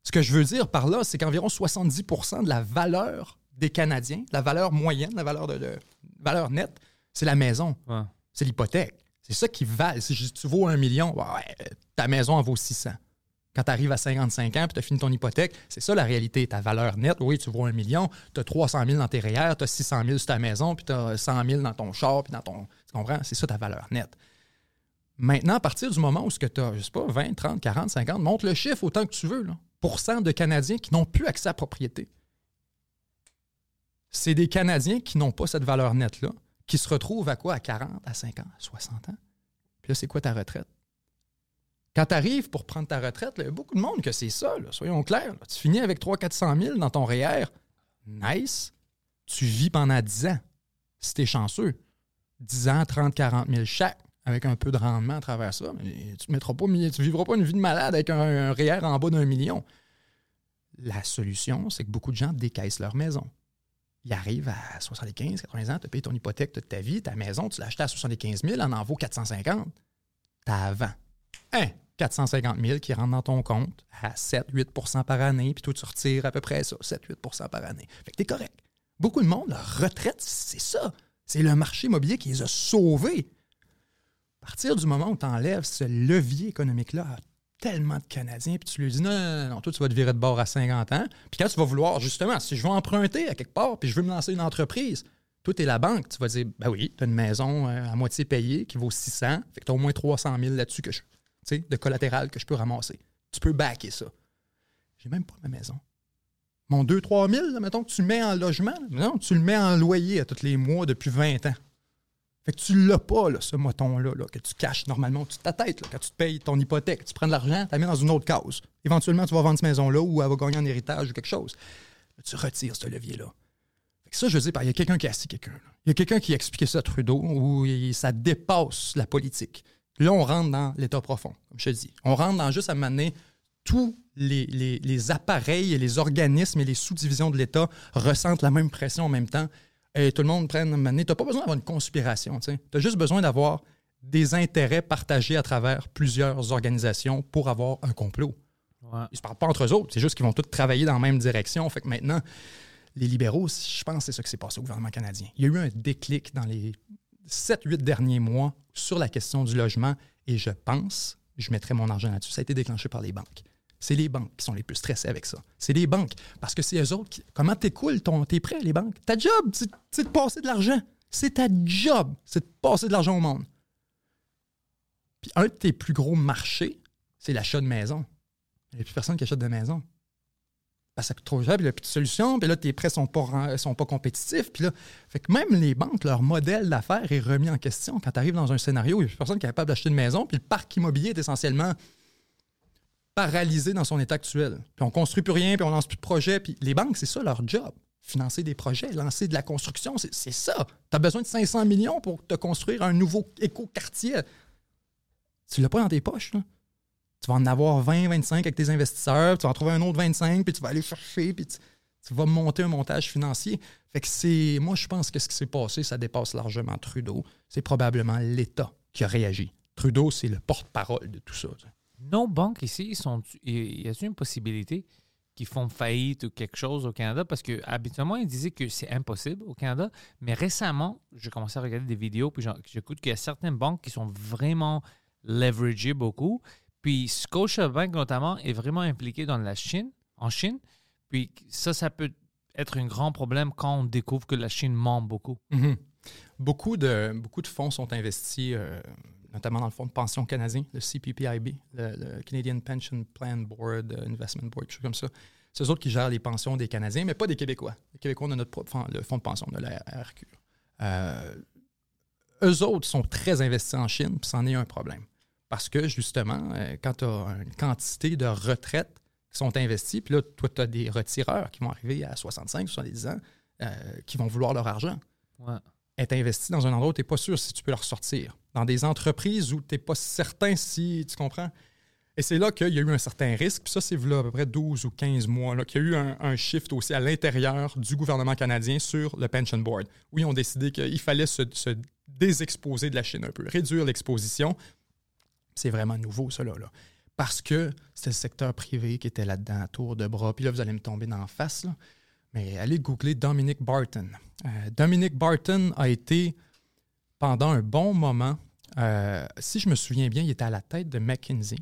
Ce que je veux dire par là, c'est qu'environ 70% de la valeur des Canadiens, la valeur moyenne, la valeur, de, de- valeur nette, c'est la maison,
Ouais.
c'est l'hypothèque. C'est ça qui valent. Si tu vaux un million, ouais, ta maison en vaut 600 quand tu arrives à 55 ans et tu as fini ton hypothèque, c'est ça la réalité. Ta valeur nette, oui, tu vaux un million, tu as 300 000 dans tes REER, tu as 600 000 sur ta maison, puis tu as 100 000 dans ton char, puis dans ton. Tu comprends? C'est ça ta valeur nette. Maintenant, à partir du moment où tu as, je sais pas, 20, 30, 40, 50, monte le chiffre autant que tu veux, là. Pourcent de Canadiens qui n'ont plus accès à la propriété. C'est des Canadiens qui n'ont pas cette valeur nette-là, qui se retrouvent à quoi? À 40, à 50, à 60 ans. Puis là, c'est quoi ta retraite? Quand tu arrives pour prendre ta retraite, il y a beaucoup de monde que c'est ça, soyons clairs. Tu finis avec 300-400 000 dans ton REER. Nice. Tu vis pendant 10 ans, si tu es chanceux. 10 ans, 30-40 000 chaque, avec un peu de rendement à travers ça. Mais tu ne vivras pas une vie de malade avec un, un REER en bas d'un million. La solution, c'est que beaucoup de gens décaissent leur maison. Ils arrivent à 75, 80 ans, tu payes ton hypothèque toute ta vie, ta maison, tu l'as achetée à 75 000, elle en vaut 450. T'as avant. Hein, 450 000 qui rentrent dans ton compte à 7-8% par année, puis toi, tu retires à peu près ça, 7-8% par année. Fait que t'es correct. Beaucoup de monde, leur retraite, c'est ça. C'est le marché immobilier qui les a sauvés. À partir du moment où tu enlèves ce levier économique-là à tellement de Canadiens, puis tu lui dis non, non, non, toi, tu vas te virer de bord à 50 ans. Puis quand tu vas vouloir, justement, si je veux emprunter à quelque part, puis je veux me lancer une entreprise, toi, tu es la banque, tu vas dire, ben oui, tu as une maison euh, à moitié payée qui vaut 600, fait que tu as au moins 300 000 là-dessus que je, de collatéral que je peux ramasser. Tu peux backer ça. J'ai même pas ma maison. Mon 2-3 000, là, mettons que tu le mets en logement, non, tu le mets en loyer à tous les mois depuis 20 ans. Fait que tu l'as pas, là, ce moton-là, là, que tu caches normalement de ta tête. quand tu te payes ton hypothèque, tu prends de l'argent, tu la mets dans une autre cause. Éventuellement, tu vas vendre cette maison-là ou elle va gagner un héritage ou quelque chose. Tu retires ce levier-là. Fait que ça, je veux dire, il y a quelqu'un qui a assis quelqu'un. Il y a quelqu'un qui a expliqué ça à Trudeau où ça dépasse la politique. Là, on rentre dans l'état profond, comme je te dis. On rentre dans juste à mener tous les, les- les appareils et les organismes et les sous-divisions de l'État ressentent la même pression en même temps. Et tout le monde prenne Tu n'as pas besoin d'avoir une conspiration. Tu as juste besoin d'avoir des intérêts partagés à travers plusieurs organisations pour avoir un complot.
Ouais.
Ils se parlent pas entre eux autres, c'est juste qu'ils vont tous travailler dans la même direction. Fait que maintenant, les libéraux, je pense que c'est ça qui s'est passé au gouvernement canadien. Il y a eu un déclic dans les 7-8 derniers mois sur la question du logement et je pense, je mettrai mon argent là-dessus, ça a été déclenché par les banques. C'est les banques qui sont les plus stressées avec ça. C'est les banques. Parce que c'est eux autres qui. Comment t'écoules tes prêts, les banques? Ta job, c'est c'est de passer de l'argent. C'est ta job, c'est de passer de l'argent au monde. Puis un de tes plus gros marchés, c'est l'achat de maison. Il n'y a plus personne qui achète de maison. Que ça coûte trop cher, puis a plus de solution, puis là, tes prêts sont pas, sont pas compétitifs. Puis là, fait que même les banques, leur modèle d'affaires est remis en question. Quand tu arrives dans un scénario où il n'y a personne qui est capable d'acheter une maison, puis le parc immobilier est essentiellement paralysé dans son état actuel. Puis on construit plus rien, puis on lance plus de projets. Puis les banques, c'est ça leur job. Financer des projets, lancer de la construction, c'est c'est ça. Tu as besoin de 500 millions pour te construire un nouveau éco-quartier. Tu l'as pas dans tes poches, là. Tu vas en avoir 20, 25 avec tes investisseurs, tu vas en trouver un autre 25, puis tu vas aller chercher, puis tu, vas monter un montage financier. Fait que c'est. Moi, je pense que ce qui s'est passé, ça dépasse largement Trudeau. C'est probablement l'État qui a réagi. Trudeau, c'est le porte-parole de tout ça.
Nos banques ici, sont, y a-t-il une possibilité qu'ils font faillite ou quelque chose au Canada? Parce que habituellement, ils disaient que c'est impossible au Canada. Mais récemment, j'ai commencé à regarder des vidéos, puis j'écoute qu'il y a certaines banques qui sont vraiment leveragées beaucoup. Puis Scotiabank, notamment, est vraiment impliqué dans la Chine, en Chine. Puis ça, ça peut être un grand problème quand on découvre que la Chine ment beaucoup.
Mhm. Beaucoup, de, beaucoup de fonds sont investis, euh, notamment dans le fonds de pension canadien, le CPPIB, le, Canadian Pension Plan Board, euh, Investment Board, quelque chose comme ça. C'est eux autres qui gèrent les pensions des Canadiens, mais pas des Québécois. Les Québécois, on a notre propre fond, le fonds de pension, on a la RQ. Euh, eux autres sont très investis en Chine, puis c'en est un problème. Parce que, justement, euh, quand tu as une quantité de retraites qui sont investies, puis là, toi, tu as des retireurs qui vont arriver à 65, 70 ans, euh, qui vont vouloir leur argent
Ouais.
est investi dans un endroit où tu n'es pas sûr si tu peux le ressortir. Dans des entreprises où tu n'es pas certain si tu comprends? Et c'est là qu'il y a eu un certain risque. Puis ça, c'est là à peu près 12 ou 15 mois qu'il y a eu un, un shift aussi à l'intérieur du gouvernement canadien sur le Pension Board, où ils ont décidé qu'il fallait se, se désexposer de la Chine un peu, réduire l'exposition. C'est vraiment nouveau, ça, là. là. Parce que c'était le secteur privé qui était là-dedans, à tour de bras. Puis là, vous allez me tomber dans la face, là. Mais allez googler Dominic Barton. Euh, Dominic Barton a été, pendant un bon moment, euh, si je me souviens bien, il était à la tête de McKinsey.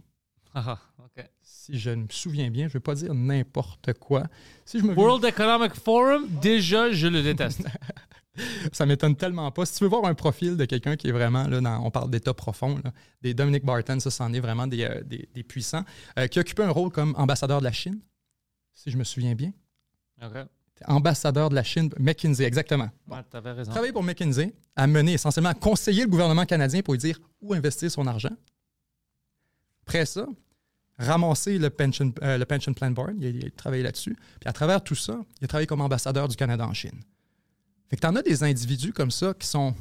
Ah, OK.
Si je me souviens bien, je ne vais pas dire n'importe quoi. Si je me
World Economic Forum, déjà, je le déteste.
ça m'étonne tellement pas. Si tu veux voir un profil de quelqu'un qui est vraiment, là, dans, on parle d'état profond, là, des Dominic Barton, ça, c'en est vraiment des, euh, des- des puissants, euh, qui occupait un rôle comme ambassadeur de la Chine, si je me souviens bien. Ambassadeur de la Chine, McKinsey, exactement.
Ouais, t'avais raison.
Travailler pour McKinsey, à mener essentiellement, à conseiller le gouvernement canadien pour lui dire où investir son argent. Après ça, ramasser le pension, euh, le pension Plan Board, il a, il a travaillé là-dessus. Puis à travers tout ça, il a travaillé comme ambassadeur du Canada en Chine. Fait que tu en as des individus comme ça qui sont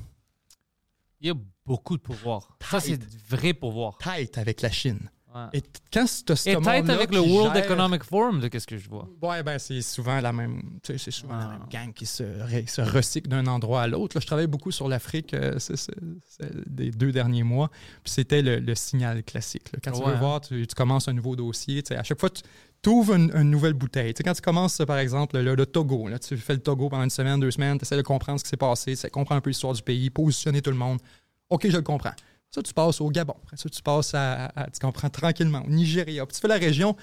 Il y a beaucoup de pouvoir. Ça, c'est
Tight.
vrai pouvoir.
tight avec la Chine.
Ouais.
Et quand c'est ce
Et tête
monde-là
avec le World
gère-
Economic Forum, de qu'est-ce que je vois?
Ouais, ben c'est souvent la même, tu sais, c'est souvent la
Ah.
même gang qui se, ré- se recycle d'un endroit à l'autre. Là, je travaille beaucoup sur l'Afrique euh, des deux derniers mois. Puis c'était le, le signal classique. là. Quand tu veux voir, tu, tu commences un nouveau dossier. tu sais, À chaque fois, tu ouvres une, nouvelle bouteille. Tu sais, quand tu commences, par exemple, le, Togo, là, tu fais le Togo pendant une semaine, deux semaines, tu essaies de comprendre ce qui s'est passé, tu comprendre un peu l'histoire du pays, positionner tout le monde. OK, je le comprends. Ça, tu passes au Gabon. Après ça, tu passes à, à- tu comprends tranquillement, au Nigeria. Puis tu fais la région.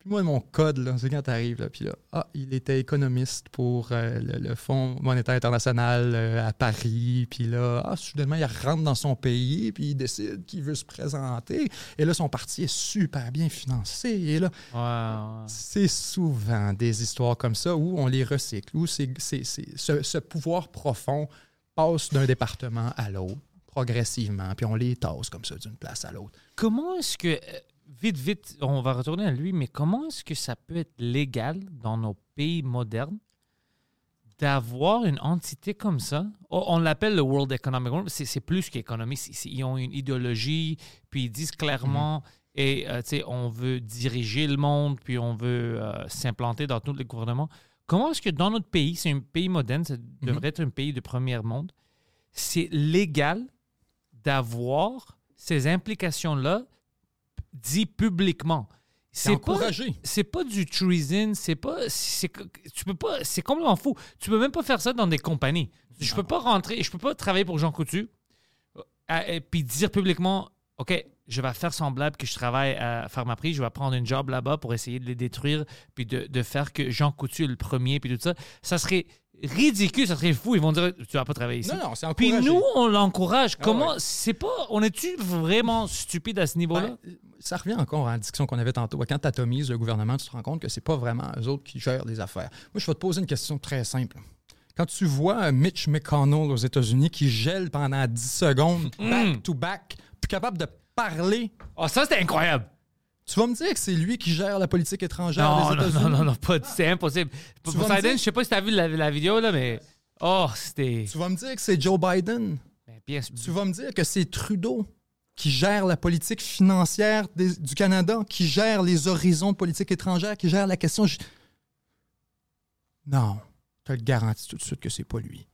Puis moi, mon code, là, c'est quand tu arrives, là, puis là, ah, il était économiste pour euh, le, le Fonds monétaire international euh, à Paris. Puis là, ah, soudainement, il rentre dans son pays, puis il décide qu'il veut se présenter. Et là, son parti est super bien financé. Et là, c'est souvent des histoires comme ça où on les recycle, où c'est, c'est- c'est- ce, ce pouvoir profond passe d'un département à l'autre progressivement, puis on les tasse comme ça d'une place à l'autre.
Comment est-ce que, euh, vite, vite, on va retourner à lui, mais comment est-ce que ça peut être légal dans nos pays modernes d'avoir une entité comme ça? Oh, On l'appelle le World Economic Forum, c'est plus qu'économie, ils ont une idéologie, puis ils disent clairement, et euh, tu sais, on veut diriger le monde, puis on veut euh, s'implanter dans tous les gouvernements. Comment est-ce que dans notre pays, c'est un pays moderne, ça devrait être un pays de premier monde, c'est légal d'avoir ces implications-là dit publiquement.
C'est encouragé.
C'est pas du treason, c'est pas tu peux pas c'est complètement fou. Tu peux même pas faire ça dans des compagnies. Je peux pas rentrer, je peux pas travailler pour Jean Coutu euh, et puis dire publiquement OK, je vais faire semblable que je travaille à Pharmaprix, je vais prendre un job là-bas pour essayer de les détruire puis de, de faire que Jean Coutu est le premier puis tout ça. Ça serait ridicule, ça serait fou, ils vont dire tu vas pas travailler ici.
Non, non, c'est
Puis
encouragé.
nous, on l'encourage.
Ah
Comment
ouais.
c'est pas on est-tu vraiment stupide à ce niveau-là?
Ben, ça revient encore à la discussion qu'on avait tantôt. Quand tu atomises le gouvernement, tu te rends compte que c'est pas vraiment eux autres qui gèrent les affaires. Moi, je vais te poser une question très simple. Quand tu vois euh, Mitch McConnell aux États-Unis qui gèle pendant 10 secondes,
Mm.
back-to-back, plus capable de parler,
Oh, ça, c'était incroyable.
tu vas me dire que c'est lui qui gère la politique étrangère
Non,
des
non,
États-Unis?
non, non, non, pas, c'est impossible.
Tu
Pour
dire-
je sais pas si t'as vu la, la vidéo, là, mais. Oh, c'était.
Tu vas me dire que c'est Joe Biden?
Ben, bien.
Tu vas me dire que c'est Trudeau? Qui gère la politique financière du Canada, qui gère les horizons de politique étrangère, qui gère la question. Non, je te le garantis tout de suite que c'est pas lui.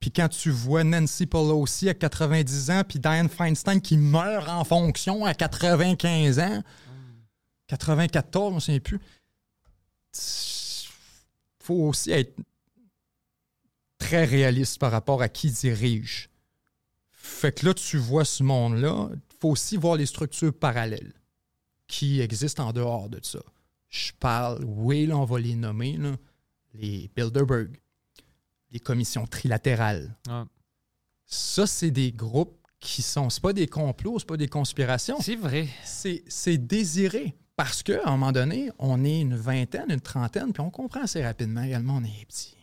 Puis quand tu vois Nancy Pelosi à 90 ans, puis Dianne Feinstein qui meurt en fonction à 95 ans, 94, je ne sais plus, faut aussi être très réaliste par rapport à qui dirige. Fait que là, tu vois ce monde-là, il faut aussi voir les structures parallèles qui existent en dehors de ça. Je parle, oui, là, on va les nommer, là, les Bilderberg, les commissions trilatérales.
Ouais.
Ça, c'est des groupes qui sont, c'est pas des complots, c'est pas des conspirations.
C'est vrai.
C'est c'est désiré. Parce qu'à un moment donné, on est une vingtaine, une trentaine, puis on comprend assez rapidement également, on est petit.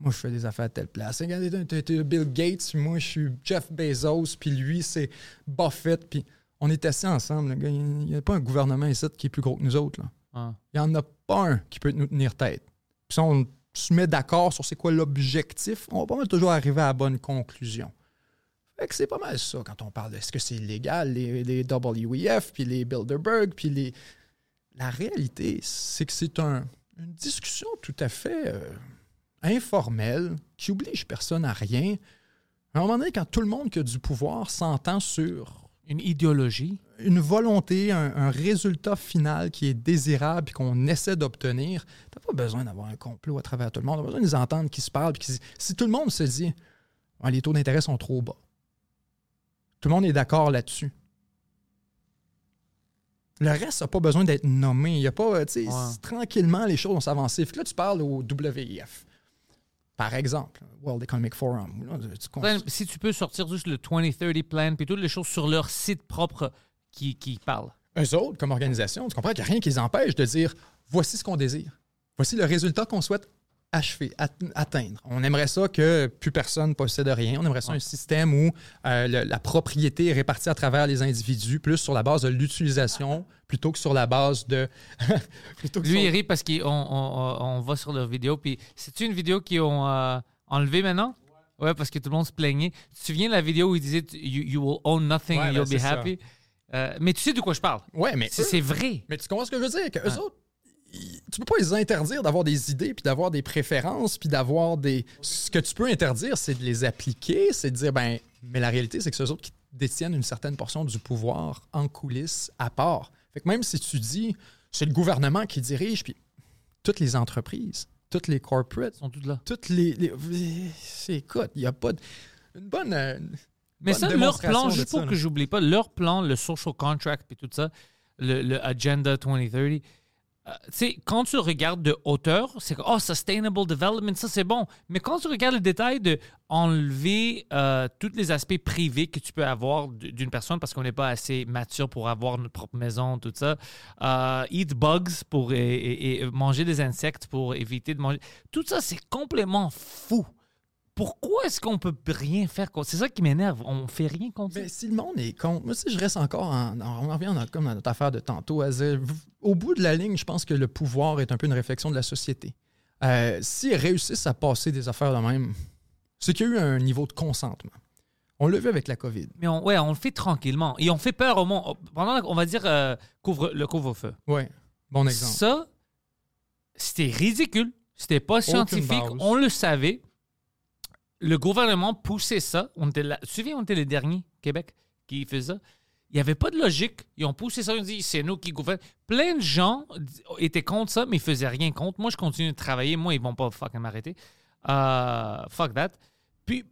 Moi, je fais des affaires à telle place. Regardez, t'es- Bill Gates, moi, je suis Jeff Bezos, puis lui, c'est Buffett, puis on est assis ensemble. le gars. Il n'y a pas un gouvernement ici qui est plus gros que nous autres. là.
Ah.
Il n'y en a pas un qui peut nous tenir tête. Puis si on se met d'accord sur c'est quoi l'objectif, on va pas mal toujours arriver à la bonne conclusion. Fait que c'est pas mal ça quand on parle de est-ce que c'est illégal, les, les WEF, puis les Bilderberg, puis les... La réalité, c'est que c'est un- une discussion tout à fait euh, informelle, qui oblige personne à rien. À un moment donné, quand tout le monde qui a du pouvoir s'entend sur
Une idéologie.
une volonté, un, un résultat final qui est désirable et qu'on essaie d'obtenir, t'as pas besoin d'avoir un complot à travers tout le monde. T'as besoin de les entendre qui se parlent. qui si tout le monde se dit Ah, les taux d'intérêt sont trop bas, tout le monde est d'accord là-dessus. Le reste n'a pas besoin d'être nommé. Il y a pas, tu sais,
Ouais.
tranquillement, les choses vont s'avancer. Là, tu parles au WIF. Par exemple, World Economic Forum. Là, tu cons-
Plan, si tu peux sortir juste le 2030 plan puis toutes les choses sur leur site propre qui, qui parlent.
eux autres, comme organisation, tu comprends qu'il n'y a rien qui les empêche de dire voici ce qu'on désire. Voici le résultat qu'on souhaite achever, at- atteindre. On aimerait ça que plus personne possède rien. On aimerait ça un système où euh, le- la propriété est répartie à travers les individus, plus sur la base de l'utilisation plutôt que sur la base de. plutôt que
Lui, il
sur-
rit parce qu'on on, on- va sur leur vidéo. Puis c'est une vidéo qu'ils ont euh, enlevée maintenant? Ouais, parce que tout le monde se plaignait. Tu te souviens de la vidéo où il disait you, you will own nothing
Ouais,
and
ben,
you'll be happy? Euh, mais tu sais de quoi je parle.
Ouais, mais
C'est vrai.
Mais tu comprends ce que je veux dire? Que eux
Ouais.
autres, tu peux pas les interdire d'avoir des idées, puis d'avoir des préférences, puis d'avoir des... Ce que tu peux interdire, c'est de les appliquer, c'est de dire, ben, mais la réalité, c'est que c'est eux autres qui détiennent une certaine portion du pouvoir en coulisses à part. Fait que même si tu dis, c'est le gouvernement qui dirige, puis toutes les entreprises, toutes les corporates,
sont tous là.
toutes les... les- c'est- écoute, il n'y a pas de... Une bonne... euh,
Mais
bonne
ça, leur plan, juste pour que j'oublie pas, leur plan, le social contract et tout ça, le, le Agenda 2030, euh, tu sais, quand tu regardes de hauteur, c'est que, oh, sustainable development, ça c'est bon. Mais quand tu regardes le détail de enlever euh, tous les aspects privés que tu peux avoir d'une personne parce qu'on n'est pas assez mature pour avoir notre propre maison, tout ça, euh, eat bugs pour et manger des insectes pour éviter de manger, tout ça c'est complètement fou. Pourquoi est-ce qu'on peut rien faire contre C'est ça qui m'énerve. On fait rien contre
Mais
ça.
si le monde est contre, moi, si je reste encore en. on en revient dans- comme dans notre affaire de tantôt. à dire, v- au bout de la ligne, je pense que le pouvoir est un peu une réflexion de la société. Euh, S'ils réussissent à passer des affaires de même, c'est qu'il y a eu un niveau de consentement. On l'a vu avec la COVID.
Mais on, ouais, on le fait tranquillement. Et on fait peur au monde. Pendant, on va dire, euh, couvre, le couvre-feu.
Ouais. Bon exemple.
Ça, c'était ridicule. C'était pas scientifique.
base.
On le savait. Le gouvernement poussait ça. On était là. Tu te souviens, on était les derniers, Québec, qui faisaient ça? Il n'y avait pas de logique. Ils ont poussé ça. Ils ont dit, c'est nous qui gouvernons. Plein de gens étaient contre ça, mais ils faisaient rien contre. Moi, je continue de travailler. Moi, ils vont pas fucking m'arrêter. Euh, fuck that. Puis,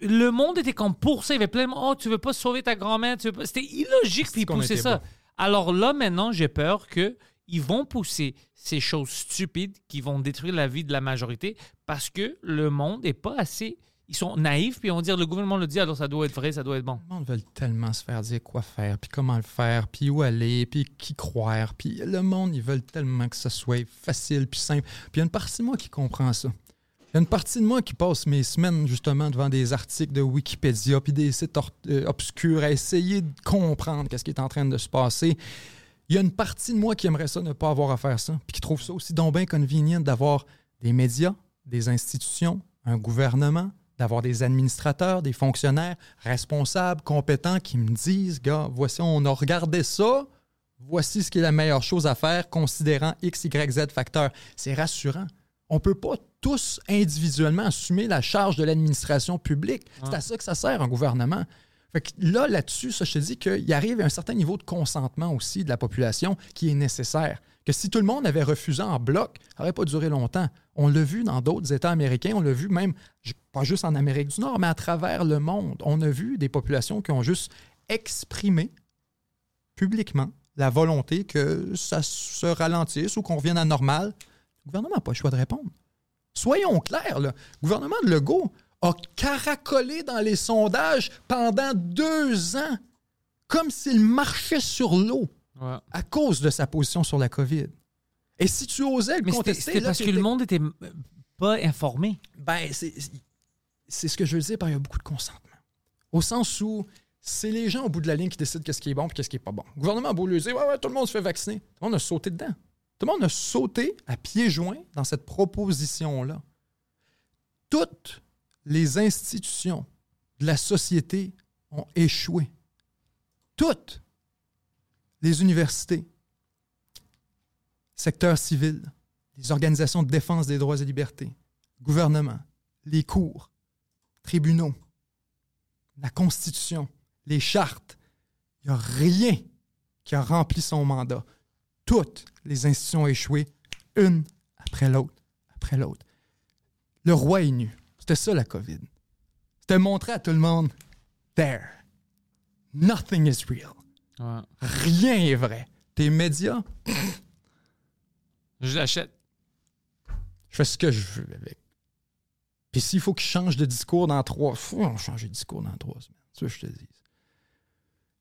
le monde était comme pour ça. Il y avait plein de. Oh, tu veux pas sauver ta grand-mère. pas- C'était illogique, puis ils poussaient ça. Alors là, maintenant, j'ai peur que ils vont pousser ces choses stupides qui vont détruire la vie de la majorité parce que le monde n'est pas assez. ils sont naïfs, puis vont dire le gouvernement le dit, alors ça doit être vrai, ça doit être bon.
Le monde veut tellement se faire dire quoi faire, puis comment le faire, puis où aller, puis qui croire. Puis le monde, ils veulent tellement que ça soit facile, puis simple. Puis il y a une partie de moi qui comprend ça. Il y a une partie de moi qui passe mes semaines justement devant des articles de Wikipédia, puis des sites euh, obscurs à essayer de comprendre qu'est-ce qui est en train de se passer. Il y a une partie de moi qui aimerait ça ne pas avoir à faire ça, puis qui trouve ça aussi donc bien convenient d'avoir des médias, des institutions, un gouvernement, d'avoir des administrateurs, des fonctionnaires responsables, compétents qui me disent, gars, voici, on a regardé ça, voici ce qui est la meilleure chose à faire considérant X, Y, Z facteurs. C'est rassurant. On ne peut pas tous individuellement assumer la charge de l'administration publique. C'est à ça que ça sert un gouvernement. Là, là-dessus, ça, je te dis qu'il arrive un certain niveau de consentement aussi de la population qui est nécessaire. Que si tout le monde avait refusé en bloc, ça n'aurait pas duré longtemps. On l'a vu dans d'autres États américains, on l'a vu même, pas juste en Amérique du Nord, mais à travers le monde. On a vu des populations qui ont juste exprimé publiquement la volonté que ça se ralentisse ou qu'on revienne à normal. Le gouvernement n'a pas le choix de répondre. Soyons clairs, là. le gouvernement de Legault a caracolé dans les sondages pendant deux ans, comme s'il marchait sur l'eau
Ouais.
à cause de sa position sur la COVID. Et si tu osais le
Mais
contester,
c'était parce que le monde était euh, pas informé.
ben, c'est c'est ce que je veux dire par il y a beaucoup de consentement. Au sens où c'est les gens au bout de la ligne qui décident qu'est-ce qui est bon et qu'est-ce qui est pas bon. Le gouvernement a beau lui dire ouais, ouais, tout le monde se fait vacciner. Tout le monde a sauté dedans. Tout le monde a sauté à pieds joints dans cette proposition-là. Toutes les institutions de la société ont échoué. Toutes. Les universités, secteur civil, les organisations de défense des droits et libertés, gouvernement, les cours, tribunaux, la Constitution, les chartes. Il n'y a rien qui a rempli son mandat. Toutes les institutions ont échoué, une après l'autre, après l'autre. Le roi est nu. C'était ça la COVID. C'était montrer à tout le monde, there, nothing is real.
Ouais.
Rien est vrai. Tes médias,
Je l'achète.
je fais ce que je veux avec. Puis s'il faut que je change de discours dans trois... Faut changer de discours dans trois semaines. C'est je te dis.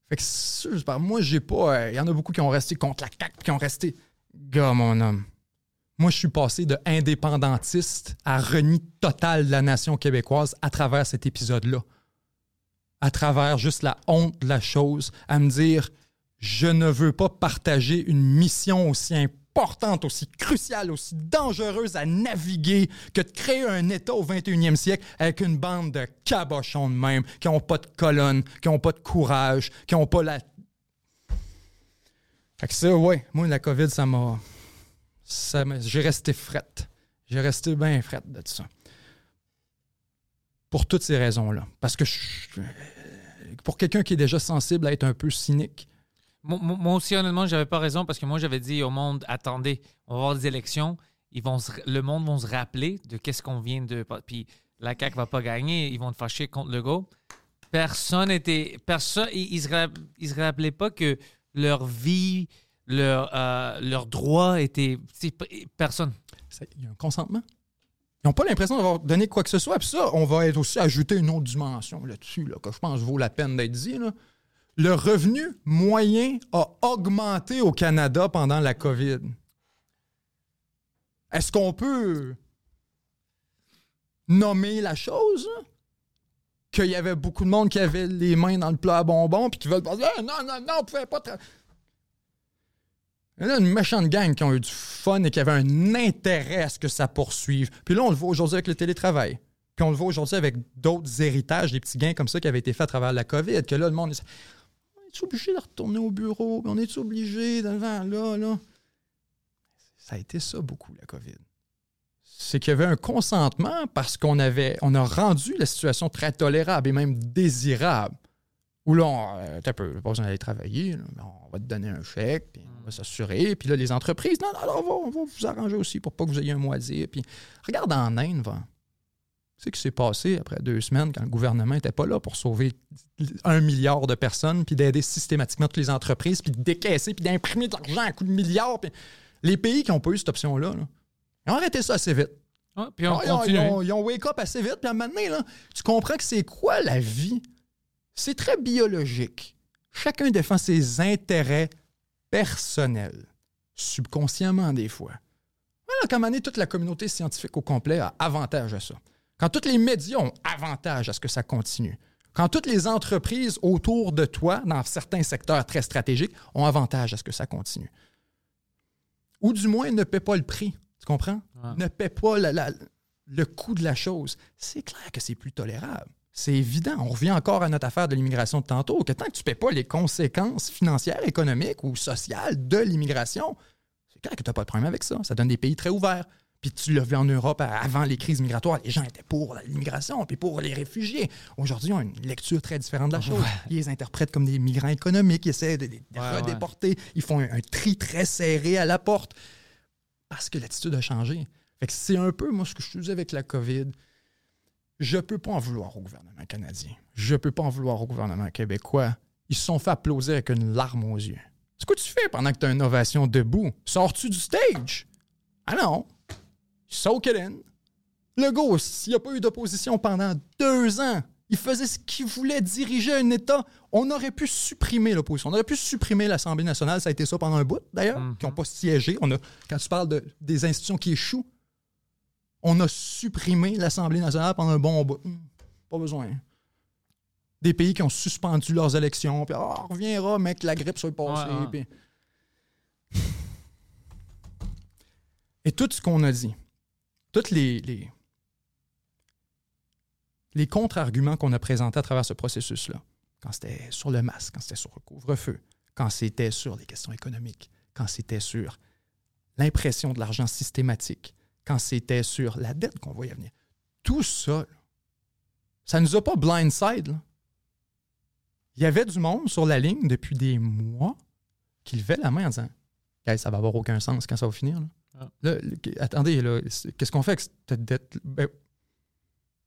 Fait que parle, moi, j'ai pas... euh, Il y en a beaucoup qui ont resté contre la CAQ qui ont resté... Gars, mon homme. Moi, je suis passé de indépendantiste à renie total de la nation québécoise à travers cet épisode-là. À travers juste la honte de la chose, à me dire je ne veux pas partager une mission aussi importante, aussi cruciale, aussi dangereuse à naviguer que de créer un État au 21e siècle avec une bande de cabochons de même, qui n'ont pas de colonne, qui n'ont pas de courage, qui n'ont pas la. Fait que ça, ouais, moi, la COVID, ça m'a. J'ai resté frette. J'ai resté bien frette de ça. Pour toutes ces raisons-là. Parce que pour quelqu'un qui est déjà sensible à être un peu cynique,
Moi, aussi, honnêtement, j'avais pas raison parce que moi, j'avais dit au monde attendez, on va avoir des élections. Le monde va se rappeler de qu'est-ce qu'on vient de. Puis la CAQ va pas gagner, ils vont te fâcher contre Legault. Personne était. Personne. Ils, ils se rappelaient pas que leur vie, leur, euh, leurs droits étaient. Personne.
Il y a un consentement. Ils n'ont pas l'impression d'avoir donné quoi que ce soit. Puis ça, on va être aussi ajouter une autre dimension là-dessus, là, que je pense vaut la peine d'être dit. là. Le revenu moyen a augmenté au Canada pendant la COVID. Est-ce qu'on peut nommer la chose? Qu'il y avait beaucoup de monde qui avait les mains dans le plat à bonbons puis qui veulent pas dire Ah, non, non, non, on pouvait pas. Il y a une méchante gang qui ont eu du fun et qui avait un intérêt à ce que ça poursuive. Puis là, on le voit aujourd'hui avec le télétravail. Puis on le voit aujourd'hui avec d'autres héritages, des petits gains comme ça qui avaient été faits à travers la COVID. Que là, le monde est. On est obligé de retourner au bureau? On est obligé de. Là, là. Ça a été ça beaucoup, la COVID. C'est qu'il y avait un consentement parce qu'on avait. On a rendu la situation très tolérable et même désirable. Où là, on, euh, t'as peu, pas besoin d'aller travailler, là, mais on va te donner un chèque, puis on va s'assurer. Puis là, les entreprises, non, non, non, on va, on va vous arranger aussi pour pas que vous ayez un mois à dire. Puis regarde en Inde, va. Tu sais ce qui s'est passé après deux semaines quand le gouvernement n'était pas là pour sauver un milliard de personnes, puis d'aider systématiquement toutes les entreprises, puis de décaisser, puis d'imprimer de l'argent à coups de milliards. puis Les pays qui n'ont pas eu cette option-là, là, ils ont arrêté ça assez vite.
Ah, puis on
ils, ont, ils ont- ils ont wake up assez vite, puis à un moment donné, là, tu comprends que c'est quoi la vie? C'est très biologique. Chacun défend ses intérêts personnels, subconsciemment des fois. Voilà, qu'à un moment donné, toute la communauté scientifique au complet a avantage à ça. Quand tous les médias ont avantage à ce que ça continue. Quand toutes les entreprises autour de toi, dans certains secteurs très stratégiques, ont avantage à ce que ça continue. Ou du moins ne paient pas le prix. Tu comprends? Ne paient pas la- la- le coût de la chose. C'est clair que c'est plus tolérable. C'est évident. On revient encore à notre affaire de l'immigration de tantôt, que tant que tu ne paies pas les conséquences financières, économiques ou sociales de l'immigration, c'est clair que tu n'as pas de problème avec ça. Ça donne des pays très ouverts. Puis tu l'as vu en Europe avant les crises migratoires, les gens étaient pour l'immigration, puis pour les réfugiés. Aujourd'hui, ils ont une lecture très différente de la chose. Ils les interprètent comme des migrants économiques, ils essaient de les
Ouais,
redéporter. Ils font un, un tri très serré à la porte parce que l'attitude a changé. Fait que c'est un peu, moi, ce que je te disais avec la COVID. Je peux pas en vouloir au gouvernement canadien. Je peux pas en vouloir au gouvernement québécois. Ils se sont fait applaudir avec une larme aux yeux. C'est quoi tu fais pendant que tu as une ovation debout? Sors-tu du stage? Ah non. Soak it in. Le gars, s'il n'y a pas eu d'opposition pendant deux ans, il faisait ce qu'il voulait, diriger un État. On aurait pu supprimer l'opposition. On aurait pu supprimer l'Assemblée nationale. Ça a été ça pendant un bout, d'ailleurs, qui n'ont pas siégé. On a, quand tu parles de- des institutions qui échouent, on a supprimé l'Assemblée nationale pendant un bon bout. Hum, Pas besoin. Des pays qui ont suspendu leurs élections, puis Ah, on reviendra, mec, la grippe soit passée.
Ouais, ouais.
puis- Et tout ce qu'on a dit, toutes les, les, les contre-arguments qu'on a présentés à travers ce processus-là, quand c'était sur le masque, quand c'était sur le couvre-feu, quand c'était sur les questions économiques, quand c'était sur l'impression de l'argent systématique, quand c'était sur la dette qu'on voyait venir, tout ça, là, ça nous a pas blindside. là. Il y avait du monde sur la ligne depuis des mois qui levait la main en disant Hey, ça va avoir aucun sens quand ça va finir. Là.
Ah.
Là, attendez, qu'est-ce qu'on fait avec cette dette? Ben,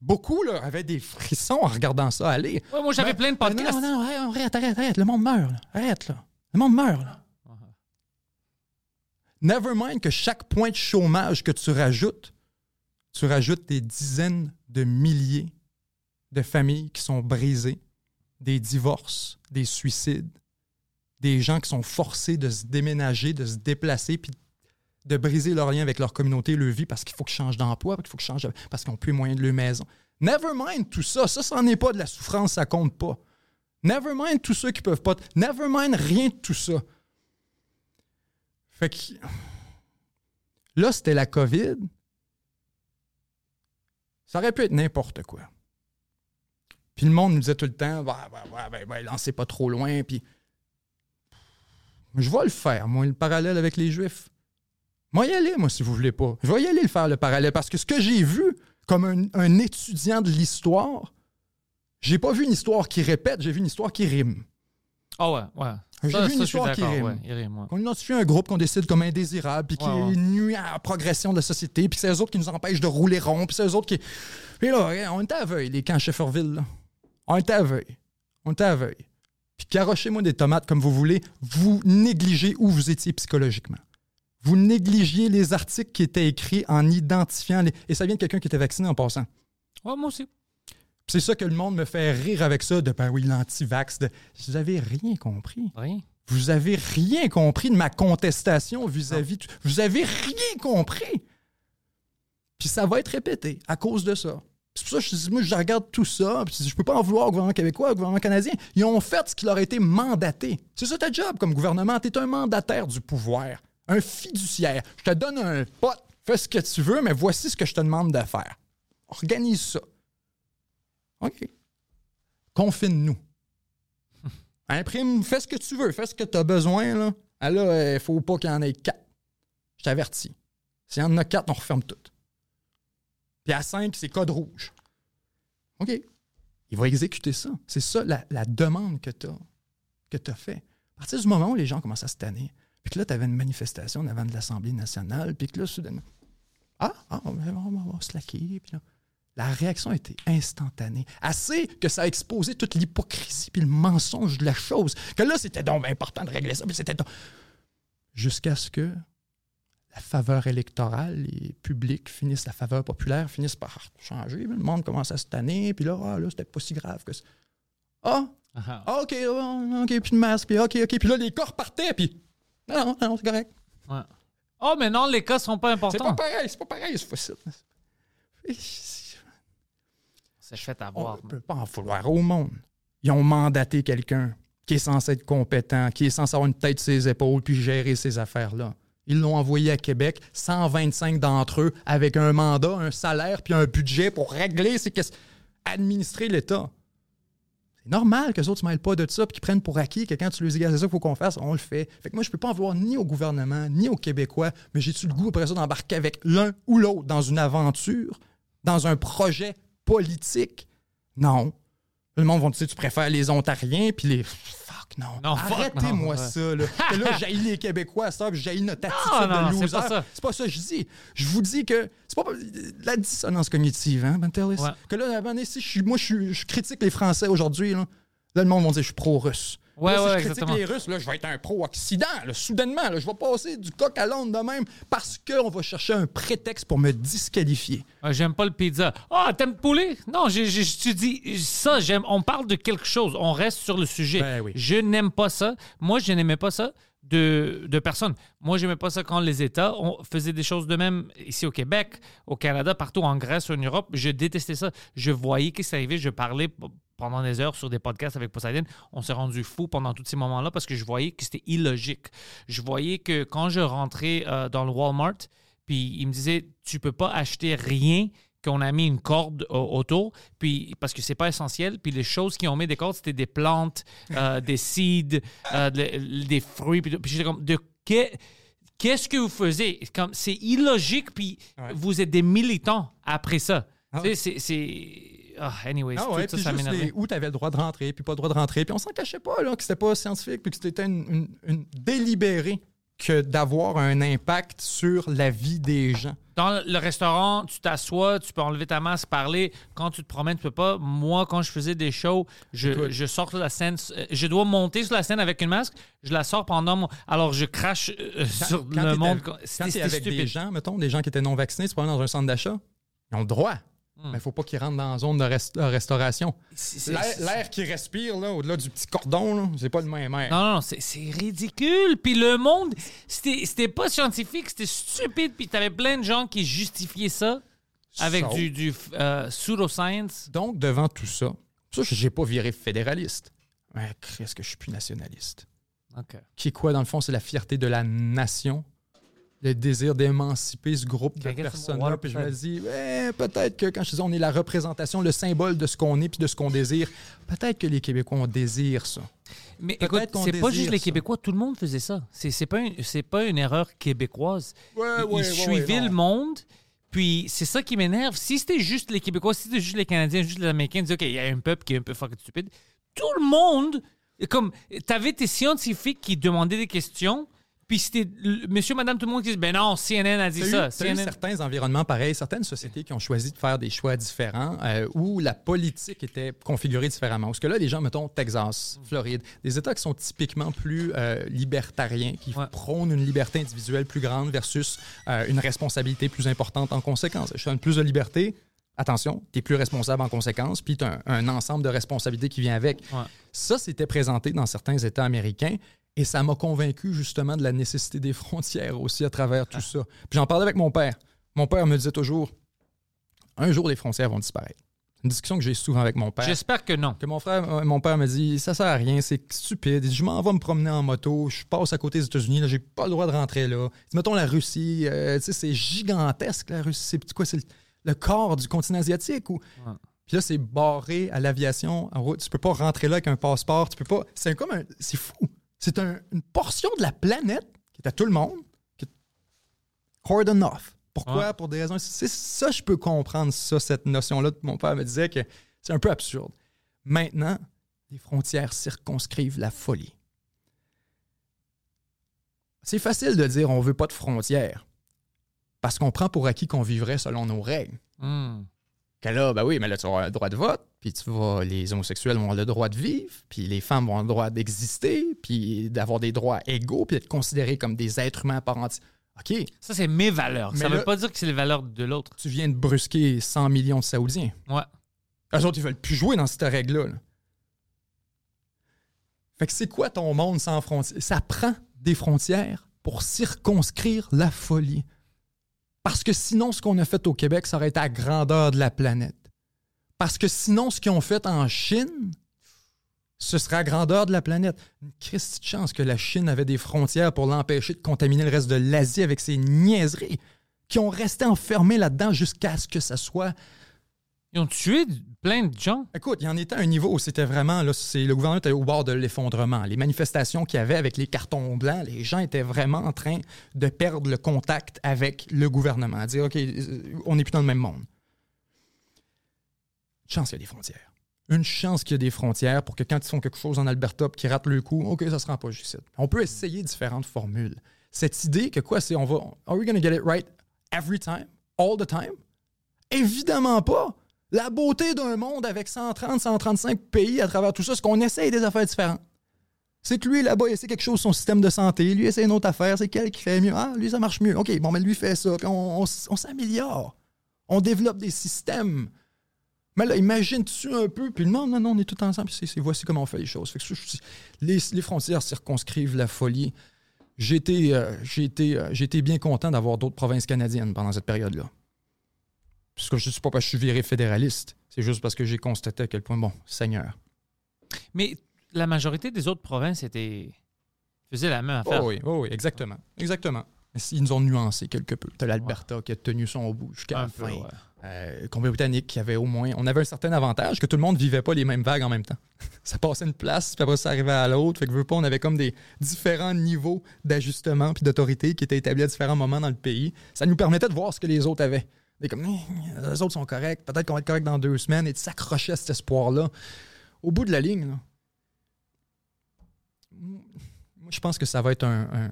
beaucoup là, avaient des frissons en regardant ça aller.
Ouais, moi, j'avais
Ben,
plein de
ben
podcasts.
Non, non, non, arrête, arrête, arrête. Le monde meurt. là. Arrête, là. Le monde meurt. Là. Never mind que chaque point de chômage que tu rajoutes, tu rajoutes des dizaines de milliers de familles qui sont brisées, des divorces, des suicides, des gens qui sont forcés de se déménager, de se déplacer, puis de briser leur lien avec leur communauté, leur vie, parce qu'il faut qu'ils changent d'emploi, faut qu'ils changent, parce qu'ils n'ont plus les moyens de leur maison. Never mind tout ça. Ça, ça n'est pas de la souffrance, ça compte pas. Never mind tous ceux qui peuvent pas. Never mind rien de tout ça. Fait que. Là, c'était la COVID. Ça aurait pu être n'importe quoi. Puis le monde nous disait tout le temps, ouais, ouais, ouais, lancez pas trop loin. Puis. Je vais le faire, moi, le parallèle avec les Juifs. Moi, y aller, moi, si vous voulez pas. Je vais y aller le faire, le parallèle, parce que ce que j'ai vu comme un, un étudiant de l'histoire, j'ai pas vu une histoire qui répète, j'ai vu une histoire qui rime.
Ah ouais, ouais.
J'ai vu une histoire qui rime.
ouais, rime, ouais.
Qu'on identifie un groupe qu'on décide comme indésirable, puis qui
Ouais,
nuit à la progression de la société, puis c'est eux autres qui nous empêchent de rouler rond, puis c'est eux autres qui. Puis là, on était à veille, les camps Shefferville, là. On était à veille. On était à veille. Puis carochez-moi des tomates comme vous voulez, vous négligez où vous étiez psychologiquement. Vous négligiez les articles qui étaient écrits en identifiant les. Et ça vient de quelqu'un qui était vacciné en passant.
Ouais, moi aussi.
C'est ça que le monde me fait rire avec ça, de ben oui, l'anti-vax. De... Vous avez rien compris.
Rien.
Vous avez rien compris de ma contestation vis-à-vis. Vous avez rien compris. Puis ça va être répété à cause de ça. C'est pour ça que je dis, moi, je regarde tout ça, puis je peux pas en vouloir au gouvernement québécois, au gouvernement canadien. Ils ont fait ce qui leur a été mandaté. C'est ça ta job comme gouvernement. Tu es un mandataire du pouvoir, un fiduciaire. Je te donne un pote, fais ce que tu veux, mais voici ce que je te demande de faire. Organise ça. OK. Confine-nous. Imprime, fais ce que tu veux, fais ce que tu as besoin. Là, ah, là il faut pas qu'il y en ait quatre. Je t'avertis. S'il y en a quatre, on referme tout. Puis à cinq, c'est code rouge. OK. Il va exécuter ça. C'est ça la, la demande que tu as, que as fait. À partir du moment où les gens commencent à se tanner, puis que là, tu avais une manifestation en avant de l'Assemblée nationale, puis que là, soudainement, ah, ah on va, on va- on va se laquer, puis là, la réaction a été instantanée. Assez que ça a exposé toute l'hypocrisie puis le mensonge de la chose. Que là, c'était donc important de régler ça, puis c'était donc- Jusqu'à ce que la faveur électorale, les publics finissent, la faveur populaire finissent par changer. Le monde commence à se tanner, puis là, ah, là c'était pas si grave que ça. Ah,
Ah,
ah, OK, ah, OK, puis de masque, puis OK, OK. Puis là, les corps partaient, puis non, non, non, c'est correct.
ouais. Oh, mais non, les cas sont pas
C'est pas
importants.
pareil, c'est pas pareil, c'est facile.
C'est fait
On
avoir.
ne peut pas en vouloir au monde. Ils ont mandaté quelqu'un qui est censé être compétent, qui est censé avoir une tête sur ses épaules puis gérer ces affaires-là. Ils l'ont envoyé à Québec, 125 d'entre eux, avec un mandat, un salaire puis un budget pour régler ces questions, administrer l'État. C'est normal que les autres ne se mêlent pas de ça puis qu'ils prennent pour acquis que quand tu leur dis, c'est ça qu'il faut qu'on fasse, on le fait. Fait que moi, je peux pas en vouloir ni au gouvernement, ni aux Québécois, mais j'ai-tu le goût après ça d'embarquer avec l'un ou l'autre dans une aventure, dans un projet politique? Non. Le monde va te dire, tu préfères les Ontariens, puis les. Fuck, non. Arrêtez-moi ça, là. Là, j'haïs les Québécois, ça, j'haïs notre attitude
non,
de
c'est
loser.
pas ça.
C'est pas ça que je dis. Je vous dis que c'est pas la dissonance cognitive, hein, Ben?
Ouais.
Que là, si je suis, moi, je, je critique les Français aujourd'hui, là, là, le monde va dire je suis pro-russe.
Ouais,
Là, si
ouais,
je critique
exactement.
les Russes, là, je vais être un pro-Occident. Soudainement, là, je vais passer du coq à l'onde de même parce qu'on va chercher un prétexte pour me disqualifier.
Ah, j'aime pas le pizza. Ah, t'aimes le poulet? Non, j'ai- je te dis ça, j'aime. On parle de quelque chose. On reste sur le sujet.
Ben oui.
Je n'aime pas ça. Moi, je n'aimais pas ça de, de personne. Moi, j'aimais pas ça quand les États on faisait des choses de même ici au Québec, au Canada, partout en Grèce, en Europe. Je détestais ça. Je voyais que ça arrivait. Je parlais pendant des heures sur des podcasts avec Poseidon. On s'est rendu fou pendant tous ces moments-là parce que je voyais que c'était illogique. Je voyais que quand je rentrais euh, dans le Walmart, puis il me disait tu peux pas acheter rien qu'on a mis une corde au- autour puis parce que c'est pas essentiel puis les choses qui ont mis des cordes c'était des plantes euh, des seeds euh, de- des fruits puis. Puis j'étais comme de que- qu'est-ce que vous faisiez? Comme c'est illogique puis vous êtes des militants après ça
Ah
c'est ah, anyways
Ah
tout ça
les- où tu avais le droit de rentrer, puis pas le droit de rentrer. Puis on s'en cachait pas, là, que c'était pas scientifique, puis que c'était une, une- que d'avoir un impact sur la vie des gens.
Dans le restaurant, tu t'assois, tu peux enlever ta masque, parler. Quand tu te promènes, tu peux pas. Moi, quand je faisais des shows, je, je sors sur la scène. euh, Je dois monter sur la scène avec une masque. Je la sors pendant mon. Alors, je crache euh, sur
Quand
le monde. Quand-
tu avec des
stupide.
gens, mettons, des gens qui étaient non vaccinés, tu dans un centre d'achat, ils ont le droit.
Hmm.
Mais il faut pas qu'ils rentrent dans la zone de rest- de restauration. L'air qu'ils respirent, là, au-delà du petit cordon, c'est pas le même air.
Non, non, c'est ridicule. Puis le monde, c'était pas scientifique, c'était stupide. Puis t'avais plein de gens qui justifiaient ça avec du, du euh, pseudoscience.
Donc, devant tout ça, ça, j'ai pas viré fédéraliste. Ouais, est-ce que je suis plus nationaliste?
OK.
qui est quoi, dans le fond, c'est la fierté de la nation, le désir d'émanciper ce groupe de personnes-là. Puis je me
peut-être?
dis, ouais, peut-être que quand je dis on est la représentation, le symbole de ce qu'on est puis de ce qu'on désire, peut-être que les Québécois, on désire ça.
Mais écoute, c'est pas juste les
ça.
Québécois, tout le monde faisait ça. C'est pas, pas une erreur québécoise.
Ouais,
Ils-
ouais,
Ils
ouais,
suivaient
ouais,
le monde, puis c'est ça qui m'énerve. Si c'était juste les Québécois, si c'était juste les Canadiens, juste les Américains, disaient, OK, il y a un peuple qui est un peu fucking stupide. Tout le monde, comme, t'avais tes scientifiques qui demandaient des questions, puis c'était monsieur, madame, tout le monde qui disait, ben non, CNN a dit
eu-
ça.
eu
CNN...
certains environnements pareils, certaines sociétés qui ont choisi de faire des choix différents euh, où la politique était configurée différemment. Parce que là, les gens, mettons, Texas, Floride, des États qui sont typiquement plus euh, libertariens, qui
Ouais.
prônent une liberté individuelle plus grande versus euh, une responsabilité plus importante en conséquence. Je donne plus de liberté. Attention, tu es plus responsable en conséquence, puis tu as un, un ensemble de responsabilités qui vient avec.
Ouais.
Ça, c'était présenté dans certains États américains et ça m'a convaincu justement de la nécessité des frontières aussi à travers tout ça. Puis j'en parlais avec mon père. Mon père me disait toujours un jour les frontières vont disparaître. C'est Une discussion que j'ai souvent avec mon père.
J'espère que non.
Que mon frère, euh, mon père me dit ça sert à rien, c'est stupide. Il dit, je m'en vais me promener en moto, je passe à côté des États-Unis, là, j'ai pas le droit de rentrer là. Dit, mettons la Russie, euh, tu sais, c'est gigantesque la Russie. C'est quoi, c'est le, le corps du continent asiatique ou puis là, c'est barré à l'aviation. en route. Tu peux pas rentrer là avec un passeport. Tu peux pas. C'est comme un. C'est fou. C'est un- une portion de la planète qui est à tout le monde, qui est cordon off. Pourquoi?
Ouais.
Pour des raisons. C'est ça, je peux comprendre ça, cette notion-là. Mon père me disait que c'est un peu absurde. Maintenant, les frontières circonscrivent la folie. C'est facile de dire on veut pas de frontières parce qu'on prend pour acquis qu'on vivrait selon nos règles.
Hmm.
Là, ben oui, mais là, tu vas avoir le droit de vote, puis tu vas, les homosexuels vont avoir le droit de vivre, puis les femmes vont avoir le droit d'exister, puis d'avoir des droits égaux, puis d'être considérés comme des êtres humains à part entière. OK,
Ça, c'est mes valeurs.
Mais
ça veut
là-
pas dire que c'est les valeurs de l'autre.
tu viens de brusquer 100 millions de Saoudiens.
Ouais.
Eux autres, ils veulent plus jouer dans cette règle-là. là. Fait que c'est quoi ton monde sans frontières? Ça prend des frontières pour circonscrire la folie. Parce que sinon, ce qu'on a fait au Québec, ça aurait été à grandeur de la planète. Parce que sinon, ce qu'ils ont fait en Chine, ce serait à grandeur de la planète. Une Christie de chance que la Chine avait des frontières pour l'empêcher de contaminer le reste de l'Asie avec ses niaiseries, qui ont resté enfermés là-dedans jusqu'à ce que ça soit
Ils ont tué plein de gens.
Écoute, il y en était à un niveau où c'était vraiment, là, le gouvernement était au bord de l'effondrement. Les manifestations qu'il y avait avec les cartons blancs, les gens étaient vraiment en train de perdre le contact avec le gouvernement. À dire, OK, euh, on n'est plus dans le même monde. Une chance qu'il y a des frontières. Une chance qu'il y a des frontières pour que quand ils font quelque chose en Alberta puis qu'ils le coup, OK, ça se rend pas juste. On peut essayer différentes formules. Cette idée que quoi, c'est on va. Are we going to get it right every time? All the time? Évidemment pas. La beauté d'un monde avec 130, 135 pays à travers tout ça, c'est qu'on essaye des affaires différentes. C'est que lui, là-bas, il essaie quelque chose, son système de santé. Lui, essaie une autre affaire. C'est quel qui fait mieux? Ah, lui, ça marche mieux. OK, bon, mais lui fait ça. On, s'améliore. On développe des systèmes. Mais là, imagine-tu un peu, puis non, non, non, on est tout ensemble, puis c'est, voici comment on fait les choses. Les, frontières circonscrivent la folie. Été, euh, euh, bien content d'avoir d'autres provinces canadiennes pendant cette période-là. Parce que je ne suis pas parce que je suis viré fédéraliste, c'est juste parce que j'ai constaté à quel point, bon, Seigneur.
Mais la majorité des autres provinces étaient faisaient la même affaire.
Oh oui, oh oui, exactement. Exactement. Ils nous ont nuancé quelque peu. T'as l'Alberta qui a tenu son bout jusqu'à la fin.
ouais.
Euh, Colombie-Britannique qui avait au moins. On avait un certain avantage que tout le monde vivait pas les mêmes vagues en même temps. ça passait une place, puis après ça arrivait à l'autre. Fait que veux pas, on avait comme des différents niveaux d'ajustement puis d'autorité qui étaient établis à différents moments dans le pays. Ça nous permettait de voir ce que les autres avaient. Et comme, les autres sont corrects, peut-être qu'on va être correct dans deux semaines, et de s'accrocher à cet espoir-là. Au bout de la ligne, moi, je pense que ça va être un,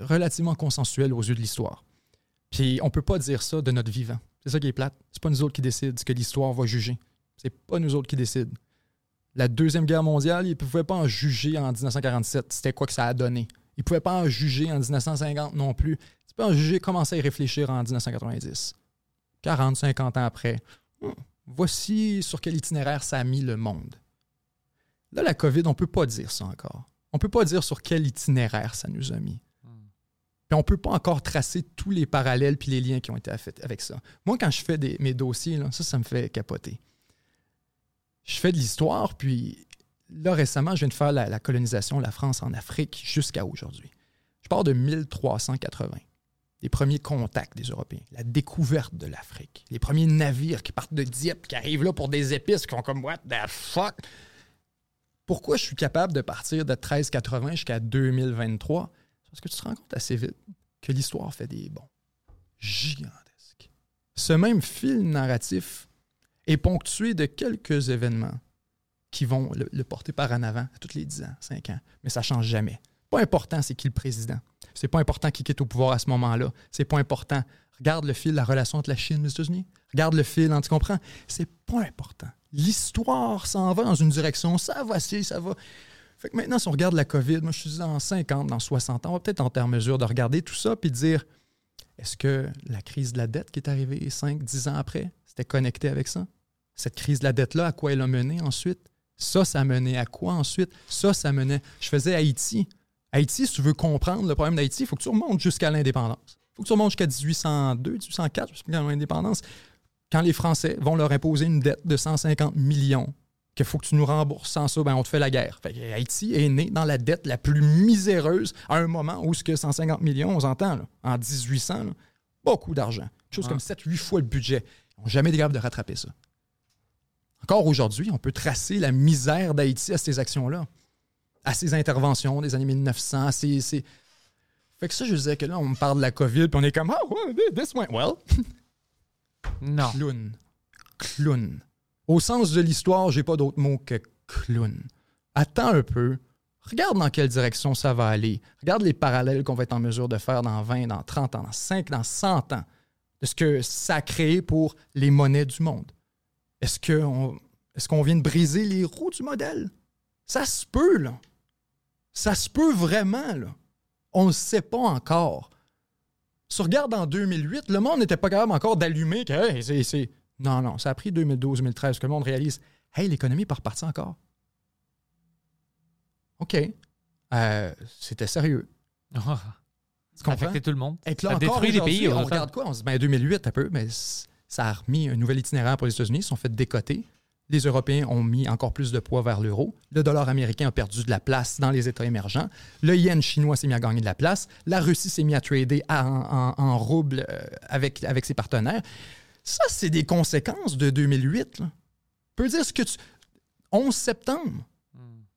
relativement consensuel aux yeux de l'histoire. Puis on peut pas dire ça de notre vivant. C'est ça qui est plate. C'est pas nous autres qui décident ce que l'histoire va juger. C'est pas nous autres qui décident. La Deuxième Guerre mondiale, ils ne pouvaient pas en juger en 1947. C'était quoi que ça a donné? Ils ne pouvaient pas en juger en 1950 non plus. Tu peux en juger, commencer à y réfléchir en 1990. 40, 50 ans après. Hum, voici sur quel itinéraire ça a mis le monde. Là, la COVID, on ne peut pas dire ça encore. On ne peut pas dire sur quel itinéraire ça nous a mis. Puis on ne peut pas encore tracer tous les parallèles puis les liens qui ont été faits avec ça. Moi, quand je fais des- mes dossiers, là, ça, ça me fait capoter. Je fais de l'histoire, puis là, récemment, je viens de faire la, la colonisation de la France en Afrique jusqu'à aujourd'hui. Je pars de 1380. Les premiers contacts des Européens, la découverte de l'Afrique, les premiers navires qui partent de Dieppe, qui arrivent là pour des épices, qui font comme What the fuck? Pourquoi je suis capable de partir de 1380 jusqu'à 2023? C'est Parce que tu te rends compte assez vite que l'histoire fait des bons gigantesques. Ce même fil narratif est ponctué de quelques événements qui vont le, le porter par en avant à tous les 10 ans, 5 ans. Mais ça ne change jamais. Pas important, c'est qui le président. C'est pas important qui quitte au pouvoir à ce moment-là. C'est pas important. Regarde le fil la relation entre la Chine et les États-Unis. Regarde le fil, hein, tu comprends? C'est pas important. L'histoire s'en va dans une direction. Ça va, si, ça va. Fait que maintenant, si on regarde la COVID, moi, je suis dans 50, dans 60 ans, on va peut-être être en mesure de regarder tout ça puis de dire est-ce que la crise de la dette qui est arrivée 5, 10 ans après, c'était connecté avec ça? Cette crise de la dette-là, à quoi elle a mené ensuite? Ça, ça a mené à quoi ensuite? Ça, ça menait. Je faisais Haïti. Haïti, si tu veux comprendre le problème d'Haïti, il faut que tu remontes jusqu'à l'indépendance. Il faut que tu remontes jusqu'à 1802, 1804, jusqu'à l'indépendance. Quand les Français vont leur imposer une dette de 150 millions, qu'il faut que tu nous rembourses sans ça, ben on te fait la guerre. Fait que Haïti est né dans la dette la plus miséreuse à un moment où ce que 150 millions, on s'entend, là, en 1800, là, beaucoup d'argent. Chose comme 7-8 fois le budget. Ils n'ont jamais été capables de rattraper ça. Encore aujourd'hui, on peut tracer la misère d'Haïti à ces actions-là, à ces interventions des années 1900, à ces- Fait que ça, je disais que là, on me parle de la COVID, puis on est comme, oh, this went well.
Non.
Clown. Clown. Au sens de l'histoire, j'ai pas d'autre mot que clown. Attends un peu. Regarde dans quelle direction ça va aller. Regarde les parallèles qu'on va être en mesure de faire dans 20, dans 30 ans, dans 5, dans 100 ans, de ce que ça a créé pour les monnaies du monde. Est-ce qu'on est qu'on vient de briser les roues du modèle? Ça se peut, là. Ça se peut vraiment, là. On ne sait pas encore. Tu regardes en 2008, le monde n'était pas capable encore d'allumer que hey, c'est, c'est- Non, non, ça a pris 2012-2013 que le monde réalise Hey, l'économie est repartie encore. OK. Euh, c'était sérieux.
Ça
comprends?
affectait tout le monde.
Et que là
ça
encore,
détruit les pays.
On regarde quoi? On se dit, ben 2008, un peu, mais ça a remis un nouvel itinéraire pour les États-Unis. Ils se sont fait décoter. Les Européens ont mis encore plus de poids vers l'euro. Le dollar américain a perdu de la place dans les États émergents. Le yen chinois s'est mis à gagner de la place. La Russie s'est mis à trader en, en, en rouble euh, avec, avec ses partenaires. Ça, c'est des conséquences de 2008. là. Tu peux dire ce que tu... 11 septembre,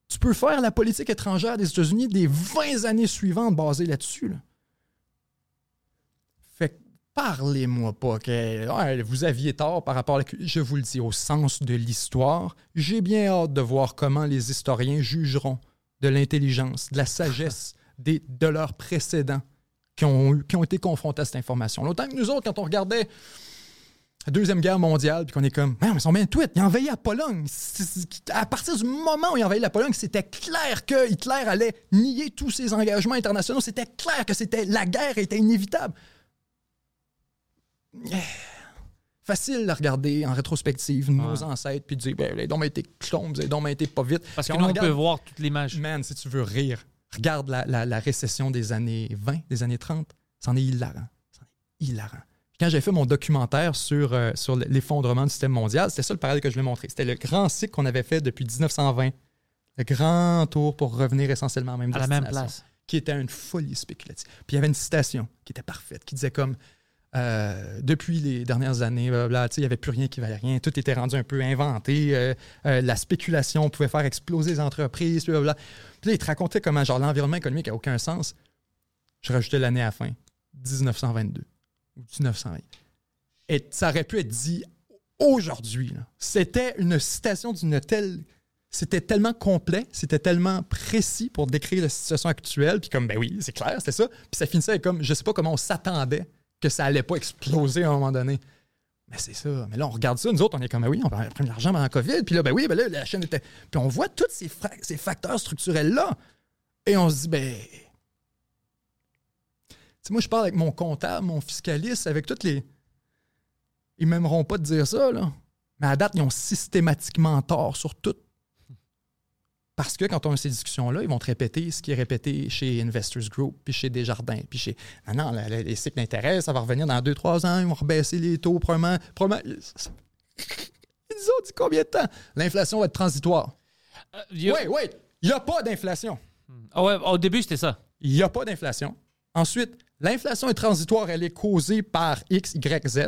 tu peux faire la politique étrangère des États-Unis des 20 années suivantes basée là-dessus. là. Parlez-moi pas que ouais, vous aviez tort par rapport à la... Je vous le dis, au sens de l'histoire, j'ai bien hâte de voir comment les historiens jugeront de l'intelligence, de la sagesse des, de leurs précédents qui ont, eu- qui ont été confrontés à cette information. Autant que nous autres, quand on regardait la Deuxième Guerre mondiale, puis qu'on est comme, mais ils sont bien tweets, ils ont envahi la Pologne. À partir du moment où ils ont envahi la Pologne, c'était clair que Hitler allait nier tous ses engagements internationaux. C'était clair que c'était la guerre était inévitable. Facile à regarder en rétrospective nos
Ouais.
ancêtres puis de dire, ben, les dons été vous avez donc été pas vite.
Parce que nous,
on regarde-
peut voir toute l'image.
Man, si tu veux rire, regarde la, la- la récession des années 20, des années 30. C'en est hilarant. C'en est hilarant. Quand j'ai fait mon documentaire sur, euh, sur l'effondrement du système mondial, c'était ça le parallèle que je voulais montrer. C'était le grand cycle qu'on avait fait depuis 1920. Le grand tour pour revenir essentiellement à la même
À la même place.
Qui était une folie spéculative. Puis il y avait une citation qui était parfaite, qui disait comme euh, depuis les dernières années, il n'y avait plus rien qui valait rien. Tout était rendu un peu inventé. euh, euh, la spéculation pouvait faire exploser les entreprises. Puis là, il te racontait comment genre, l'environnement économique n'a aucun sens. Je rajoutais l'année à la fin, 1922 ou 1920. Et ça aurait pu être dit aujourd'hui. C'était une citation d'une telle. C'était tellement complet, c'était tellement précis pour décrire la situation actuelle. Puis comme, ben oui, c'est clair, c'était ça. Puis ça finissait avec comme, je sais pas comment on s'attendait que ça allait pas exploser à un moment donné. Mais c'est ça. Mais là, on regarde ça, nous autres, on est comme, ben oui, on va prendre de l'argent pendant la COVID. Puis là, ben oui, ben là, la chaîne était. Puis on voit tous ces, facteurs structurels-là. Et on se dit, ben. Tu moi, je parle avec mon comptable, mon fiscaliste, avec toutes les. Ils m'aimeront pas de dire ça, là. Mais à date, ils ont systématiquement tort sur tout. Parce que quand on a ces discussions-là, ils vont te répéter ce qui est répété chez Investors Group, puis chez Desjardins, puis chez. Non, non, les cycles d'intérêt, ça va revenir dans 2-3 ans, ils vont rebaisser les taux, probablement. probablement- Ils ont dit combien de temps? L'inflation va être transitoire.
Euh,
Oui, oui, il n'y a pas d'inflation.
Ah ouais, au début, c'était ça.
Il n'y a pas d'inflation. Ensuite, l'inflation est transitoire, elle est causée par X, Y, Z.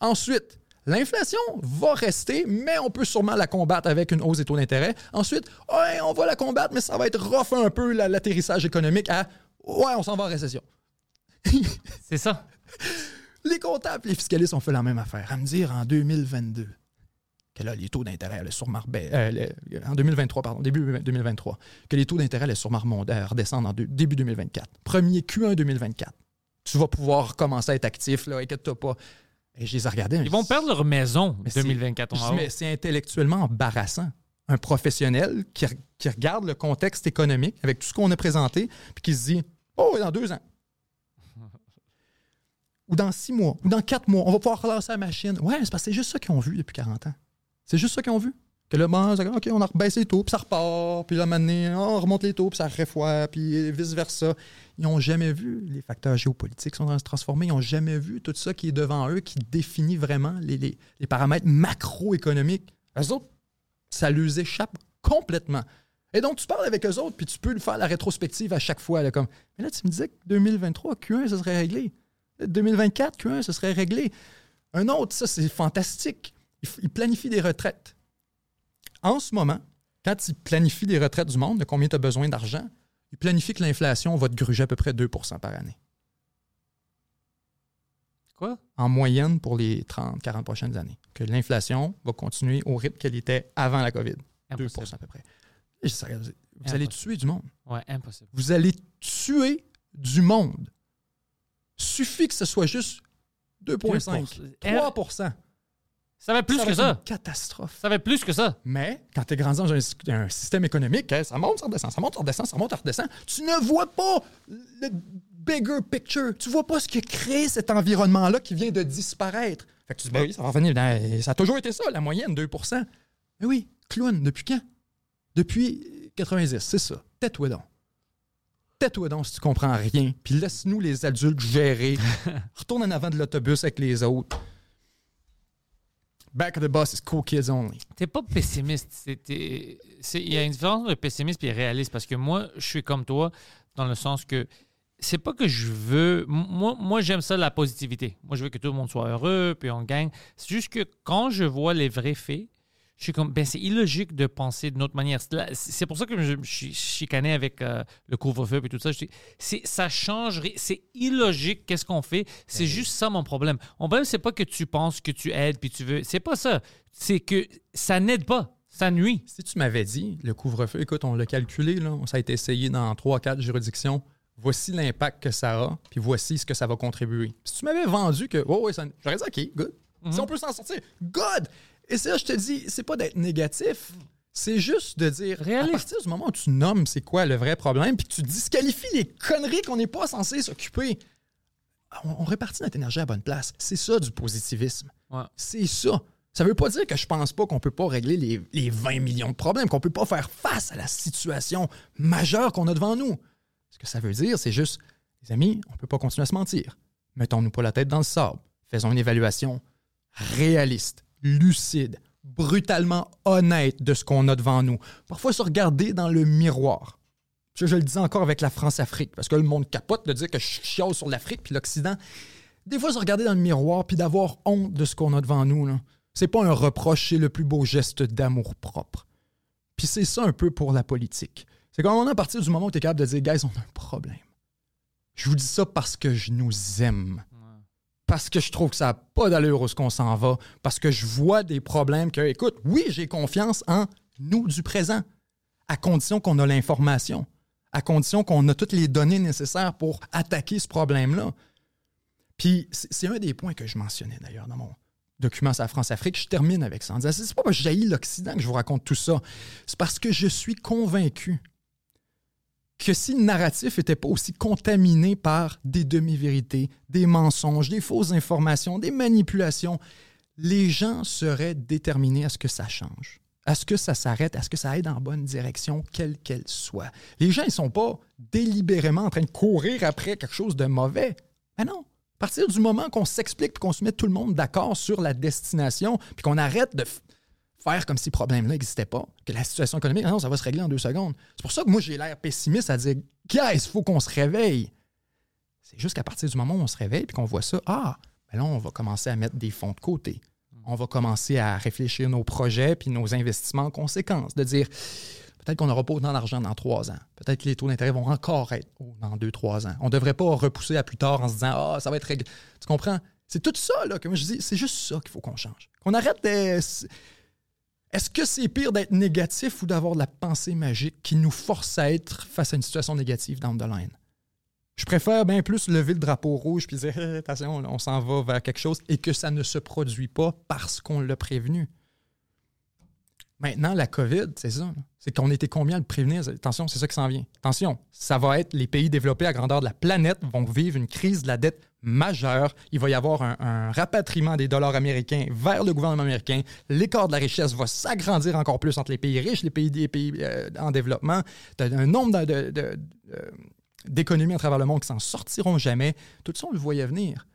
Ensuite, l'inflation va rester, mais on peut sûrement la combattre avec une hausse des taux d'intérêt. Ensuite, ouais, on va la combattre, mais ça va être rough un peu la- l'atterrissage économique à ouais, on s'en va en récession.
C'est ça.
Les comptables les fiscalistes ont fait la même affaire. À me dire en 2022 que là, les taux d'intérêt allaient sûrement euh, le- en 2023, pardon, début 2023, que les taux d'intérêt allaient sûrement euh, redescendre en deux- début 2024. Premier Q1 2024. Tu vas pouvoir commencer à être actif, là, inquiète-toi pas. Et je les ai regardés.
Ils vont perdre leur maison
Mais c'est-
2024.
je
on
dis,
va
mais c'est intellectuellement embarrassant. Un professionnel qui, qui regarde le contexte économique avec tout ce qu'on a présenté, puis qui se dit Oh, dans deux ans. ou dans six mois, ou dans quatre mois, on va pouvoir relancer la machine. Ouais, c'est parce que c'est juste ça qu'ils ont vu depuis 40 ans. C'est juste ça qu'ils ont vu. Que là, bon, OK, on a rebaissé les taux, puis ça repart, puis là, maintenant, on remonte les taux, puis ça refroid, puis vice-versa. Ils n'ont jamais vu les facteurs géopolitiques sont en train de se transformer. Ils n'ont jamais vu tout ça qui est devant eux, qui définit vraiment les, les- les paramètres macroéconomiques. Eux autres, ça leur échappe complètement. Et donc, tu parles avec eux autres, puis tu peux faire la rétrospective à chaque fois. Comme, mais là, tu me disais que 2023, Q1, ça serait réglé. 2024, Q1, ça serait réglé. Un autre, ça, c'est fantastique. Il, il planifie des retraites. En ce moment, quand il planifie des retraites du monde, de combien tu as besoin d'argent, il planifie que l'inflation va te gruger à peu près 2% par année.
Quoi?
En moyenne pour les 30, 40 prochaines années. Que l'inflation va continuer au rythme qu'elle était avant la COVID. 2
Impossible.
à peu près. Et vous allez tuer du monde.
Ouais, impossible.
Vous allez tuer du monde. Suffit que ce soit juste 2,5, 3
Ça va plus
Ça va
que ça.
une catastrophe.
Ça va plus que ça.
Mais quand tu es grandi dans un, un système économique, hein, ça monte, ça redescend, ça monte, ça redescend, ça monte, ça redescend, tu ne vois pas le bigger picture. Tu vois pas ce qui a créé cet environnement-là qui vient de disparaître. Fait que tu dis, ben oui, ça va revenir. dans- Ça a toujours été ça, la moyenne, 2% Mais oui, clown, depuis quand? Depuis 90, c'est ça. Tais-toi donc. Tais-toi donc si tu comprends rien, puis laisse-nous les adultes gérer. Retourne en avant de l'autobus avec les autres. Back of the bus is cool kids only.
T'es pas pessimiste. Il y a une différence entre pessimiste et réaliste parce que moi, je suis comme toi dans le sens que c'est pas que je veux. Moi, moi j'aime ça, la positivité. Moi, je veux que tout le monde soit heureux, puis on gagne. C'est juste que quand je vois les vrais faits, je suis comme, ben, c'est illogique de penser d'une autre manière. C'est pour ça que je me suis chicané avec euh, le couvre-feu et tout ça. C'est- ça change, c'est illogique qu'est-ce qu'on fait? C'est juste ça mon problème. Mon problème, c'est pas que tu penses que tu aides puis tu veux. C'est pas ça. C'est que ça n'aide pas. Ça nuit.
Si tu m'avais dit, le couvre-feu, écoute, on l'a calculé, là, ça a été essayé dans 3-4 juridictions, voici l'impact que ça a, puis voici ce que ça va contribuer. Si tu m'avais vendu que, oh, ouais, ça, j'aurais dit, OK, good. Si on peut s'en sortir, good! Et ça, je te dis, c'est pas d'être négatif, c'est juste de dire,
Réaliste.
à partir du moment où tu nommes c'est quoi le vrai problème, puis que tu disqualifies les conneries qu'on n'est pas censé s'occuper, on, on répartit notre énergie à la bonne place. C'est ça du positivisme.
Ouais.
C'est ça. Ça veut pas dire que je pense pas qu'on peut pas régler les, les 20 millions de problèmes, qu'on peut pas faire face à la situation majeure qu'on a devant nous. Ce que ça veut dire, c'est juste, les amis, on peut pas continuer à se mentir. Mettons-nous pas la tête dans le sable. Faisons une évaluation réaliste, lucide, brutalement honnête de ce qu'on a devant nous. Parfois, se regarder dans le miroir. Je le dis encore avec la France-Afrique, parce que le monde capote de dire que je chiale sur l'Afrique puis l'Occident. Des fois, se regarder dans le miroir puis d'avoir honte de ce qu'on a devant nous, c'est pas un reproche, c'est le plus beau geste d'amour propre. Puis c'est ça un peu pour la politique. C'est comme on a à partir du moment où tu es capable de dire, guys, on a un problème. Je vous dis ça parce que je nous aime. Parce que je trouve que ça n'a pas d'allure où ce qu'on s'en va. Parce que je vois des problèmes que, écoute, oui, j'ai confiance en nous du présent, à condition qu'on a l'information, à condition qu'on a toutes les données nécessaires pour attaquer ce problème-là. Puis c'est un des points que je mentionnais d'ailleurs dans mon document la France-Afrique. Je termine avec ça en disant c'est pas parce que jaillis l'Occident que je vous raconte tout ça. C'est parce que je suis convaincu que si le narratif n'était pas aussi contaminé par des demi-vérités, des mensonges, des fausses informations, des manipulations, les gens seraient déterminés à ce que ça change, à ce que ça s'arrête, à ce que ça aille dans la bonne direction, quelle qu'elle soit. Les gens, ils sont pas délibérément en train de courir après quelque chose de mauvais. Mais non. À partir du moment qu'on s'explique et qu'on se met tout le monde d'accord sur la destination, puis qu'on arrête de faire comme si ce problème-là n'existait pas, que la situation économique, non, ça va se régler en deux secondes. C'est pour ça que moi, j'ai l'air pessimiste à dire, guys, il faut qu'on se réveille. C'est juste qu'à partir du moment où on se réveille puis qu'on voit ça, ah, ben là, on va commencer à mettre des fonds de côté. On va commencer à réfléchir nos projets puis nos investissements en conséquence. De dire, peut-être qu'on n'aura pas autant d'argent dans trois ans. Peut-être que les taux d'intérêt vont encore être hauts dans deux, trois ans. On ne devrait pas repousser à plus tard en se disant, ah, ça va être réglé. Tu comprends? C'est tout ça là, que moi je dis, c'est juste ça qu'il faut qu'on change. Qu'on arrête de. Est-ce que c'est pire d'être négatif ou d'avoir de la pensée magique qui nous force à être face à une situation négative down the line? Je préfère bien plus lever le drapeau rouge puis dire attention, on s'en va vers quelque chose et que ça ne se produit pas parce qu'on l'a prévenu. Maintenant, la COVID, c'est ça. C'est qu'on était combien à le prévenir? Attention, c'est ça qui s'en vient. Attention, ça va être les pays développés à grandeur de la planète vont vivre une crise de la dette majeure. Il va y avoir un, rapatriement des dollars américains vers le gouvernement américain. L'écart de la richesse va s'agrandir encore plus entre les pays riches les pays, les pays euh, en développement. Un nombre d'économies à travers le monde qui s'en sortiront jamais. Tout ça, on le voyait venir.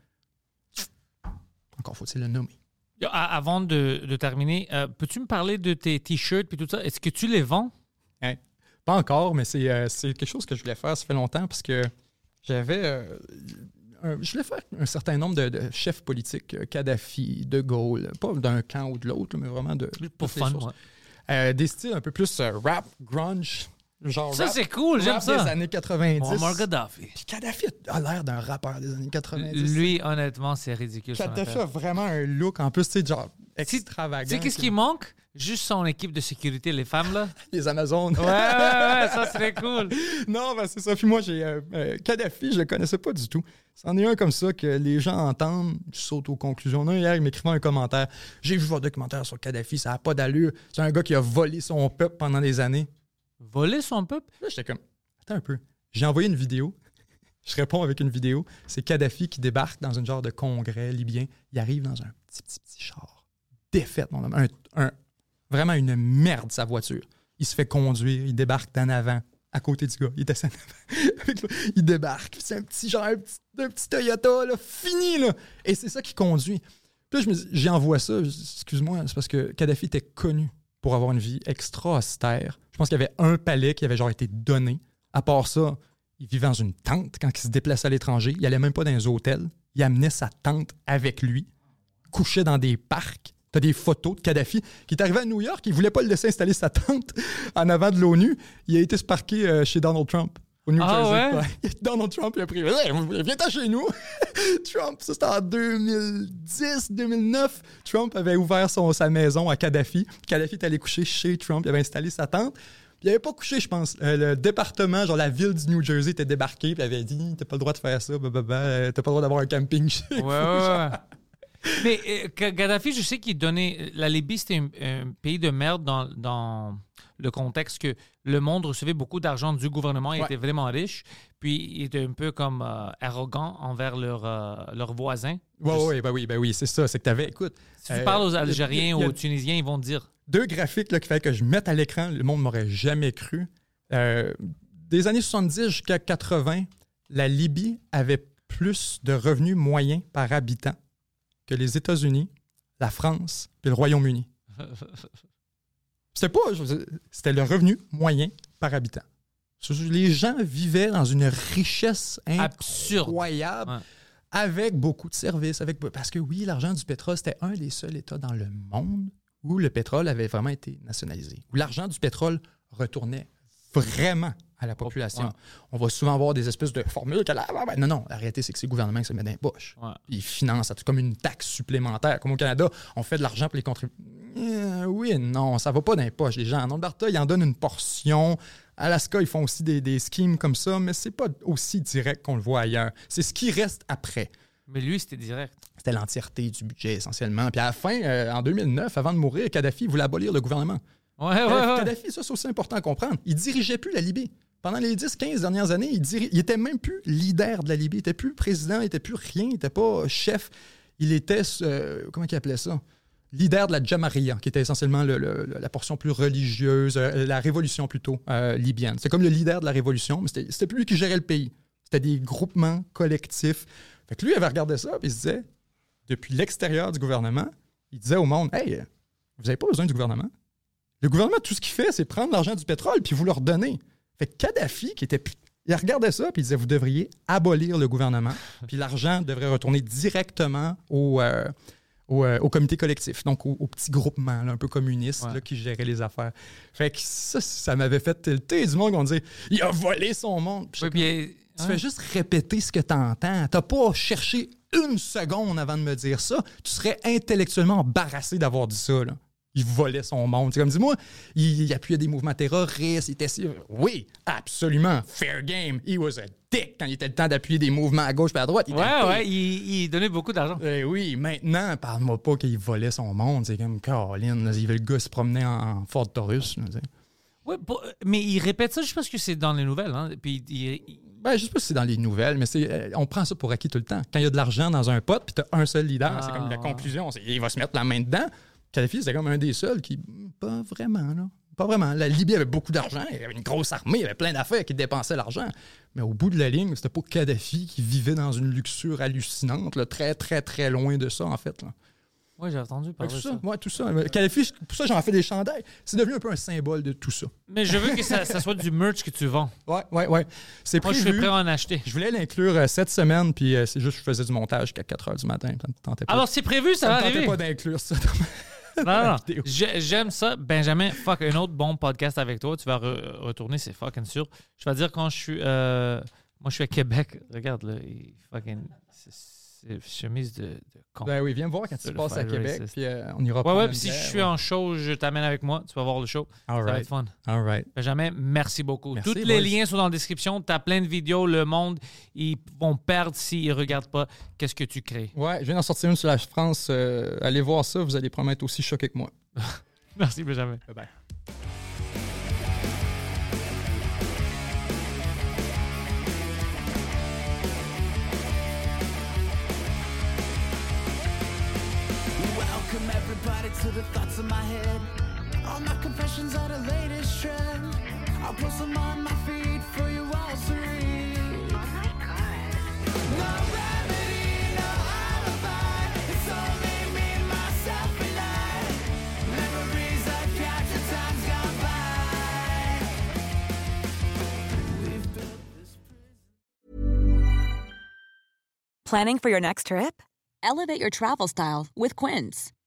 Encore faut-il le nommer.
Avant de, de terminer, euh, peux-tu me parler de tes t-shirts puis tout ça? Est-ce que tu les vends?
Hein? Pas encore, mais c'est euh, c'est quelque chose que je voulais faire, ça fait longtemps, parce que j'avais. euh, je voulais faire un certain nombre de, de chefs politiques, euh, Kadhafi, De Gaulle, pas d'un camp ou de l'autre, mais vraiment de.
Pour fun, ouais.
Des styles un peu plus rap, grunge. Genre
Ça, c'est cool, j'aime ça.
des années 90.
Muammar Gaddafi.
Puis Kadhafi a l'air d'un rappeur des années 90.
Lui, honnêtement, c'est ridicule.
Kadhafi a vraiment un look en plus, tu sais, genre
Tu
extravagant.
sais qu'est-ce qui manque? Juste son équipe de sécurité, les femmes, là.
Les Amazones.
Ouais, ouais, ouais, ça serait cool.
Non, ben c'est ça. Puis moi, j'ai. euh, euh, Kadhafi, je le connaissais pas du tout. C'en est un comme ça que les gens entendent, je saute aux conclusions. Non, hier, il m'écrivait un commentaire. J'ai vu votre documentaire sur Kadhafi, ça n'a pas d'allure. C'est un gars qui a volé son peuple pendant des années.
Voler son peuple?
Là, j'étais comme, attends un peu. J'ai envoyé une vidéo. Je réponds avec une vidéo. C'est Kadhafi qui débarque dans un genre de congrès libyen. Il arrive dans un petit, petit, petit char. Défaite, mon homme. Un, un- vraiment une merde, sa voiture. Il se fait conduire, il débarque d'en avant, à côté du gars. Il est assis il débarque. C'est un petit genre, un petit, un petit Toyota, là, fini, là. Et c'est ça qui conduit. Puis là, je me dis, j'y envoie ça. Excuse-moi, c'est parce que Kadhafi était connu pour avoir une vie extra austère. Je pense qu'il y avait un palais qui avait genre été donné. À part ça, il vivait dans une tente quand il se déplaçait à l'étranger. Il allait même pas dans les hôtels. Il amenait sa tente avec lui. Couchait dans des parcs. T'as des photos de Kadhafi qui est arrivé à New York. Il voulait pas le laisser installer sa tente en avant de l'ONU. Il a été se parquer euh, chez Donald Trump. Au New
Ah
Jersey.
ouais?
Donald Trump il a pris Hey, Viens-t'en chez nous. Trump, ça c'était en 2010, 2009. Trump avait ouvert son, sa maison à Kadhafi. Kadhafi est allé coucher chez Trump. Il avait installé sa tente. Il avait pas couché, je pense. Euh, le département, genre la ville du New Jersey, était débarqué. Puis il avait dit T'as pas le droit de faire ça, blablabla. Euh, t'as pas le droit d'avoir un camping chez
Ouais, ouais, ouais. Mais euh, Ga- Gaddafi, je sais qu'il donnait. La Libye, c'était un, un pays de merde dans, dans le contexte que le monde recevait beaucoup d'argent du gouvernement, il
Ouais.
était vraiment riche, puis il était un peu comme euh, arrogant envers leurs euh, voisins.
Ouais,
Je-
ouais, ben oui, ben oui, c'est ça. C'est que t'avais, écoute,
Si tu
euh,
parles aux
a-
Algériens ou aux Tunisiens, ils vont te dire.
deux graphiques là, qu'il fallait que je mette à l'écran, le monde m'aurait jamais cru. Euh, des années 70 jusqu'à 80, la Libye avait plus de revenus moyens par habitant que les États-Unis, la France et le Royaume-Uni. C'était pas, c'était le revenu moyen par habitant. Les gens vivaient dans une richesse
Absurde.
incroyable
Ouais.
avec beaucoup de services. Avec, parce que oui, l'argent du pétrole, c'était un des seuls États dans le monde où le pétrole avait vraiment été nationalisé, où l'argent du pétrole retournait vraiment à la population.
Ouais.
On va souvent avoir des espèces de formules que là, non, non, la réalité, c'est que c'est le gouvernement qui se met dans les poches.
Ouais.
Ils financent, comme une taxe supplémentaire. Comme au Canada, on fait de l'argent pour les contribuables. oui et non, ça va pas dans les poches. Les gens en Alberta, ils en donnent une portion. Alaska, ils font aussi des, des schemes comme ça, mais c'est pas aussi direct qu'on le voit ailleurs. C'est ce qui reste après.
Mais lui, c'était direct.
C'était l'entièreté du budget essentiellement. Puis à la fin, euh, en 2009, avant de mourir, Kadhafi voulait abolir le gouvernement.
Ouais, ouais,
Euh,
ouais.
Kadhafi, ça c'est aussi important à comprendre. Il dirigeait plus la Libye. Pendant les 10-15 dernières années, il, il était même plus leader de la Libye. Il était plus président, il était plus rien, il était pas chef. Il était, euh, comment il appelait ça? Leader de la Jamaria, qui était essentiellement le- le- le- la portion plus religieuse, euh, la révolution plutôt euh, libyenne. C'est comme le leader de la révolution, mais c'était c'était plus lui qui gérait le pays. C'était des groupements collectifs. Fait que lui, il avait regardé ça, puis il se disait, depuis l'extérieur du gouvernement, il disait au monde, Hey, vous n'avez pas besoin du gouvernement. Le gouvernement, tout ce qu'il fait, c'est prendre l'argent du pétrole puis vous le redonner. Fait que Kadhafi, qui était. Il regardait ça puis il disait Vous devriez abolir le gouvernement, puis l'argent devrait retourner directement au, euh, au, euh, au comité collectif, donc au, au petit groupement là, un peu communiste
Ouais.
là, qui gérait les affaires. Fait que ça, ça m'avait fait tilter du monde. On disait Il a volé son monde. Puis tu fais juste répéter ce que tu entends. T'as pas cherché une seconde avant de me dire ça. Tu serais intellectuellement embarrassé d'avoir dit ça. Là. Il volait son monde. C'est comme, dis-moi, il, il appuyait des mouvements terroristes. Il était. Oui, absolument. Fair game. He was a dick quand il était le temps d'appuyer des mouvements à gauche et à droite. Il
Ouais, ouais, il, il donnait beaucoup d'argent.
Eh oui, maintenant, parle-moi pas qu'il volait son monde. C'est comme, Caroline, il veut le gars se promener en, Ford Taurus. là,
pour- mais il répète ça juste parce que c'est dans les nouvelles. Hein. Puis il-
Ben, je sais pas si c'est dans les nouvelles, mais c'est, euh, on prend ça pour acquis tout le temps. Quand il y a de l'argent dans un pot, puis tu as un seul leader,
Ah,
c'est comme la conclusion. il va se mettre la main dedans. Kadhafi, c'est comme un des seuls qui. Pas vraiment, là. Pas vraiment. La Libye avait beaucoup d'argent, il y avait une grosse armée, il y avait plein d'affaires qui dépensaient l'argent. Mais au bout de la ligne, c'était pas Kadhafi qui vivait dans une luxure hallucinante, là, très, très, très loin de ça, en fait. Là.
Ouais, j'ai entendu parler
tout
de
ça,
ça.
ouais, tout ça. Kadhafi, pour ça, j'en fais des chandails. C'est devenu un peu un symbole de tout ça.
Mais je veux que ça, ça soit du merch que tu vends.
Ouais, ouais, ouais. C'est
Moi, je suis prêt à en acheter.
Je voulais l'inclure euh, cette semaine, puis euh, c'est juste que je faisais du montage jusqu'à 4 h du matin. Ça me tentait pas.
Alors, c'est prévu, ça,
ça
va
me tentait
arriver.
pas d'inclure ça.
Non, non, J'aime ça. Benjamin, fuck, un autre bon podcast avec toi. Tu vas re- retourner, c'est fucking sûr. Je vais dire quand je suis. euh, moi, je suis à Québec. Regarde, là. il fucking. Chemise de, de con.
Ben oui, viens me voir quand tu passes à Québec, puis euh, on ira
ouais, ouais, puis si je suis
ouais.
en show, je t'amène avec moi. Tu vas voir le show.
All
Ça va
right.
être fun.
All right.
Benjamin, merci beaucoup.
Merci,
Tous les liens sont dans la description. Tu as plein de vidéos. Le monde, ils vont perdre s'ils ne regardent pas qu'est-ce que tu crées.
Ouais, je viens d'en sortir une sur la France. euh, allez voir ça, vous allez probablement être aussi choqués que moi.
Merci, Benjamin.
Bye bye.
Head. All my confessions are the latest trend. I'll post them on my feed for you all to read. Oh no remedy, no alibi. It's only me, myself, and I. Memories I've captured, times gone by. We've built this
Planning for your next trip?
Elevate your travel style with Quince.